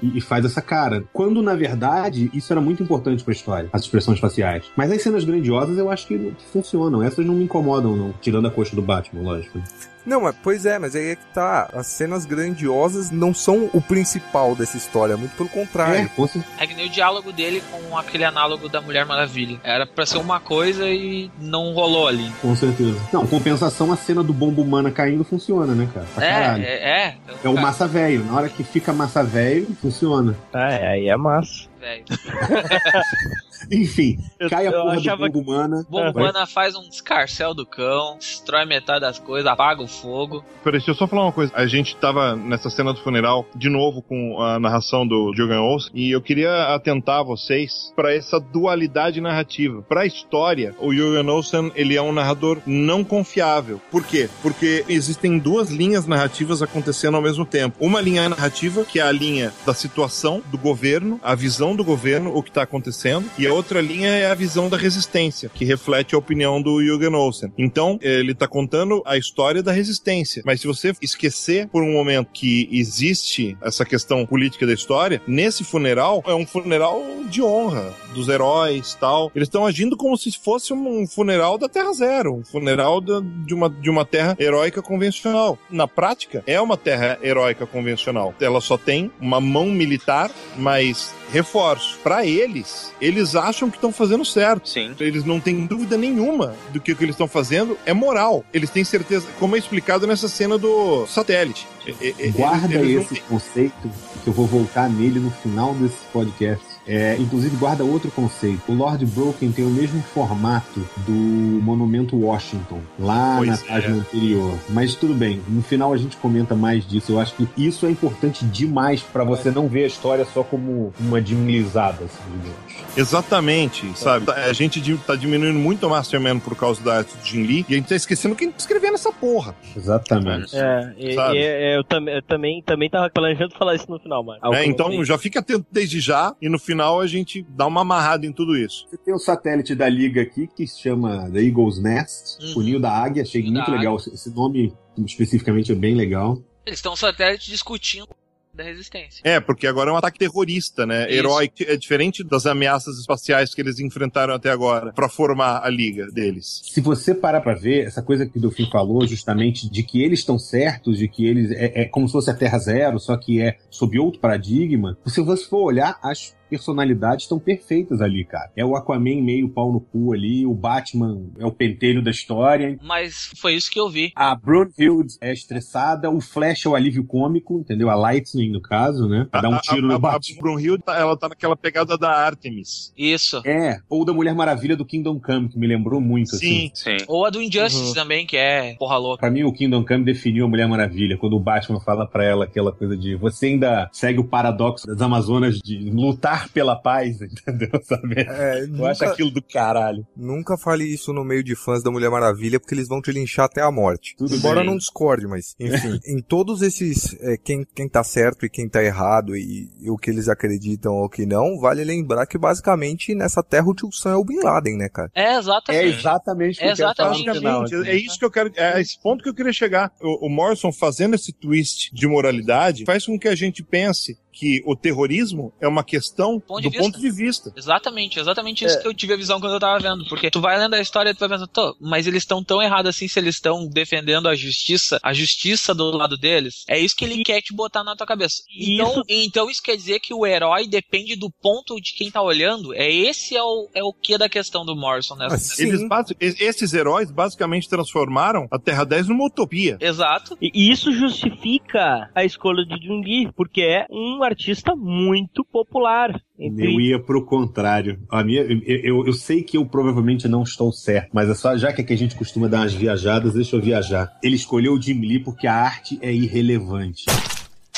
e- e faz essa cara. Quando, na verdade, isso era muito importante pra história, as expressões faciais. Mas as cenas grandiosas eu acho que funcionam. Essas não me incomodam, não. Tirando a coxa do Batman, lógico. Não, mas, pois é, mas aí é que tá. As cenas grandiosas não são o principal dessa história, muito pelo É, contrário. com certeza. É que nem o diálogo dele com aquele análogo da Mulher Maravilha. Era pra ser uma coisa e não rolou ali. Com certeza. Não, compensação, a cena do bombo humana caindo funciona, né, cara? Pra É, caralho. é, é. É o massa velho. Na hora que fica massa velho, funciona. Ah, é, aí é massa. velho. (laughs) Enfim, Eu- cai a eu porra achava do bombo humana. Bombana faz um escarcel do cão, destrói metade das coisas, apaga o fogo. Peraí, deixa eu só falar uma coisa. A gente tava nessa cena do funeral, de novo com a narração do Jürgen Olsen, e eu queria atentar vocês para essa dualidade narrativa. Pra história, o Jürgen Olsen, ele é um narrador não confiável. Por quê? Porque existem duas linhas narrativas acontecendo ao mesmo tempo. Uma linha narrativa, que é a linha da situação do governo, a visão do governo, o que tá acontecendo, e a outra linha é a visão da resistência, que reflete a opinião do Jürgen Olsen. Então, ele tá contando a história da resistência. Mas se você esquecer por um momento que existe essa questão política da história, nesse funeral é um funeral de honra dos heróis tal. Eles estão agindo como se fosse um funeral da Terra Zero, um funeral de, uma, de uma terra heróica convencional. Na prática, é uma terra heróica convencional. Ela só tem uma mão militar, mas reforço. Para eles, eles acham que estão fazendo certo. Sim. Eles não têm dúvida nenhuma do que o que eles estão fazendo é moral. Eles têm certeza, como é explicado nessa cena do satélite. Eles- Guarda eles não esse conceito que eu vou voltar nele no final desse podcast. É, inclusive guarda outro conceito. O Lord Broken tem o mesmo formato do Monumento Washington, lá Pois na é. página anterior. Mas tudo bem, no final a gente comenta mais disso. Eu acho que isso é importante demais pra você não ver a história só como uma dimilizada, assim, digamos. Exatamente, sabe? A gente tá diminuindo muito o Masterman por causa da arte do Jim Lee e a gente tá esquecendo quem tá escrevendo essa porra. Exatamente. É, e- Sabe? e- é, eu, tam- eu também, também tava planejando falar isso no final, mano. É, então já fica atento desde já e no final a gente dá uma amarrada em tudo isso. Você tem um satélite da Liga aqui que se chama The Eagle's Nest, Uhum. o Ninho da Águia. Achei da muito legal. Esse nome especificamente é bem legal. Eles estão satélite discutindo da resistência. É, porque agora é um ataque terrorista, né? Isso. Herói é diferente das ameaças espaciais que eles enfrentaram até agora pra formar a liga deles. Se você parar pra ver, essa coisa que o Delfim falou, justamente de que eles estão certos, de que eles é, é como se fosse a Terra Zero, só que é sob outro paradigma. Se você for olhar, as personalidades estão perfeitas ali, cara. É o Aquaman meio pau no cu ali, o Batman é o pentelho da história. Mas foi isso que eu vi. A Brunhild é estressada, o Flash é o alívio cômico, entendeu? A Lightning, no caso, né? Pra dar um tiro a, no a, a Batman. Brunhild, tá- ela tá naquela pegada da Artemis. Isso. É, ou da Mulher Maravilha do Kingdom Come, que me lembrou muito, assim. Sim. Sim. Ou a do Injustice Uhum. também, que é porra louca. Pra mim, o Kingdom Come definiu a Mulher Maravilha, quando o Batman fala pra ela aquela coisa de você ainda segue o paradoxo das Amazonas de lutar pela paz, (laughs) entendeu? Sabe? É, Eu acho nunca, aquilo do caralho. nunca fale isso no meio de fãs da Mulher Maravilha, porque eles vão te linchar até a morte. Tudo Embora bem. não discorde, mas, enfim, (laughs) em todos esses, é, quem, quem tá certo e quem tá errado e, e o que eles acreditam ou que não, vale lembrar que basicamente nessa terra o tio Sam é o Bin Laden, né, cara? É É exatamente. exatamente o que eu quero falar no Exatamente. final. Basicamente, é isso que eu quero. É esse ponto que eu queria chegar. O, o Morrison fazendo esse twist de moralidade faz com que a gente pense que o terrorismo é uma questão Ponto de do vista. ponto de vista. Exatamente, exatamente isso É. que eu tive a visão quando eu tava vendo. Porque tu vai lendo a história e tu vai pensando, "Tô, mas eles estão tão errados assim se eles estão defendendo a justiça, a justiça do lado deles. É isso que ele quer te botar na tua cabeça. Então Isso- então isso quer dizer que o herói depende do ponto de quem tá olhando. É esse é o, é o que da questão do Morrison nessa. Ah. Eles, esses heróis basicamente transformaram a Terra 10 numa utopia. Exato. E isso justifica a escolha de Jung porque é um artista muito popular. Entre... Eu ia pro contrário. A minha, eu, eu, eu sei que eu provavelmente não estou certo, mas é só, já que aqui a gente costuma dar umas viajadas, deixa eu viajar. Ele escolheu o Jim Lee porque a arte é irrelevante.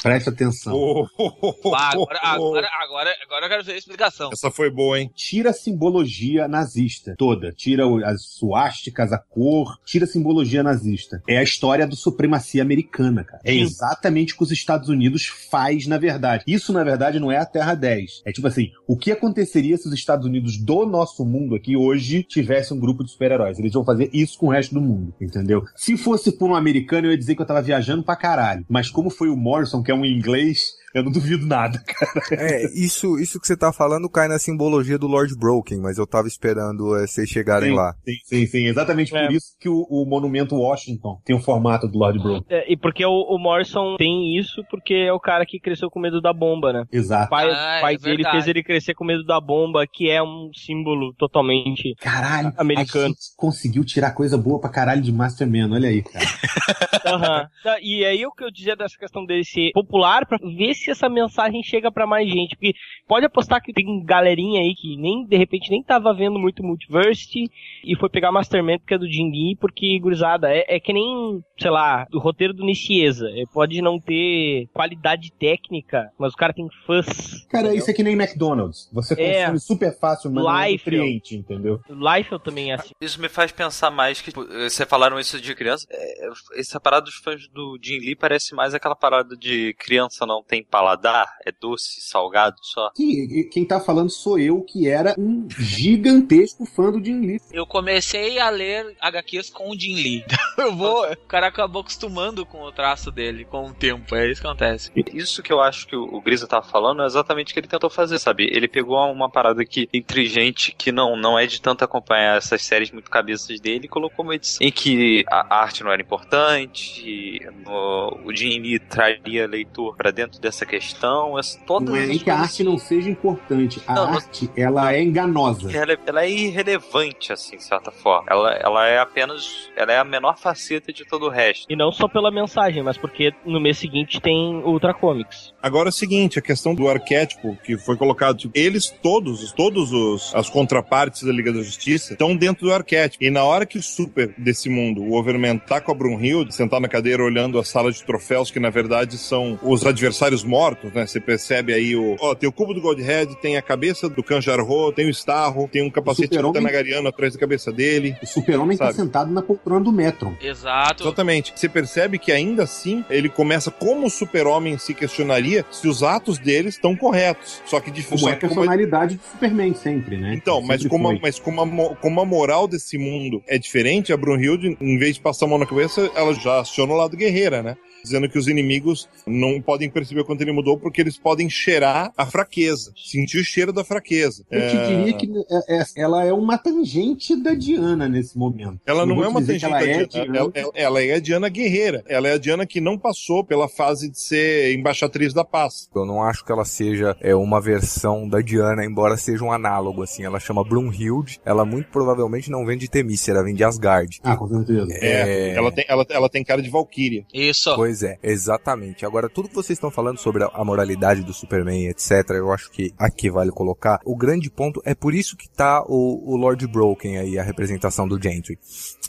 Presta atenção. Oh, oh, oh, agora, oh. agora, agora, agora eu quero ver a explicação. Essa foi boa, hein? Tira a simbologia nazista toda. Tira as suásticas, a cor. Tira a simbologia nazista. É a história da supremacia americana, cara. É Sim. exatamente o que os Estados Unidos faz, na verdade. Isso, na verdade, não é a Terra 10. É tipo assim, o que aconteceria se os Estados Unidos do nosso mundo aqui hoje tivesse um grupo de super-heróis? Eles vão fazer isso com o resto do mundo, entendeu? Se fosse por um americano, eu ia dizer que eu tava viajando pra caralho. Mas como foi o Morrison, que é um inglês, eu não duvido nada, (laughs) cara. É, isso, isso que você tá falando cai na simbologia do Lord Broken, mas eu tava esperando é, vocês chegarem Sim, lá. Sim, sim, sim. Exatamente É. por isso que o, o monumento Washington tem o formato do Lord Broken. É, e porque o, o Morrison tem isso porque é o cara que cresceu com medo da bomba, né? O Exato. pai, Ah, o pai é dele fez ele crescer com medo da bomba, que é um símbolo totalmente Caralho, Americano. a gente conseguiu tirar coisa boa pra caralho de Masterman, olha aí, cara. (laughs) Aham. Tá, E aí o que eu dizia dessa questão dele ser popular pra ver se essa mensagem chega pra mais gente. Porque pode apostar que tem galerinha aí que nem, de repente, nem tava vendo muito Multiversity e foi pegar Masterman porque é do Jim Lee, porque, gurizada, é, é que nem, sei lá, o roteiro do Nicieza. É, pode não ter qualidade técnica, mas o cara tem fãs. Cara, isso é que nem McDonald's. Você É. consome super fácil, mas não é Life. nutriente, entendeu? Life eu também é assim. Isso me faz pensar mais que, tipo, vocês falaram isso de criança, é, essa parada dos fãs do Jim Lee parece mais aquela parada de criança não tem paladar, é doce, salgado só. Que, quem tá falando sou eu, que era um gigantesco fã do Jim Lee. Eu comecei a ler HQs com o Jim Lee. (laughs) Eu vou. O cara acabou acostumando com o traço dele com o tempo. É isso que acontece. Isso que eu acho que o Grisa tava falando é exatamente o que ele tentou fazer, sabe? Ele pegou uma parada que, entre gente que não, não é de tanto acompanhar essas séries muito cabeças dele, e colocou uma edição em que a arte não era importante, no- o Jim Lee traria leitor pra dentro dessa essa questão, essa, todas Não é que a arte não seja importante. A Não, não- arte, ela é enganosa. ela, ela é irrelevante, assim, de certa forma. Ela, ela é apenas. Ela é a menor faceta de todo o resto. E não só pela mensagem, mas porque no mês seguinte tem Ultra Comics. Agora é o seguinte, a questão do arquétipo que foi colocado, tipo, eles todos, todos os as contrapartes da Liga da Justiça estão dentro do arquétipo. E na hora que o super desse mundo, o Overman, tá com a Brunhilde, sentado na cadeira olhando a sala de troféus, que na verdade são os adversários mortos, né? Você percebe aí o. Ó, tem o cubo do Godhead, tem a cabeça do Kanjarro, tem o Starro, tem um capacete de Super-Homem- Tanagariano atrás da cabeça dele. O super-homem tá sentado na poltrona do Metron. Exato. Exatamente. Você percebe que ainda assim ele começa como o super-homem se questionaria se os atos deles estão corretos. Só que de Como só é a que como personalidade do Superman sempre, né? Então, mas Sempre como, a, mas como, a, mo- como a moral desse mundo é diferente, a Brunhilde, em vez de passar a mão na cabeça, ela já aciona o lado guerreira, né? Dizendo que os inimigos não podem perceber quanto ele mudou porque eles podem cheirar a fraqueza, sentir o cheiro da fraqueza. Eu te É, diria que é- é- ela é uma tangente da Diana nesse momento. Ela não vou é te uma tangente ela da é Diana. Diana. Ela, ela- é a Diana guerreira. Ela é a Diana que não passou pela fase de ser embaixatriz da paz. Eu não acho que ela seja é, uma versão da Diana, embora seja um análogo, assim. Ela chama Brunhilde. Ela muito provavelmente não vem de Temícia, ela vem de Asgard. Ah, com certeza. É, Ela, tem, ela, ela tem cara de Valkyria. Isso. Pois é, exatamente. Agora, tudo que vocês estão falando sobre a a moralidade do Superman, etc., eu acho que aqui vale colocar. O grande ponto é por isso que tá o, o Lord Broken aí, a representação do Gentry.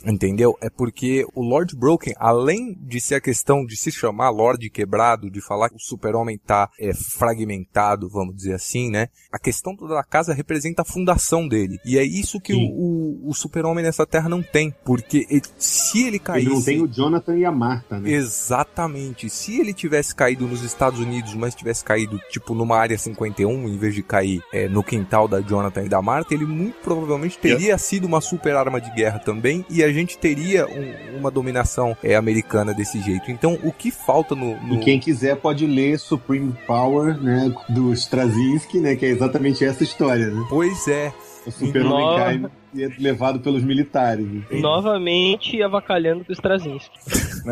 Entendeu? É porque o Lord Broken, além de ser a questão de se chamar Lord Quebrado, de falar que o super-homem tá é, fragmentado, vamos dizer assim, né? A questão toda da casa representa a fundação dele. E é isso que o, Sim. o, o super-homem nessa terra não tem. Porque ele- se ele caísse... Ele não tem o Jonathan e a Marta, né? Exatamente. Se ele tivesse caído nos Estados Unidos, mas tivesse caído, tipo, numa área 51, em vez de cair é, no quintal da Jonathan e da Marta, ele muito provavelmente teria sido uma super arma de guerra também, e a gente teria um- uma dominação é, americana desse jeito. Então, o que falta no... no- E quem quiser pode ler Supreme Power, né, do Straczynski, né, que é exatamente essa história, né? Pois é. O super-homem Nova- cai e é levado pelos militares. entende? Novamente avacalhando com o Straczynski. (laughs)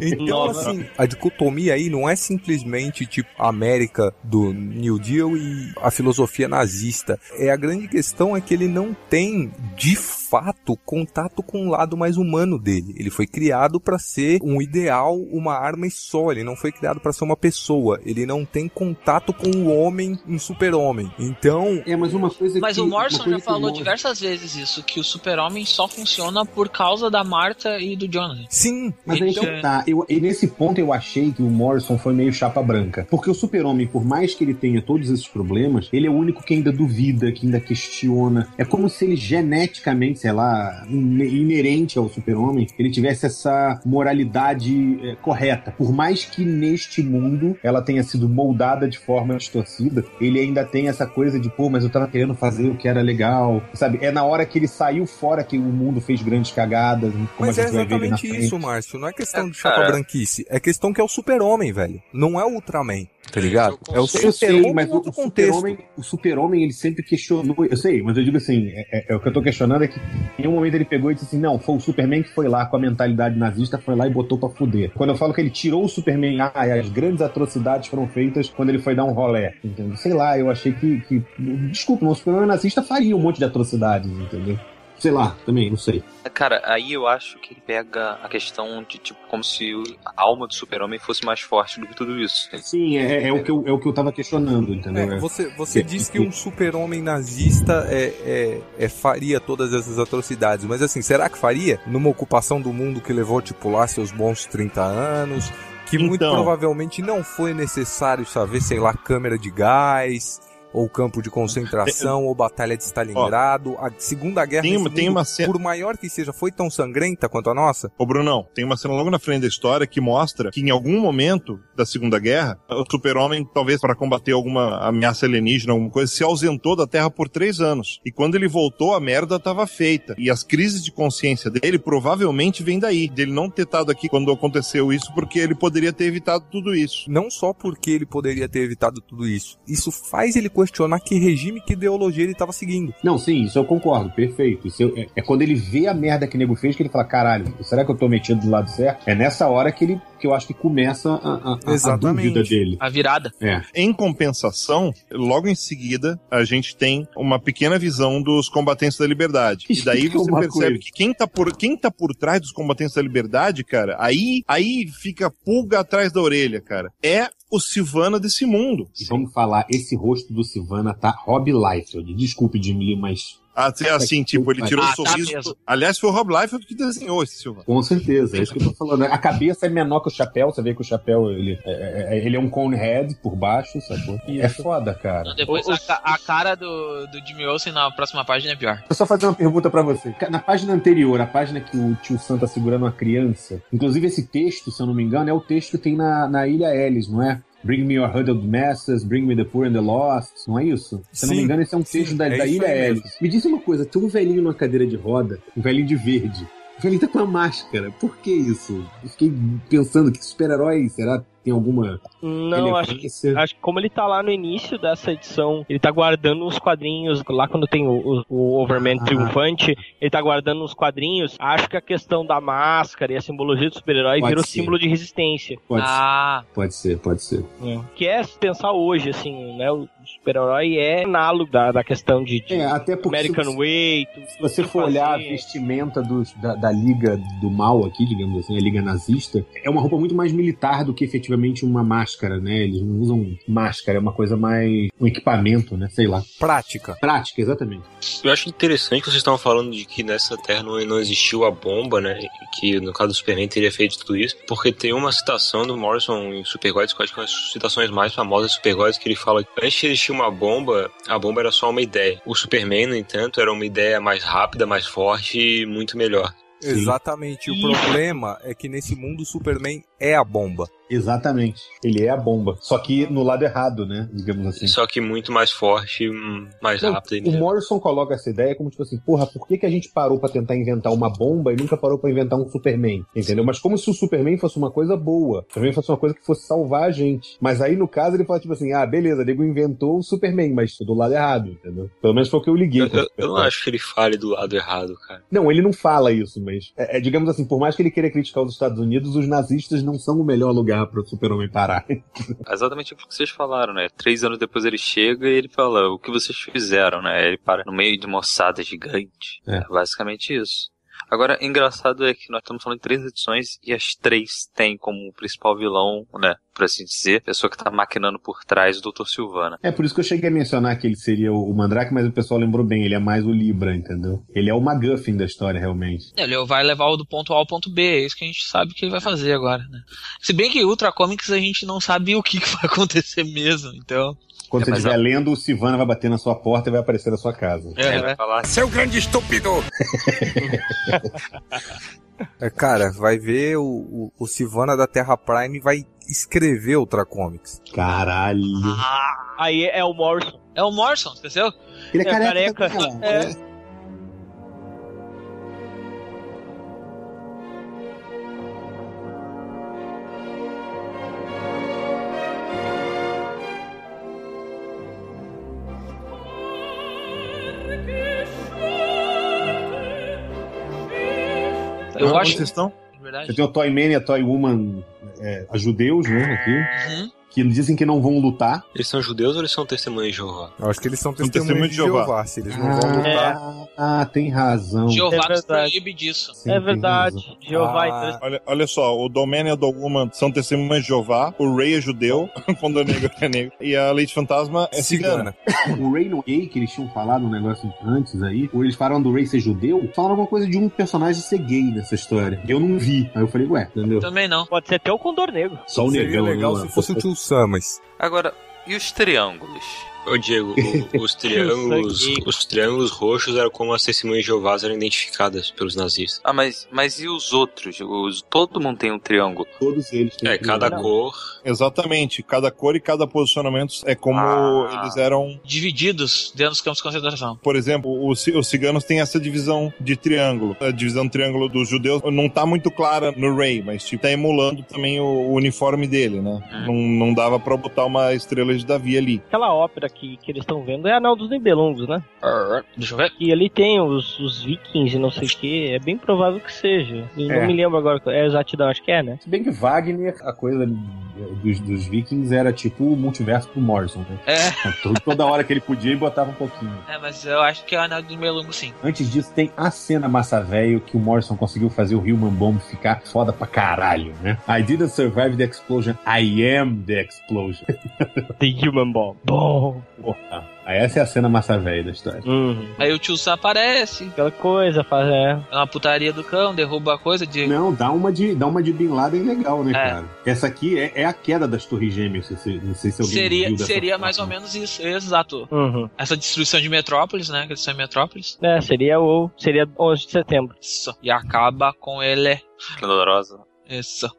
Então, Nova- assim, a dicotomia aí não é simplesmente tipo a América do New Deal e a filosofia nazista. É a grande questão é que ele não tem de fato contato com o lado mais humano dele. Ele foi criado para ser um ideal, uma arma e só. Ele não foi criado para ser uma pessoa. Ele não tem contato com o homem, um super-homem. Então, É, mas uma coisa Mas que... o Morrison já falou diversas vezes isso, que o super-homem só funciona por causa da Marta e do Jonathan. sim, Mas aí Então- que tá. Eu, e nesse ponto eu achei que o Morrison foi meio chapa branca. Porque o Super-Homem, por mais que ele tenha todos esses problemas, ele é o único que ainda duvida, que ainda questiona. É como se ele geneticamente, sei lá, ine- inerente ao Super-Homem, ele tivesse essa moralidade é, correta. Por mais que neste mundo ela tenha sido moldada de forma distorcida, ele ainda tem essa coisa de, pô, mas eu tava querendo fazer o que era legal. Sabe? É na hora que ele saiu fora que o mundo fez grandes cagadas. Como Mas a é exatamente isso, Márcio. Não é questão É, de chapa cara. branquice. É questão que é o super-homem, velho. Não é o Ultraman, tá ligado? É o Eu sei, super-homem mas o, super-homem, o super-homem, ele sempre questionou. Eu sei, mas eu digo assim, é, é- é o que eu tô questionando é que em um momento ele pegou e disse assim, não, foi o Superman que foi lá com a mentalidade nazista, foi lá e botou pra fuder. Quando eu falo que ele tirou o Superman, ah, as grandes atrocidades foram feitas quando ele foi dar um rolé, entendeu? Sei lá, eu achei que, que desculpa, o Superman nazista faria um monte de atrocidades, entendeu? Sei lá, também, não sei. Cara, aí eu acho que ele pega a questão de, tipo, como se o- a alma do super-homem fosse mais forte do que tudo isso. Sim, é, é o, que eu, é o que eu tava questionando, entendeu? É, você você diz que um super-homem nazista é, é- é- faria todas essas atrocidades, mas assim, será que faria? Numa ocupação do mundo que levou, tipo, lá seus bons 30 anos, que muito Então. provavelmente não foi necessário saber, sei lá, câmera de gás, ou campo de concentração, ou batalha de Stalingrado. a Segunda Guerra Tem tem uma cena- por maior que seja, foi tão sangrenta quanto a nossa? Ô, Brunão, tem uma cena logo na frente da história que mostra que em algum momento da Segunda Guerra, o super-homem, talvez para combater alguma ameaça alienígena, alguma coisa, se ausentou da Terra por três anos. E quando ele voltou, a merda estava feita. E as crises de consciência dele provavelmente vêm daí, dele não ter estado aqui quando aconteceu isso, porque ele poderia ter evitado tudo isso. Não só porque ele poderia ter evitado tudo isso, isso faz ele questionar que regime, que ideologia ele tava seguindo. Não, sim, isso eu concordo, perfeito. Isso eu- é, é quando ele vê a merda que o nego fez que ele fala, caralho, será que eu tô metido do lado certo? É nessa hora que ele que eu acho que começa a, a- a, dúvida dele. A virada. É. Em compensação, logo em seguida, a gente tem uma pequena visão dos combatentes da liberdade. E daí você percebe que quem tá, por, quem tá por trás dos combatentes da liberdade, cara, aí, aí fica pulga atrás da orelha, cara. É o Silvana desse mundo. E vamos falar, esse rosto do Silvana tá Rob Liefeld. Desculpe, Jimmy mas Assim, assim, tipo, ele tirou Ah, o tá sorriso. mesmo. Aliás, foi o Rob Liefeld que desenhou esse Silvana. com certeza, é isso que eu tô falando. A cabeça é menor que o chapéu, você vê que o chapéu, ele é, é- ele é um cone head por baixo, sacou? É foda, cara. Depois O- a, a cara do, do Jimmy Olsen na próxima página é pior. Deixa eu só fazer uma pergunta pra você. Na página anterior, a página que o tio Sam tá segurando uma criança, inclusive esse texto, se eu não me engano, é o texto que tem na, na Ilha Ellis, não é? Bring me your huddled masses, bring me the poor and the lost, não é isso? Se eu não Sim, me engano, esse é um sim, texto da, é da Ilha mesmo. Me diz uma coisa, tem um velhinho numa cadeira de roda, um velhinho de verde. O velhinho tá com uma máscara. Por que isso? Eu fiquei pensando que super-herói, será tem alguma Não, acho que? Acho que como ele tá lá no início dessa edição, ele tá guardando uns quadrinhos, lá quando tem o, o- o Overman Ah. triunfante, ele tá guardando uns quadrinhos. Acho que a questão da máscara e a simbologia do super-herói virou ser. símbolo de resistência. Pode, Ah, pode ser, pode ser. Que é se pensar hoje, assim, né? O super-herói é análogo da, da questão de, de É, até porque American se- Way. tudo Se você for olhar a vestimenta dos- da, da Liga do Mal aqui, digamos assim, a Liga Nazista, é uma roupa muito mais militar do que efetivamente uma máscara, né? Eles não usam máscara, é uma coisa mais. um equipamento, né? Sei lá. Prática. Prática, exatamente. Eu acho interessante que vocês estavam falando de que nessa Terra não, não existiu a bomba, né? E que no caso do Superman teria feito tudo isso. Porque tem uma citação do Morrison em Supergods, que eu acho que é uma das citações mais famosas de Supergods, que ele fala que antes de existir uma bomba, a bomba era só uma ideia. O Superman, no entanto, era uma ideia mais rápida, mais forte e muito melhor. Exatamente. O problema é que nesse mundo o Superman é a bomba. Exatamente. Ele é a bomba. Só que no lado errado, né? Digamos assim. Só que muito mais forte, mais Não, rápido. o Morrison coloca essa ideia como tipo assim, porra, por que, que a gente parou pra tentar inventar uma bomba e nunca parou pra inventar um Superman? Entendeu? Mas como se o Superman fosse uma coisa boa, o Superman fosse uma coisa que fosse salvar a gente. Mas aí no caso ele fala tipo assim, ah, beleza, nego inventou o Superman, mas do lado errado, entendeu? Pelo menos foi o que eu liguei. Eu, eu- eu não acho que ele fale do lado errado, cara. Não, ele não fala isso, mas é, é, digamos assim, por mais que ele queira criticar os Estados Unidos, os nazistas não são o melhor lugar pro Super-Homem parar. Exatamente o que vocês falaram, né? Três anos depois ele chega e ele fala o que vocês fizeram, né? Ele para no meio de uma ossada gigante. É. É basicamente isso. Agora, engraçado é que nós estamos falando em três edições e as três têm como principal vilão, né? Por assim dizer, a pessoa que tá maquinando por trás do Dr. Silvana. É por isso que eu cheguei a mencionar que ele seria o o Mandrake, mas o pessoal lembrou bem, ele é mais o Libra, entendeu? Ele é o MacGuffin da história, realmente. ele vai levar o do ponto A ao ponto B, é isso que a gente sabe que ele vai fazer agora, né? Se bem que Ultra Comics a gente não sabe o que, que vai (laughs) acontecer mesmo, então. Quando É, você estiver a- lendo, o Silvana vai bater na sua porta e vai aparecer na sua casa. Aí ele vai falar Seu grande estúpido! (laughs) É, cara, vai ver o, o, o Silvana da Terra Prime vai escrever Ultra Comics. Caralho. Aí é o Morrison. É o Morrison, esqueceu? Ele é, É, careca. careca. ó. É. Eu acho. vocês estão? Você tem o Toy Man e a Toy Woman, é, a judeus, né, aqui, Uhum. Que dizem que não vão lutar. Eles são judeus ou eles são testemunhas de Jeová? Eu acho que eles são testemunhos de de Jeová. Jeová. Se eles não vão lutar. Ah, tem razão. Jeová É proíbe disso. Sim, é verdade. Jeová Ah. então- Olha, olha só, o Domênio e a Woman são testemunhas de Jeová, o Ray é judeu, (laughs) quando é negro é negro, e a Leite Fantasma é cigana. Cigana. O Ray no gay, que eles tinham falado um negócio antes aí, ou eles falaram do Ray ser judeu, falaram alguma coisa de um personagem ser gay nessa história. Eu não vi. Aí eu falei, ué, entendeu? Também não. Pode ser até o Condor Negro. Só o Seria negão. legal né, se fosse o tio Sam, mas. Agora, e os triângulos? Ô Diego, o- os (laughs) triângulos, os triângulos roxos eram como as testemunhas de Jeová eram identificadas pelos nazistas. Ah, mas, mas e os outros? Os, todo mundo tem um triângulo. Todos eles têm É, cada Não. cor. Exatamente, cada cor e cada posicionamento é como Ah. eles eram. Divididos dentro dos campos de concentração. Por exemplo, os, os ciganos têm essa divisão de triângulo. A divisão triângulo dos judeus não tá muito clara no Ray, mas tipo, tá emulando também o, o uniforme dele, né? Hum. Não, não dava pra botar uma estrela de Davi ali. Aquela ópera que, que eles estão vendo é a Anal dos Nibelungos, né? Deixa eu ver. E ali tem os, os vikings e não sei o que, é bem provável que seja. Eu É. não me lembro agora, é exatidão, acho que é, né? Se bem que Wagner, a coisa dos, dos vikings era tipo o multiverso pro Morrison, né? É, (laughs) Toda hora que ele podia, ele botava um pouquinho. é, mas eu acho que é o Anel do Melungo, sim. Antes disso, tem a cena massa velho que o Morrison conseguiu fazer o Human Bomb ficar foda pra caralho, né? I didn't survive the explosion, I am the explosion. (laughs) The Human Bomb. Bom. Porra. Aí essa é a cena massa velha da história. Uhum. Aí o tio Sam aparece, Aquela coisa, faz, é. é uma putaria do cão, derruba a coisa de. Não, dá uma de, dá uma de Bin Laden legal, né, É. cara? Essa aqui é, é a queda das Torres Gêmeas, se, se- não sei se alguém Seria, viu dessa seria forma. mais ou menos isso, exato. Uhum. Essa destruição de Metrópolis, né? Que eles são em Metrópolis. É, seria o. Seria 11 de setembro. Isso. E acaba com ele. Esplendorosa. Isso.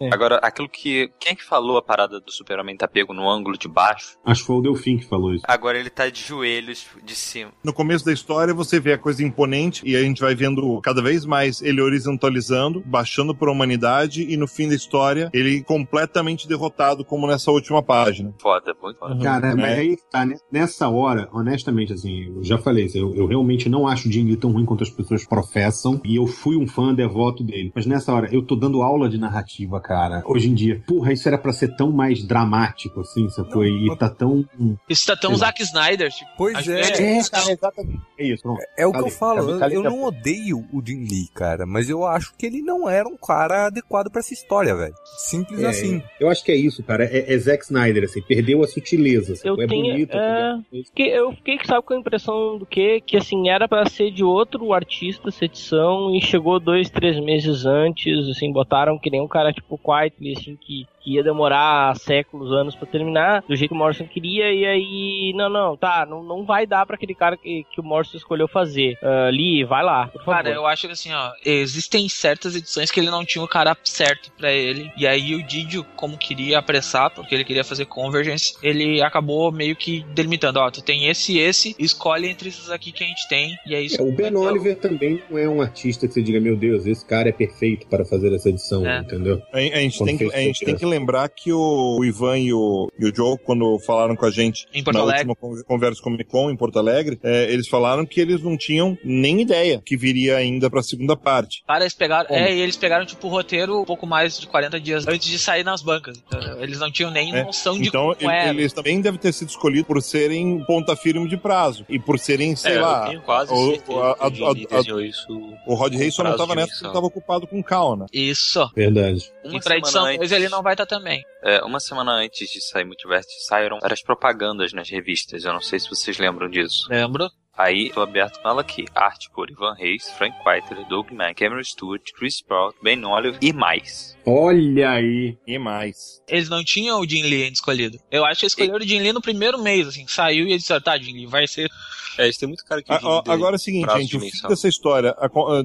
É. Agora, aquilo que. Quem é que falou a parada do super-homem tá pego no ângulo de baixo? Acho que foi o Delfim que falou isso. Agora ele tá de joelhos de cima. No começo da história você vê a coisa imponente e a gente vai vendo cada vez mais ele horizontalizando, baixando para a humanidade e no fim da história ele completamente derrotado como nessa última página. Foda, muito foda. Uhum. Cara, mas É. aí que tá, né? nessa hora, honestamente, assim, eu já falei isso, eu, eu realmente não acho o Lee tão ruim quanto as pessoas professam, e eu fui um fã devoto dele. Mas nessa hora, eu tô dando aula de narrativa, cara. Hoje em dia, porra, isso era pra ser tão mais dramático, assim, sacou? E tá tão. Isso tá tão. Zack Snyder, tipo. Pois é. É, cara, exatamente. É isso, pronto. É o que eu falo, calei, eu, eu não odeio o Jim Lee, cara, mas eu acho que ele não era um cara adequado pra essa história, velho. Simples É, assim. Eu acho que é isso, cara. É, é Zack Snyder, assim, perdeu a sutileza. Eu sacou? é tenho- bonito. é, Que eu fiquei, sabe, com a impressão do que? Que assim, era pra ser de outro artista essa edição e chegou dois, três meses antes, assim, botaram que nem um cara tipo Quietly, assim, que, que ia demorar séculos, anos pra terminar, do jeito que o Morrison queria, e aí, não, não, tá, não, não vai dar pra aquele cara que, que o Morrison escolheu fazer. Ah, Lee, vai lá, por favor. Cara, eu acho que assim, ó, existem certas edições que ele não tinha o cara certo pra ele. E aí o Didio, como queria apressar, porque ele queria fazer Convergence, ele acabou meio que delimitando, ó, tu tem esse e esse, escolhe entre esses aqui que a gente tem, e é isso. É, o Ben Então, Oliver também não é um artista que você diga, meu Deus, esse cara é perfeito para fazer essa edição, É. entendeu? A, a gente, tem que, a gente tem que lembrar que o, o Ivan e o, e o Joe, quando falaram com a gente Em Porto na Alegre. última con- conversa Comic Con em Porto Alegre, é, eles falaram que eles não tinham nem ideia que viria ainda pra segunda parte. Cara, eles pegaram. Como? É, e eles pegaram, tipo, o roteiro um pouco mais de 40 dias antes de sair nas bancas. entendeu? Eles não tinham nem É, noção de Então, como ele- era. eles também devem ter sido escolhidos por serem ponta firme de prazo. E por serem, sei é, lá. eu tenho quase o- certeza a- o a- a- desenhou isso. O Rod Reis só não tava de nessa porque tava ocupado com Cal, né? Isso. Verdade. E pra edição semana 2 ele não vai estar também. É, uma semana antes de sair Multiverse, saíram várias propagandas nas revistas. Eu não sei se vocês lembram disso. Lembro? Aí, tô aberto com ela aqui. Arte por Ivan Reis, Frank Whiteley, Doug Mack, Cameron Stewart, Chris Prout, Ben Oliver e mais. Olha aí. E mais. Eles não tinham o Jim Lee ainda escolhido. Eu acho que eles escolheram o Jim Lee no primeiro mês, assim. Saiu e eles disseram, tá, Jim Lee, vai ser. É, isso tem muito cara que. A- agora é o seguinte, gente, o fim dessa história. a ah,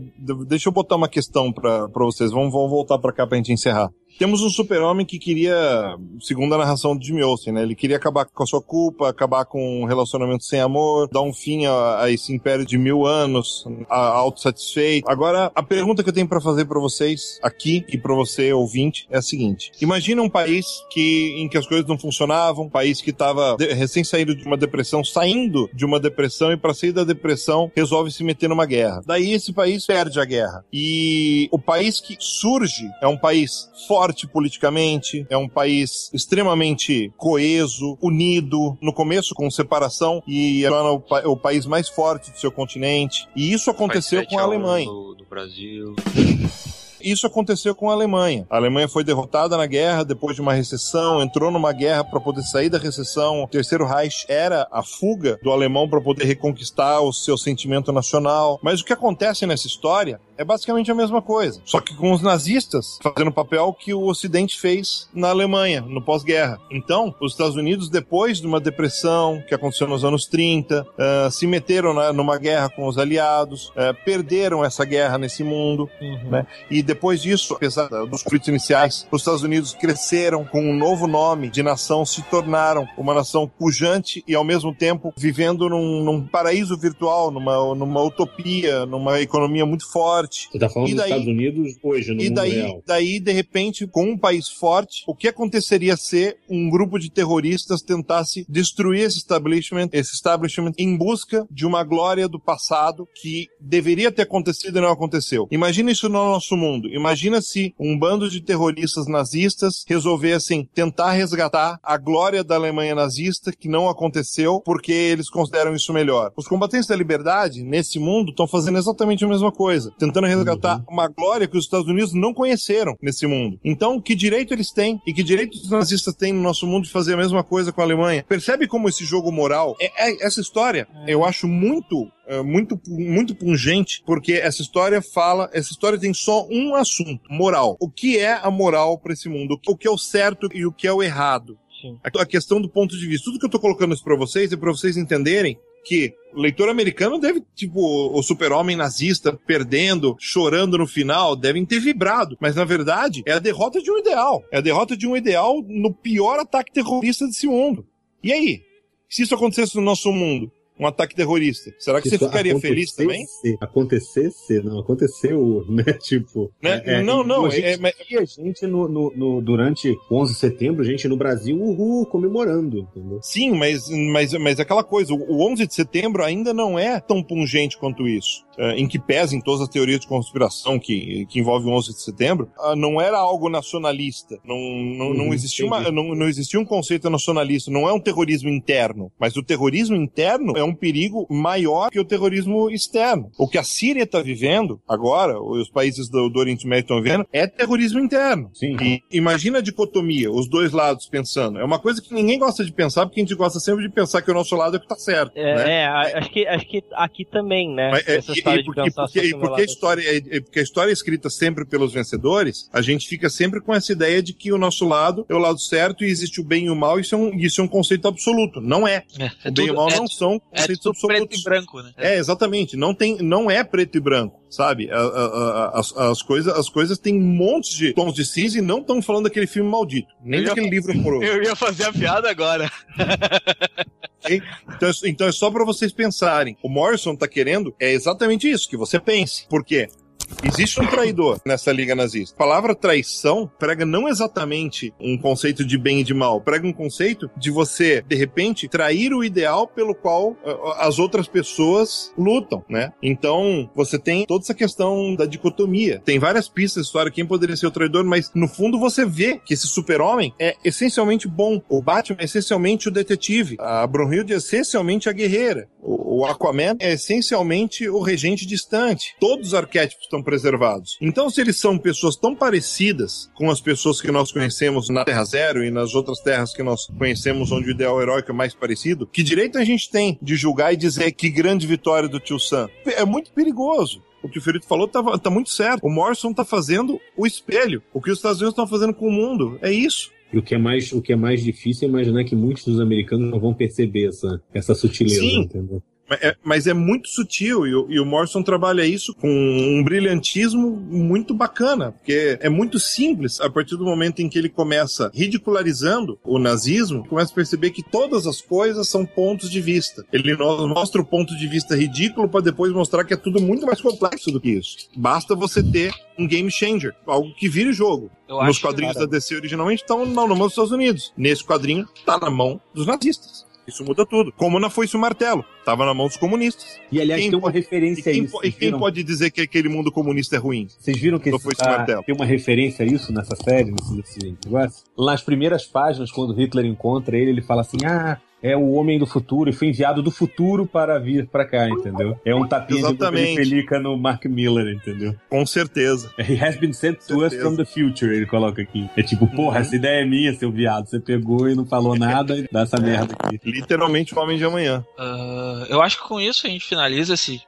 deixa eu botar uma questão pra, pra vocês. Vamos, vamos voltar pra cá pra gente encerrar. Temos um super-homem que queria, segundo a narração do Jimmy Olsen, né? Ele queria acabar com a sua culpa, acabar com um relacionamento sem amor, dar um fim a, a esse império de mil anos, autossatisfeito. Agora, a pergunta que eu tenho pra fazer pra vocês aqui e pra você, ouvinte, é a seguinte. Imagina um país que, em que as coisas não funcionavam, um país que estava recém saído de uma depressão, saindo de uma depressão e para sair da depressão resolve se meter numa guerra. Daí esse país perde a guerra. E o país que surge é um país forte politicamente, é um país extremamente coeso, unido, no começo com separação e é o, pa- o país mais forte do seu continente. E isso aconteceu com a 7 a 1 Alemanha. No, no Brasil. (laughs) Isso aconteceu com a Alemanha. A Alemanha foi derrotada na guerra depois de uma recessão, entrou numa guerra para poder sair da recessão. O Terceiro Reich era a fuga do alemão para poder reconquistar o seu sentimento nacional. Mas o que acontece nessa história é basicamente a mesma coisa, só que com os nazistas fazendo o papel que o Ocidente fez na Alemanha no pós-guerra. Então, os Estados Unidos, depois de uma depressão que aconteceu nos anos 30, ah, se meteram numa guerra com os aliados, ah, perderam essa guerra nesse mundo, né? E depois disso, apesar dos conflitos iniciais, os Estados Unidos cresceram com um novo nome de nação, se tornaram uma nação pujante e ao mesmo tempo vivendo num, num paraíso virtual, numa, numa utopia, numa economia muito forte. Você tá falando E dos daí- Estados Unidos hoje, no E mundo daí, real. daí, de repente, com um país forte, o que aconteceria se um grupo de terroristas tentasse destruir esse establishment, esse establishment em busca de uma glória do passado que deveria ter acontecido e não aconteceu? Imagina isso no nosso mundo. Imagina se um bando de terroristas nazistas resolvessem tentar resgatar a glória da Alemanha nazista que não aconteceu porque eles consideram isso melhor. Os combatentes da liberdade nesse mundo estão fazendo exatamente a mesma coisa, tentando resgatar uma glória que os Estados Unidos não conheceram nesse mundo. Então, que direito eles têm e que direito os nazistas têm no nosso mundo de fazer a mesma coisa com a Alemanha? Percebe como esse jogo moral, é, é- essa história, eu acho muito é, muito muito pungente, porque essa história fala, essa história tem só um assunto, moral. O que é a moral para esse mundo? O que é o certo e o que é o errado? Sim. A a questão do ponto de vista. Tudo que eu tô colocando isso pra vocês é pra vocês entenderem que o leitor americano deve, tipo, o super-homem nazista perdendo, chorando no final, devem ter vibrado. Mas, na verdade, é a derrota de um ideal. É a derrota de um ideal no pior ataque terrorista desse mundo. E aí? Se isso acontecesse no nosso mundo, um ataque terrorista, será que você Isso ficaria feliz também? acontecesse- não, aconteceu, (laughs) né? Tipo. Né? Não, não, A gente, é- mas- via gente no, no- no- durante 11 de setembro, gente no Brasil, uhul, comemorando, entendeu? Sim, mas, mas, mas aquela coisa, o o 11 de setembro ainda não é tão pungente quanto isso. É, em que pesem todas as teorias de conspiração que, que envolvem o 11 de setembro, ah, não era algo nacionalista. Não, não, não, Uhum, existia uma, não, não existia um conceito nacionalista. Não é um terrorismo interno. Mas o terrorismo interno é um perigo maior que o terrorismo externo. O que a Síria está vivendo agora, os países do, do Oriente Médio estão vivendo, é terrorismo interno. Sim. E imagina a dicotomia, os dois lados pensando. É uma coisa que ninguém gosta de pensar, porque a gente gosta sempre de pensar que o nosso lado é o que tá certo. É, né? é, acho, que, acho que aqui também, né? Mas, é, Essa e- história e de porque, pensar porque- e porque a história é, é porque a história é escrita sempre pelos vencedores, a gente fica sempre com essa ideia de que o nosso lado é o lado certo e existe o bem e o mal, isso é um, isso é um conceito absoluto. Não é. É, é o bem e o mal é, não são é tudo preto absolutos. e branco, né? É, exatamente. Não, tem, não é preto e branco, sabe? A- a- a- as, as, coisas, as coisas têm montes de tons de cinza e não estão falando daquele filme maldito. Nem Eu ia- daquele livro horroroso. Eu ia fazer a piada agora. Então, é- então é só pra vocês pensarem. O Morrison tá querendo é exatamente isso, que você pense. Por quê? Existe um traidor nessa liga nazista. A palavra traição prega não exatamente um conceito de bem e de mal, prega um conceito de você, de repente, trair o ideal pelo qual uh, as outras pessoas lutam, né? Então, você tem toda essa questão da dicotomia. Tem várias pistas história quem poderia ser o traidor, mas no fundo você vê que esse super-homem é essencialmente bom. O Batman é essencialmente o detetive. A Brunhilde é essencialmente a guerreira. O Aquaman é essencialmente o regente distante. Todos os arquétipos estão preservados. Então, se eles são pessoas tão parecidas com as pessoas que nós conhecemos na Terra Zero e nas outras terras que nós conhecemos onde o ideal heróico é mais parecido, que direito a gente tem de julgar e dizer que grande vitória do tio Sam? É muito perigoso. O que o Ferito falou tá, tá muito certo. O Morrison tá fazendo o espelho. O que os Estados Unidos estão fazendo com o mundo. É isso. E o que é mais, o que é mais difícil é imaginar que muitos dos americanos não vão perceber essa, essa sutileza, Sim. entendeu? Mas é, mas é muito sutil e o, e o Morrison trabalha isso com um brilhantismo muito bacana, porque é muito simples a partir do momento em que ele começa ridicularizando o nazismo, começa a perceber que todas as coisas são pontos de vista. Ele mostra o ponto de vista ridículo para depois mostrar que é tudo muito mais complexo do que isso. Basta você ter um game changer, algo que vire jogo. Eu Nos acho que- quadrinhos da DC originalmente estão na mão dos Estados Unidos. Nesse quadrinho tá na mão dos nazistas. Isso muda tudo. Como na Foice o Martelo. Tava na mão dos comunistas. E aliás, Quem tem uma pode- referência a isso. po- e quem viram, pode dizer que aquele mundo comunista é ruim? vocês viram que Não esse, foi esse martelo. tem uma referência a isso nessa série, nesse, nesse negócio? Nas primeiras páginas, quando Hitler encontra ele, ele fala assim: ah. É o homem do futuro e foi enviado do futuro para vir para cá, entendeu? É um tapinha Exatamente. de pelica no Mark Miller, entendeu? Com certeza. He has been sent to us from the future, ele coloca aqui. É tipo, porra, Uhum. essa ideia é minha, seu viado. Você pegou e não falou nada e dá essa merda aqui. Literalmente o homem de amanhã. Ah, eu acho que com isso a gente finaliza esse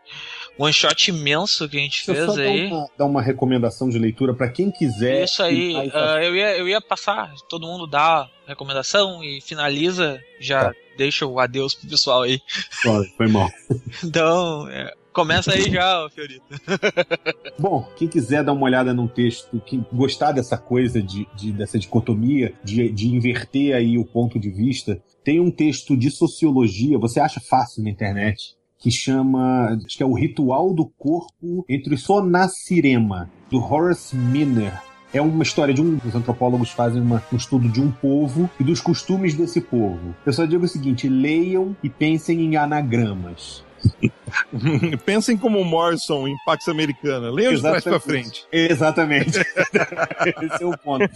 one shot imenso que a gente Deixa fez dar aí. uma, dar uma recomendação de leitura para quem quiser. Isso aí, ah, eu, ia, eu ia passar, todo mundo dá recomendação e finaliza, já Tá. deixa o adeus pro pessoal aí. fazer- Foi mal. (laughs) Então, é, começa aí já, Fiorito. (laughs) Bom, quem quiser dar uma olhada num texto, quem gostar dessa coisa de, de- dessa dicotomia, de, de inverter aí o ponto de vista, tem um texto de sociologia, você acha fácil na internet, que chama, acho que é o Ritual do Corpo entre Sonacirema, do Horace Minner. É uma história de um. Os antropólogos fazem uma- um estudo de um povo e dos costumes desse povo. Eu só digo o seguinte: leiam e pensem em anagramas. (laughs) Pensem como o Morrison em Pax Americana. Leiam de trás pra frente. Exatamente. (laughs) Esse é o ponto.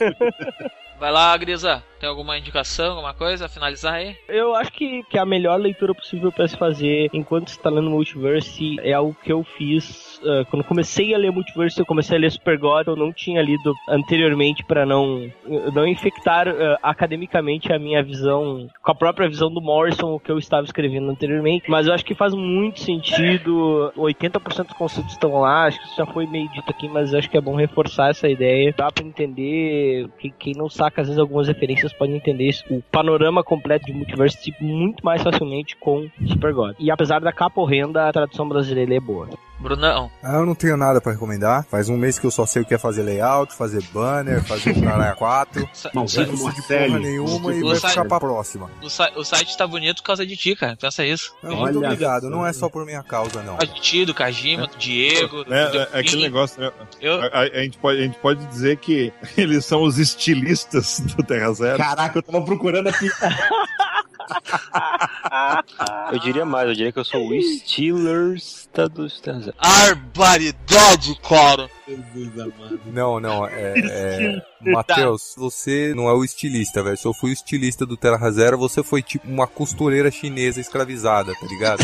Vai lá, Grisa. Tem alguma indicação, alguma coisa a finalizar aí? Eu acho que, que a melhor leitura possível pra se fazer enquanto você tá lendo Multiverse é algo que eu fiz ah, quando comecei a ler Multiverse, eu comecei a ler Super God, eu não tinha lido anteriormente pra não não infectar ah, academicamente a minha visão com a própria visão do Morrison, o que eu estava escrevendo anteriormente, mas eu acho que faz muito sentido, 80% dos conceitos estão lá, acho que isso já foi meio dito aqui, mas acho que é bom reforçar essa ideia, dá pra entender, quem, quem não saca às vezes algumas referências pode entender o panorama completo de Multiverse tipo, muito mais facilmente com Super God. E apesar da capa horrenda, a tradução brasileira é boa. Brunão. Ah, eu não tenho nada pra recomendar. Faz um mês que eu só sei o que é fazer layout, fazer banner, fazer um caralho a quatro. (laughs) Sa- Não sa- sei de porra nenhuma e O vai site- ficar pra próxima. O, o site tá bonito por causa de ti, cara. Pensa isso. Não, muito obrigado. Não é só por minha causa, não. Por causa de ti, do Kajima, do Diego. do É, Delfim. é aquele negócio, né? Eu- A, a- a gente pode, a gente pode dizer que (laughs) eles são os estilistas do Terra Zero. Caraca, eu tava procurando aqui. (laughs) Eu diria mais, eu diria que eu sou o Steelers da do Steelers. Barbaridade, cara! Não, não, é. é... Matheus, você não é o estilista, velho. Se eu fui o estilista do Terra Zero, você foi tipo uma costureira chinesa escravizada, tá ligado?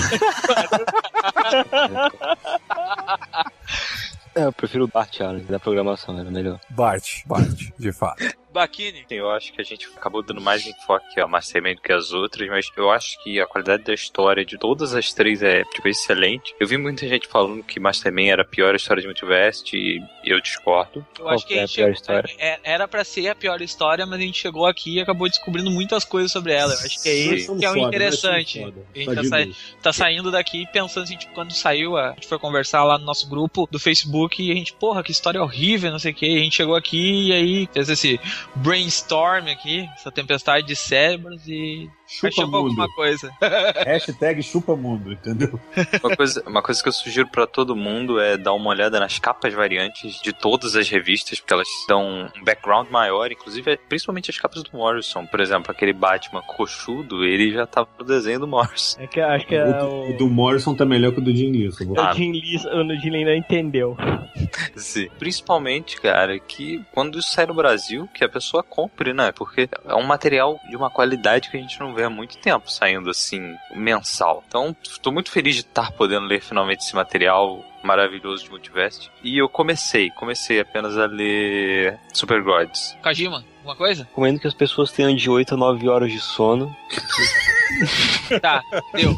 É, eu prefiro o Bart Allen da programação, era melhor. Bart, Bart, de fato. Bakini. Eu acho que a gente acabou dando mais enfoque a Mastermind do que as outras, mas eu acho que a qualidade da história de todas as três é tipo, excelente. Eu vi muita gente falando que Mastermind era a pior história de Multiverse e eu discordo. Eu acho que a gente é- era pra ser a pior história, mas a gente chegou aqui e acabou descobrindo muitas coisas sobre ela. Eu acho que é Sim. isso que é o nós interessante. A gente tá, sa- tá saindo daqui pensando assim, tipo, quando saiu, a gente foi conversar lá no nosso grupo do Facebook e a gente, porra, que história horrível, não sei o que. A gente chegou aqui e aí fez esse brainstorm aqui, essa tempestade de cérebros e Chupa achou mundo. alguma coisa. (laughs) Hashtag chupa mundo, entendeu? Uma coisa, uma coisa que eu sugiro pra todo mundo é dar uma olhada nas capas variantes de todas as revistas, porque elas dão um background maior, inclusive principalmente as capas do Morrison. Por exemplo, aquele Batman coxudo, ele já tava no desenho do Morrison. É que eu acho que é O, do- o, o do Morrison tá melhor que o do Jim Lee. Ah. o Jim Lee, o Jim Lee não entendeu. (laughs) Sim. Principalmente, cara, que quando isso sai no Brasil, que a pessoa compre, né? Porque é um material de uma qualidade que a gente não vê há muito tempo saindo assim, mensal. Então, tô muito feliz de estar podendo ler finalmente esse material maravilhoso de Multiverse. E eu comecei, comecei apenas a ler Super Gods. Kajima, alguma coisa? Recomendo que as pessoas tenham de 8 a 9 horas de sono. (laughs) Tá, deu.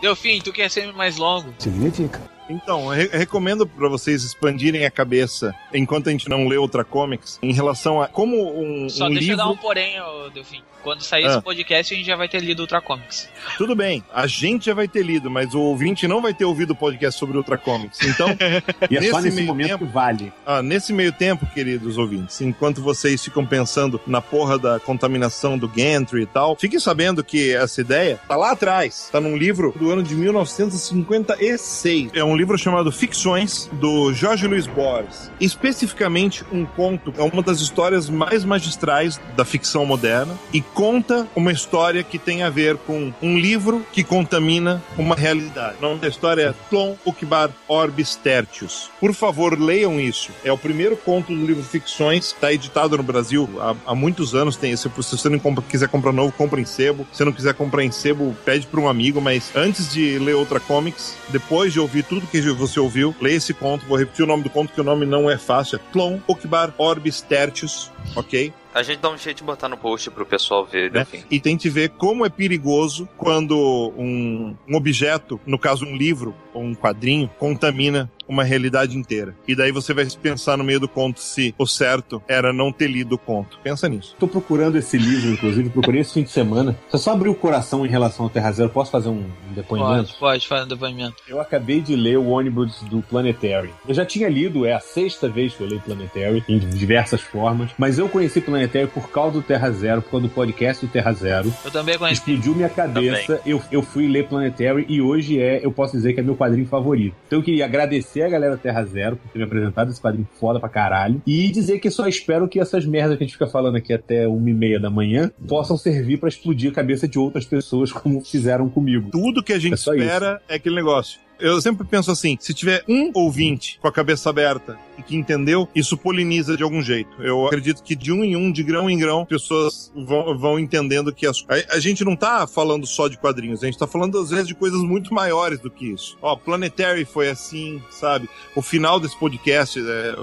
Deu fim, tu quer ser mais longo? Significa. Então, eu re- recomendo pra vocês expandirem a cabeça enquanto a gente não lê outra comics em relação a como um, Só um deixa eu livro. dar um porém, Delfim. Quando sair Ah. esse podcast, a gente já vai ter lido Ultra Comics. Tudo bem, a gente já vai ter lido, mas o ouvinte não vai ter ouvido o podcast sobre Ultra Comics. Então, (laughs) E é só nesse meio momento tempo- que vale. Ah, nesse meio tempo, queridos ouvintes, enquanto vocês ficam pensando na porra da contaminação do Gantry e tal, fiquem sabendo que essa ideia tá lá atrás. Tá num livro do ano de 1956. É um livro chamado Ficções, do Jorge Luiz Borges. Especificamente um conto, é uma das histórias mais magistrais da ficção moderna e conta uma história que tem a ver com um livro que contamina uma realidade. O nome da história é Tlon Ukbar Orbis Tertius. Por favor, leiam isso. É o primeiro conto do livro Ficções, está editado no Brasil há, há muitos anos. Tem, se você não compra- quiser comprar novo, compra em sebo. Se não quiser comprar em sebo, pede para um amigo. Mas antes de ler outra comics, depois de ouvir tudo que você ouviu, leia esse conto. Vou repetir o nome do conto, que o nome não é fácil. É Tlon Ukbar Orbis Tertius, ok? A gente dá um jeito de botar no post pro pessoal ver, né? enfim. E tente ver como é perigoso quando um, um objeto, no caso um livro ou um quadrinho, contamina uma realidade inteira. E daí você vai pensar no meio do conto se o certo era não ter lido o conto. Pensa nisso. Tô procurando esse livro, inclusive, procurei esse fim de semana. Você só abriu o coração em relação ao Terra Zero. Posso fazer um depoimento? Pode, pode, faz um depoimento. Eu acabei de ler o ônibus do Planetary. Eu já tinha lido, é a sexta vez que eu leio Planetary, em diversas formas, mas eu conheci Planetary por causa do Terra Zero, por causa do podcast do Terra Zero. Eu também conheci. Explodiu minha cabeça, eu, eu fui ler Planetary e hoje é, eu posso dizer que é meu quadrinho favorito. Então eu queria agradecer a galera do Terra Zero por ter me apresentado esse quadrinho foda pra caralho e dizer que só espero que essas merdas que a gente fica falando aqui até uma e meia da manhã possam servir pra explodir a cabeça de outras pessoas como fizeram comigo. Tudo que a gente É só espera é aquele negócio. Eu sempre penso assim, se tiver um ouvinte com a cabeça aberta e que entendeu, isso poliniza de algum jeito. Eu acredito que de um em um, de grão em grão, pessoas vão, vão entendendo que as, a, a gente não tá falando só de quadrinhos, a gente tá falando às vezes de coisas muito maiores do que isso. Ó, Planetary foi assim, sabe? O final desse podcast, é,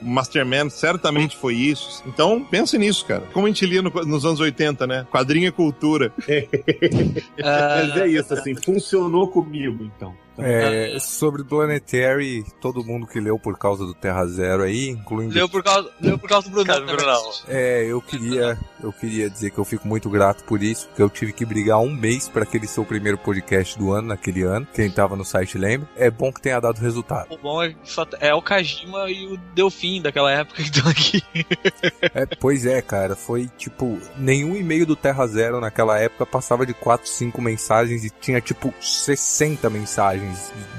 Masterman, certamente foi isso. Então, pense nisso, cara. Como a gente lia no- nos anos 80, né? Quadrinho é cultura. (laughs) Mas é isso, assim, funcionou comigo, então. É, sobre Planetary, todo mundo que leu por causa do Terra Zero aí, incluindo. Leu por causa, leu por causa do Brunão. É, eu queria, eu queria dizer que eu fico muito grato por isso, porque eu tive que brigar um mês para aquele ser o primeiro podcast do ano, naquele ano. Quem tava no site lembra. É bom que tenha dado resultado. O bom é é o Kajima e o Delfim daquela época que estão aqui. É, pois é, cara, foi tipo, nenhum e-mail do Terra Zero naquela época passava de 4, 5 mensagens e tinha tipo 60 mensagens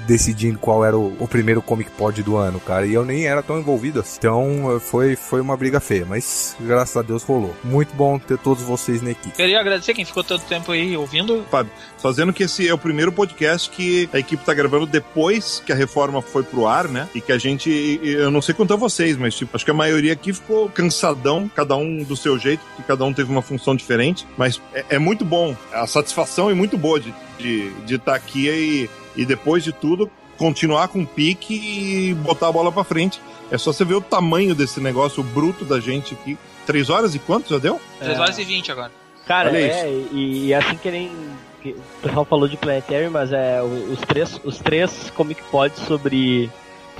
decidindo qual era o, o primeiro Comic Pod do ano, cara. E eu nem era tão envolvido assim. Então eh, foi, foi uma briga feia, mas graças a Deus rolou. Muito bom ter todos vocês na equipe. Queria agradecer quem ficou tanto tempo aí ouvindo. Fábio, fazendo que esse é o primeiro podcast que a equipe tá gravando depois que a reforma foi pro ar, né? E que a gente, eu não sei quanto a vocês, mas tipo, acho que a maioria aqui ficou cansadão, cada um do seu jeito, porque cada um teve uma função diferente, mas é, é muito bom, a satisfação é muito boa de estar de, de tá aqui e, e depois de tudo continuar com o pique e botar a bola pra frente. É só você ver o tamanho desse negócio, o bruto da gente aqui. Três horas e quanto já deu? 3 horas e 20 agora. Cara, Olha é, e, e assim que nem. que o pessoal falou de Planetary, mas é os três, os três Comic Pods sobre.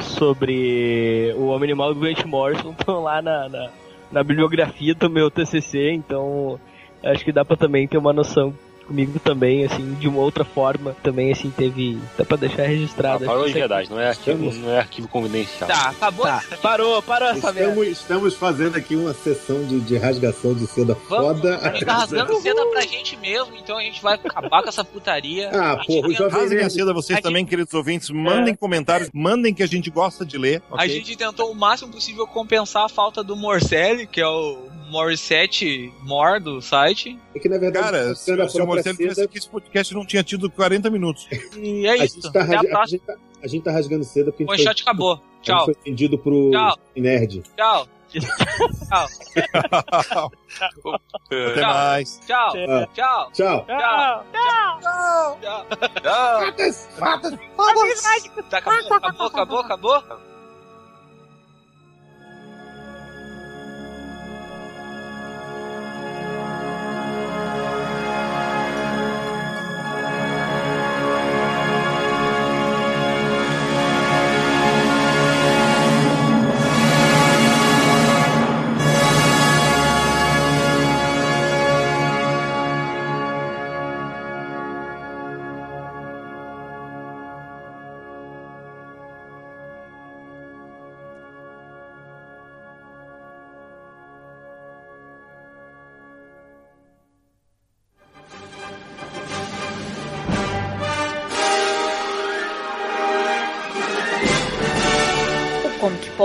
sobre o Homem Animal do Grant Morrison (laughs) estão lá na, na, na bibliografia do meu TCC, então acho que dá pra também ter uma noção comigo também, assim, de uma outra forma, também assim teve, dá pra deixar registrado. Ah, parou de verdade, não é arquivo, Estamos- não é arquivo confidencial. Tá, acabou. Tá, parou, parou essa merda. Estamos, estamos fazendo aqui uma sessão de, de rasgação de seda Vamos, foda. a gente tá rasgando (laughs) seda pra gente mesmo, então a gente vai acabar com essa putaria. Ah, A gente porra, Jovem Rasguem a seda, vocês A também, queridos ouvintes. Mandem comentários, mandem que a gente gosta de ler. A ok? gente tentou o máximo possível compensar a falta do Morcelli, que é o Morissette Mor do site. É que na verdade, Cara, se, a se o própria Marcelo tivesse seda, aqui, esse podcast não tinha tido 40 minutos. (laughs) E é a isso. gente, tá a a, gente tá, a gente tá rasgando seda porque a O gente, foi, shot acabou. a gente Tchau, foi vendido pro Tchau. nerd. tchau, Até Tchau. mais. tchau, Ah. tchau, Tchau. tchau, tchau. Fatas, fatas. Tá, acabou, acabou, acabou,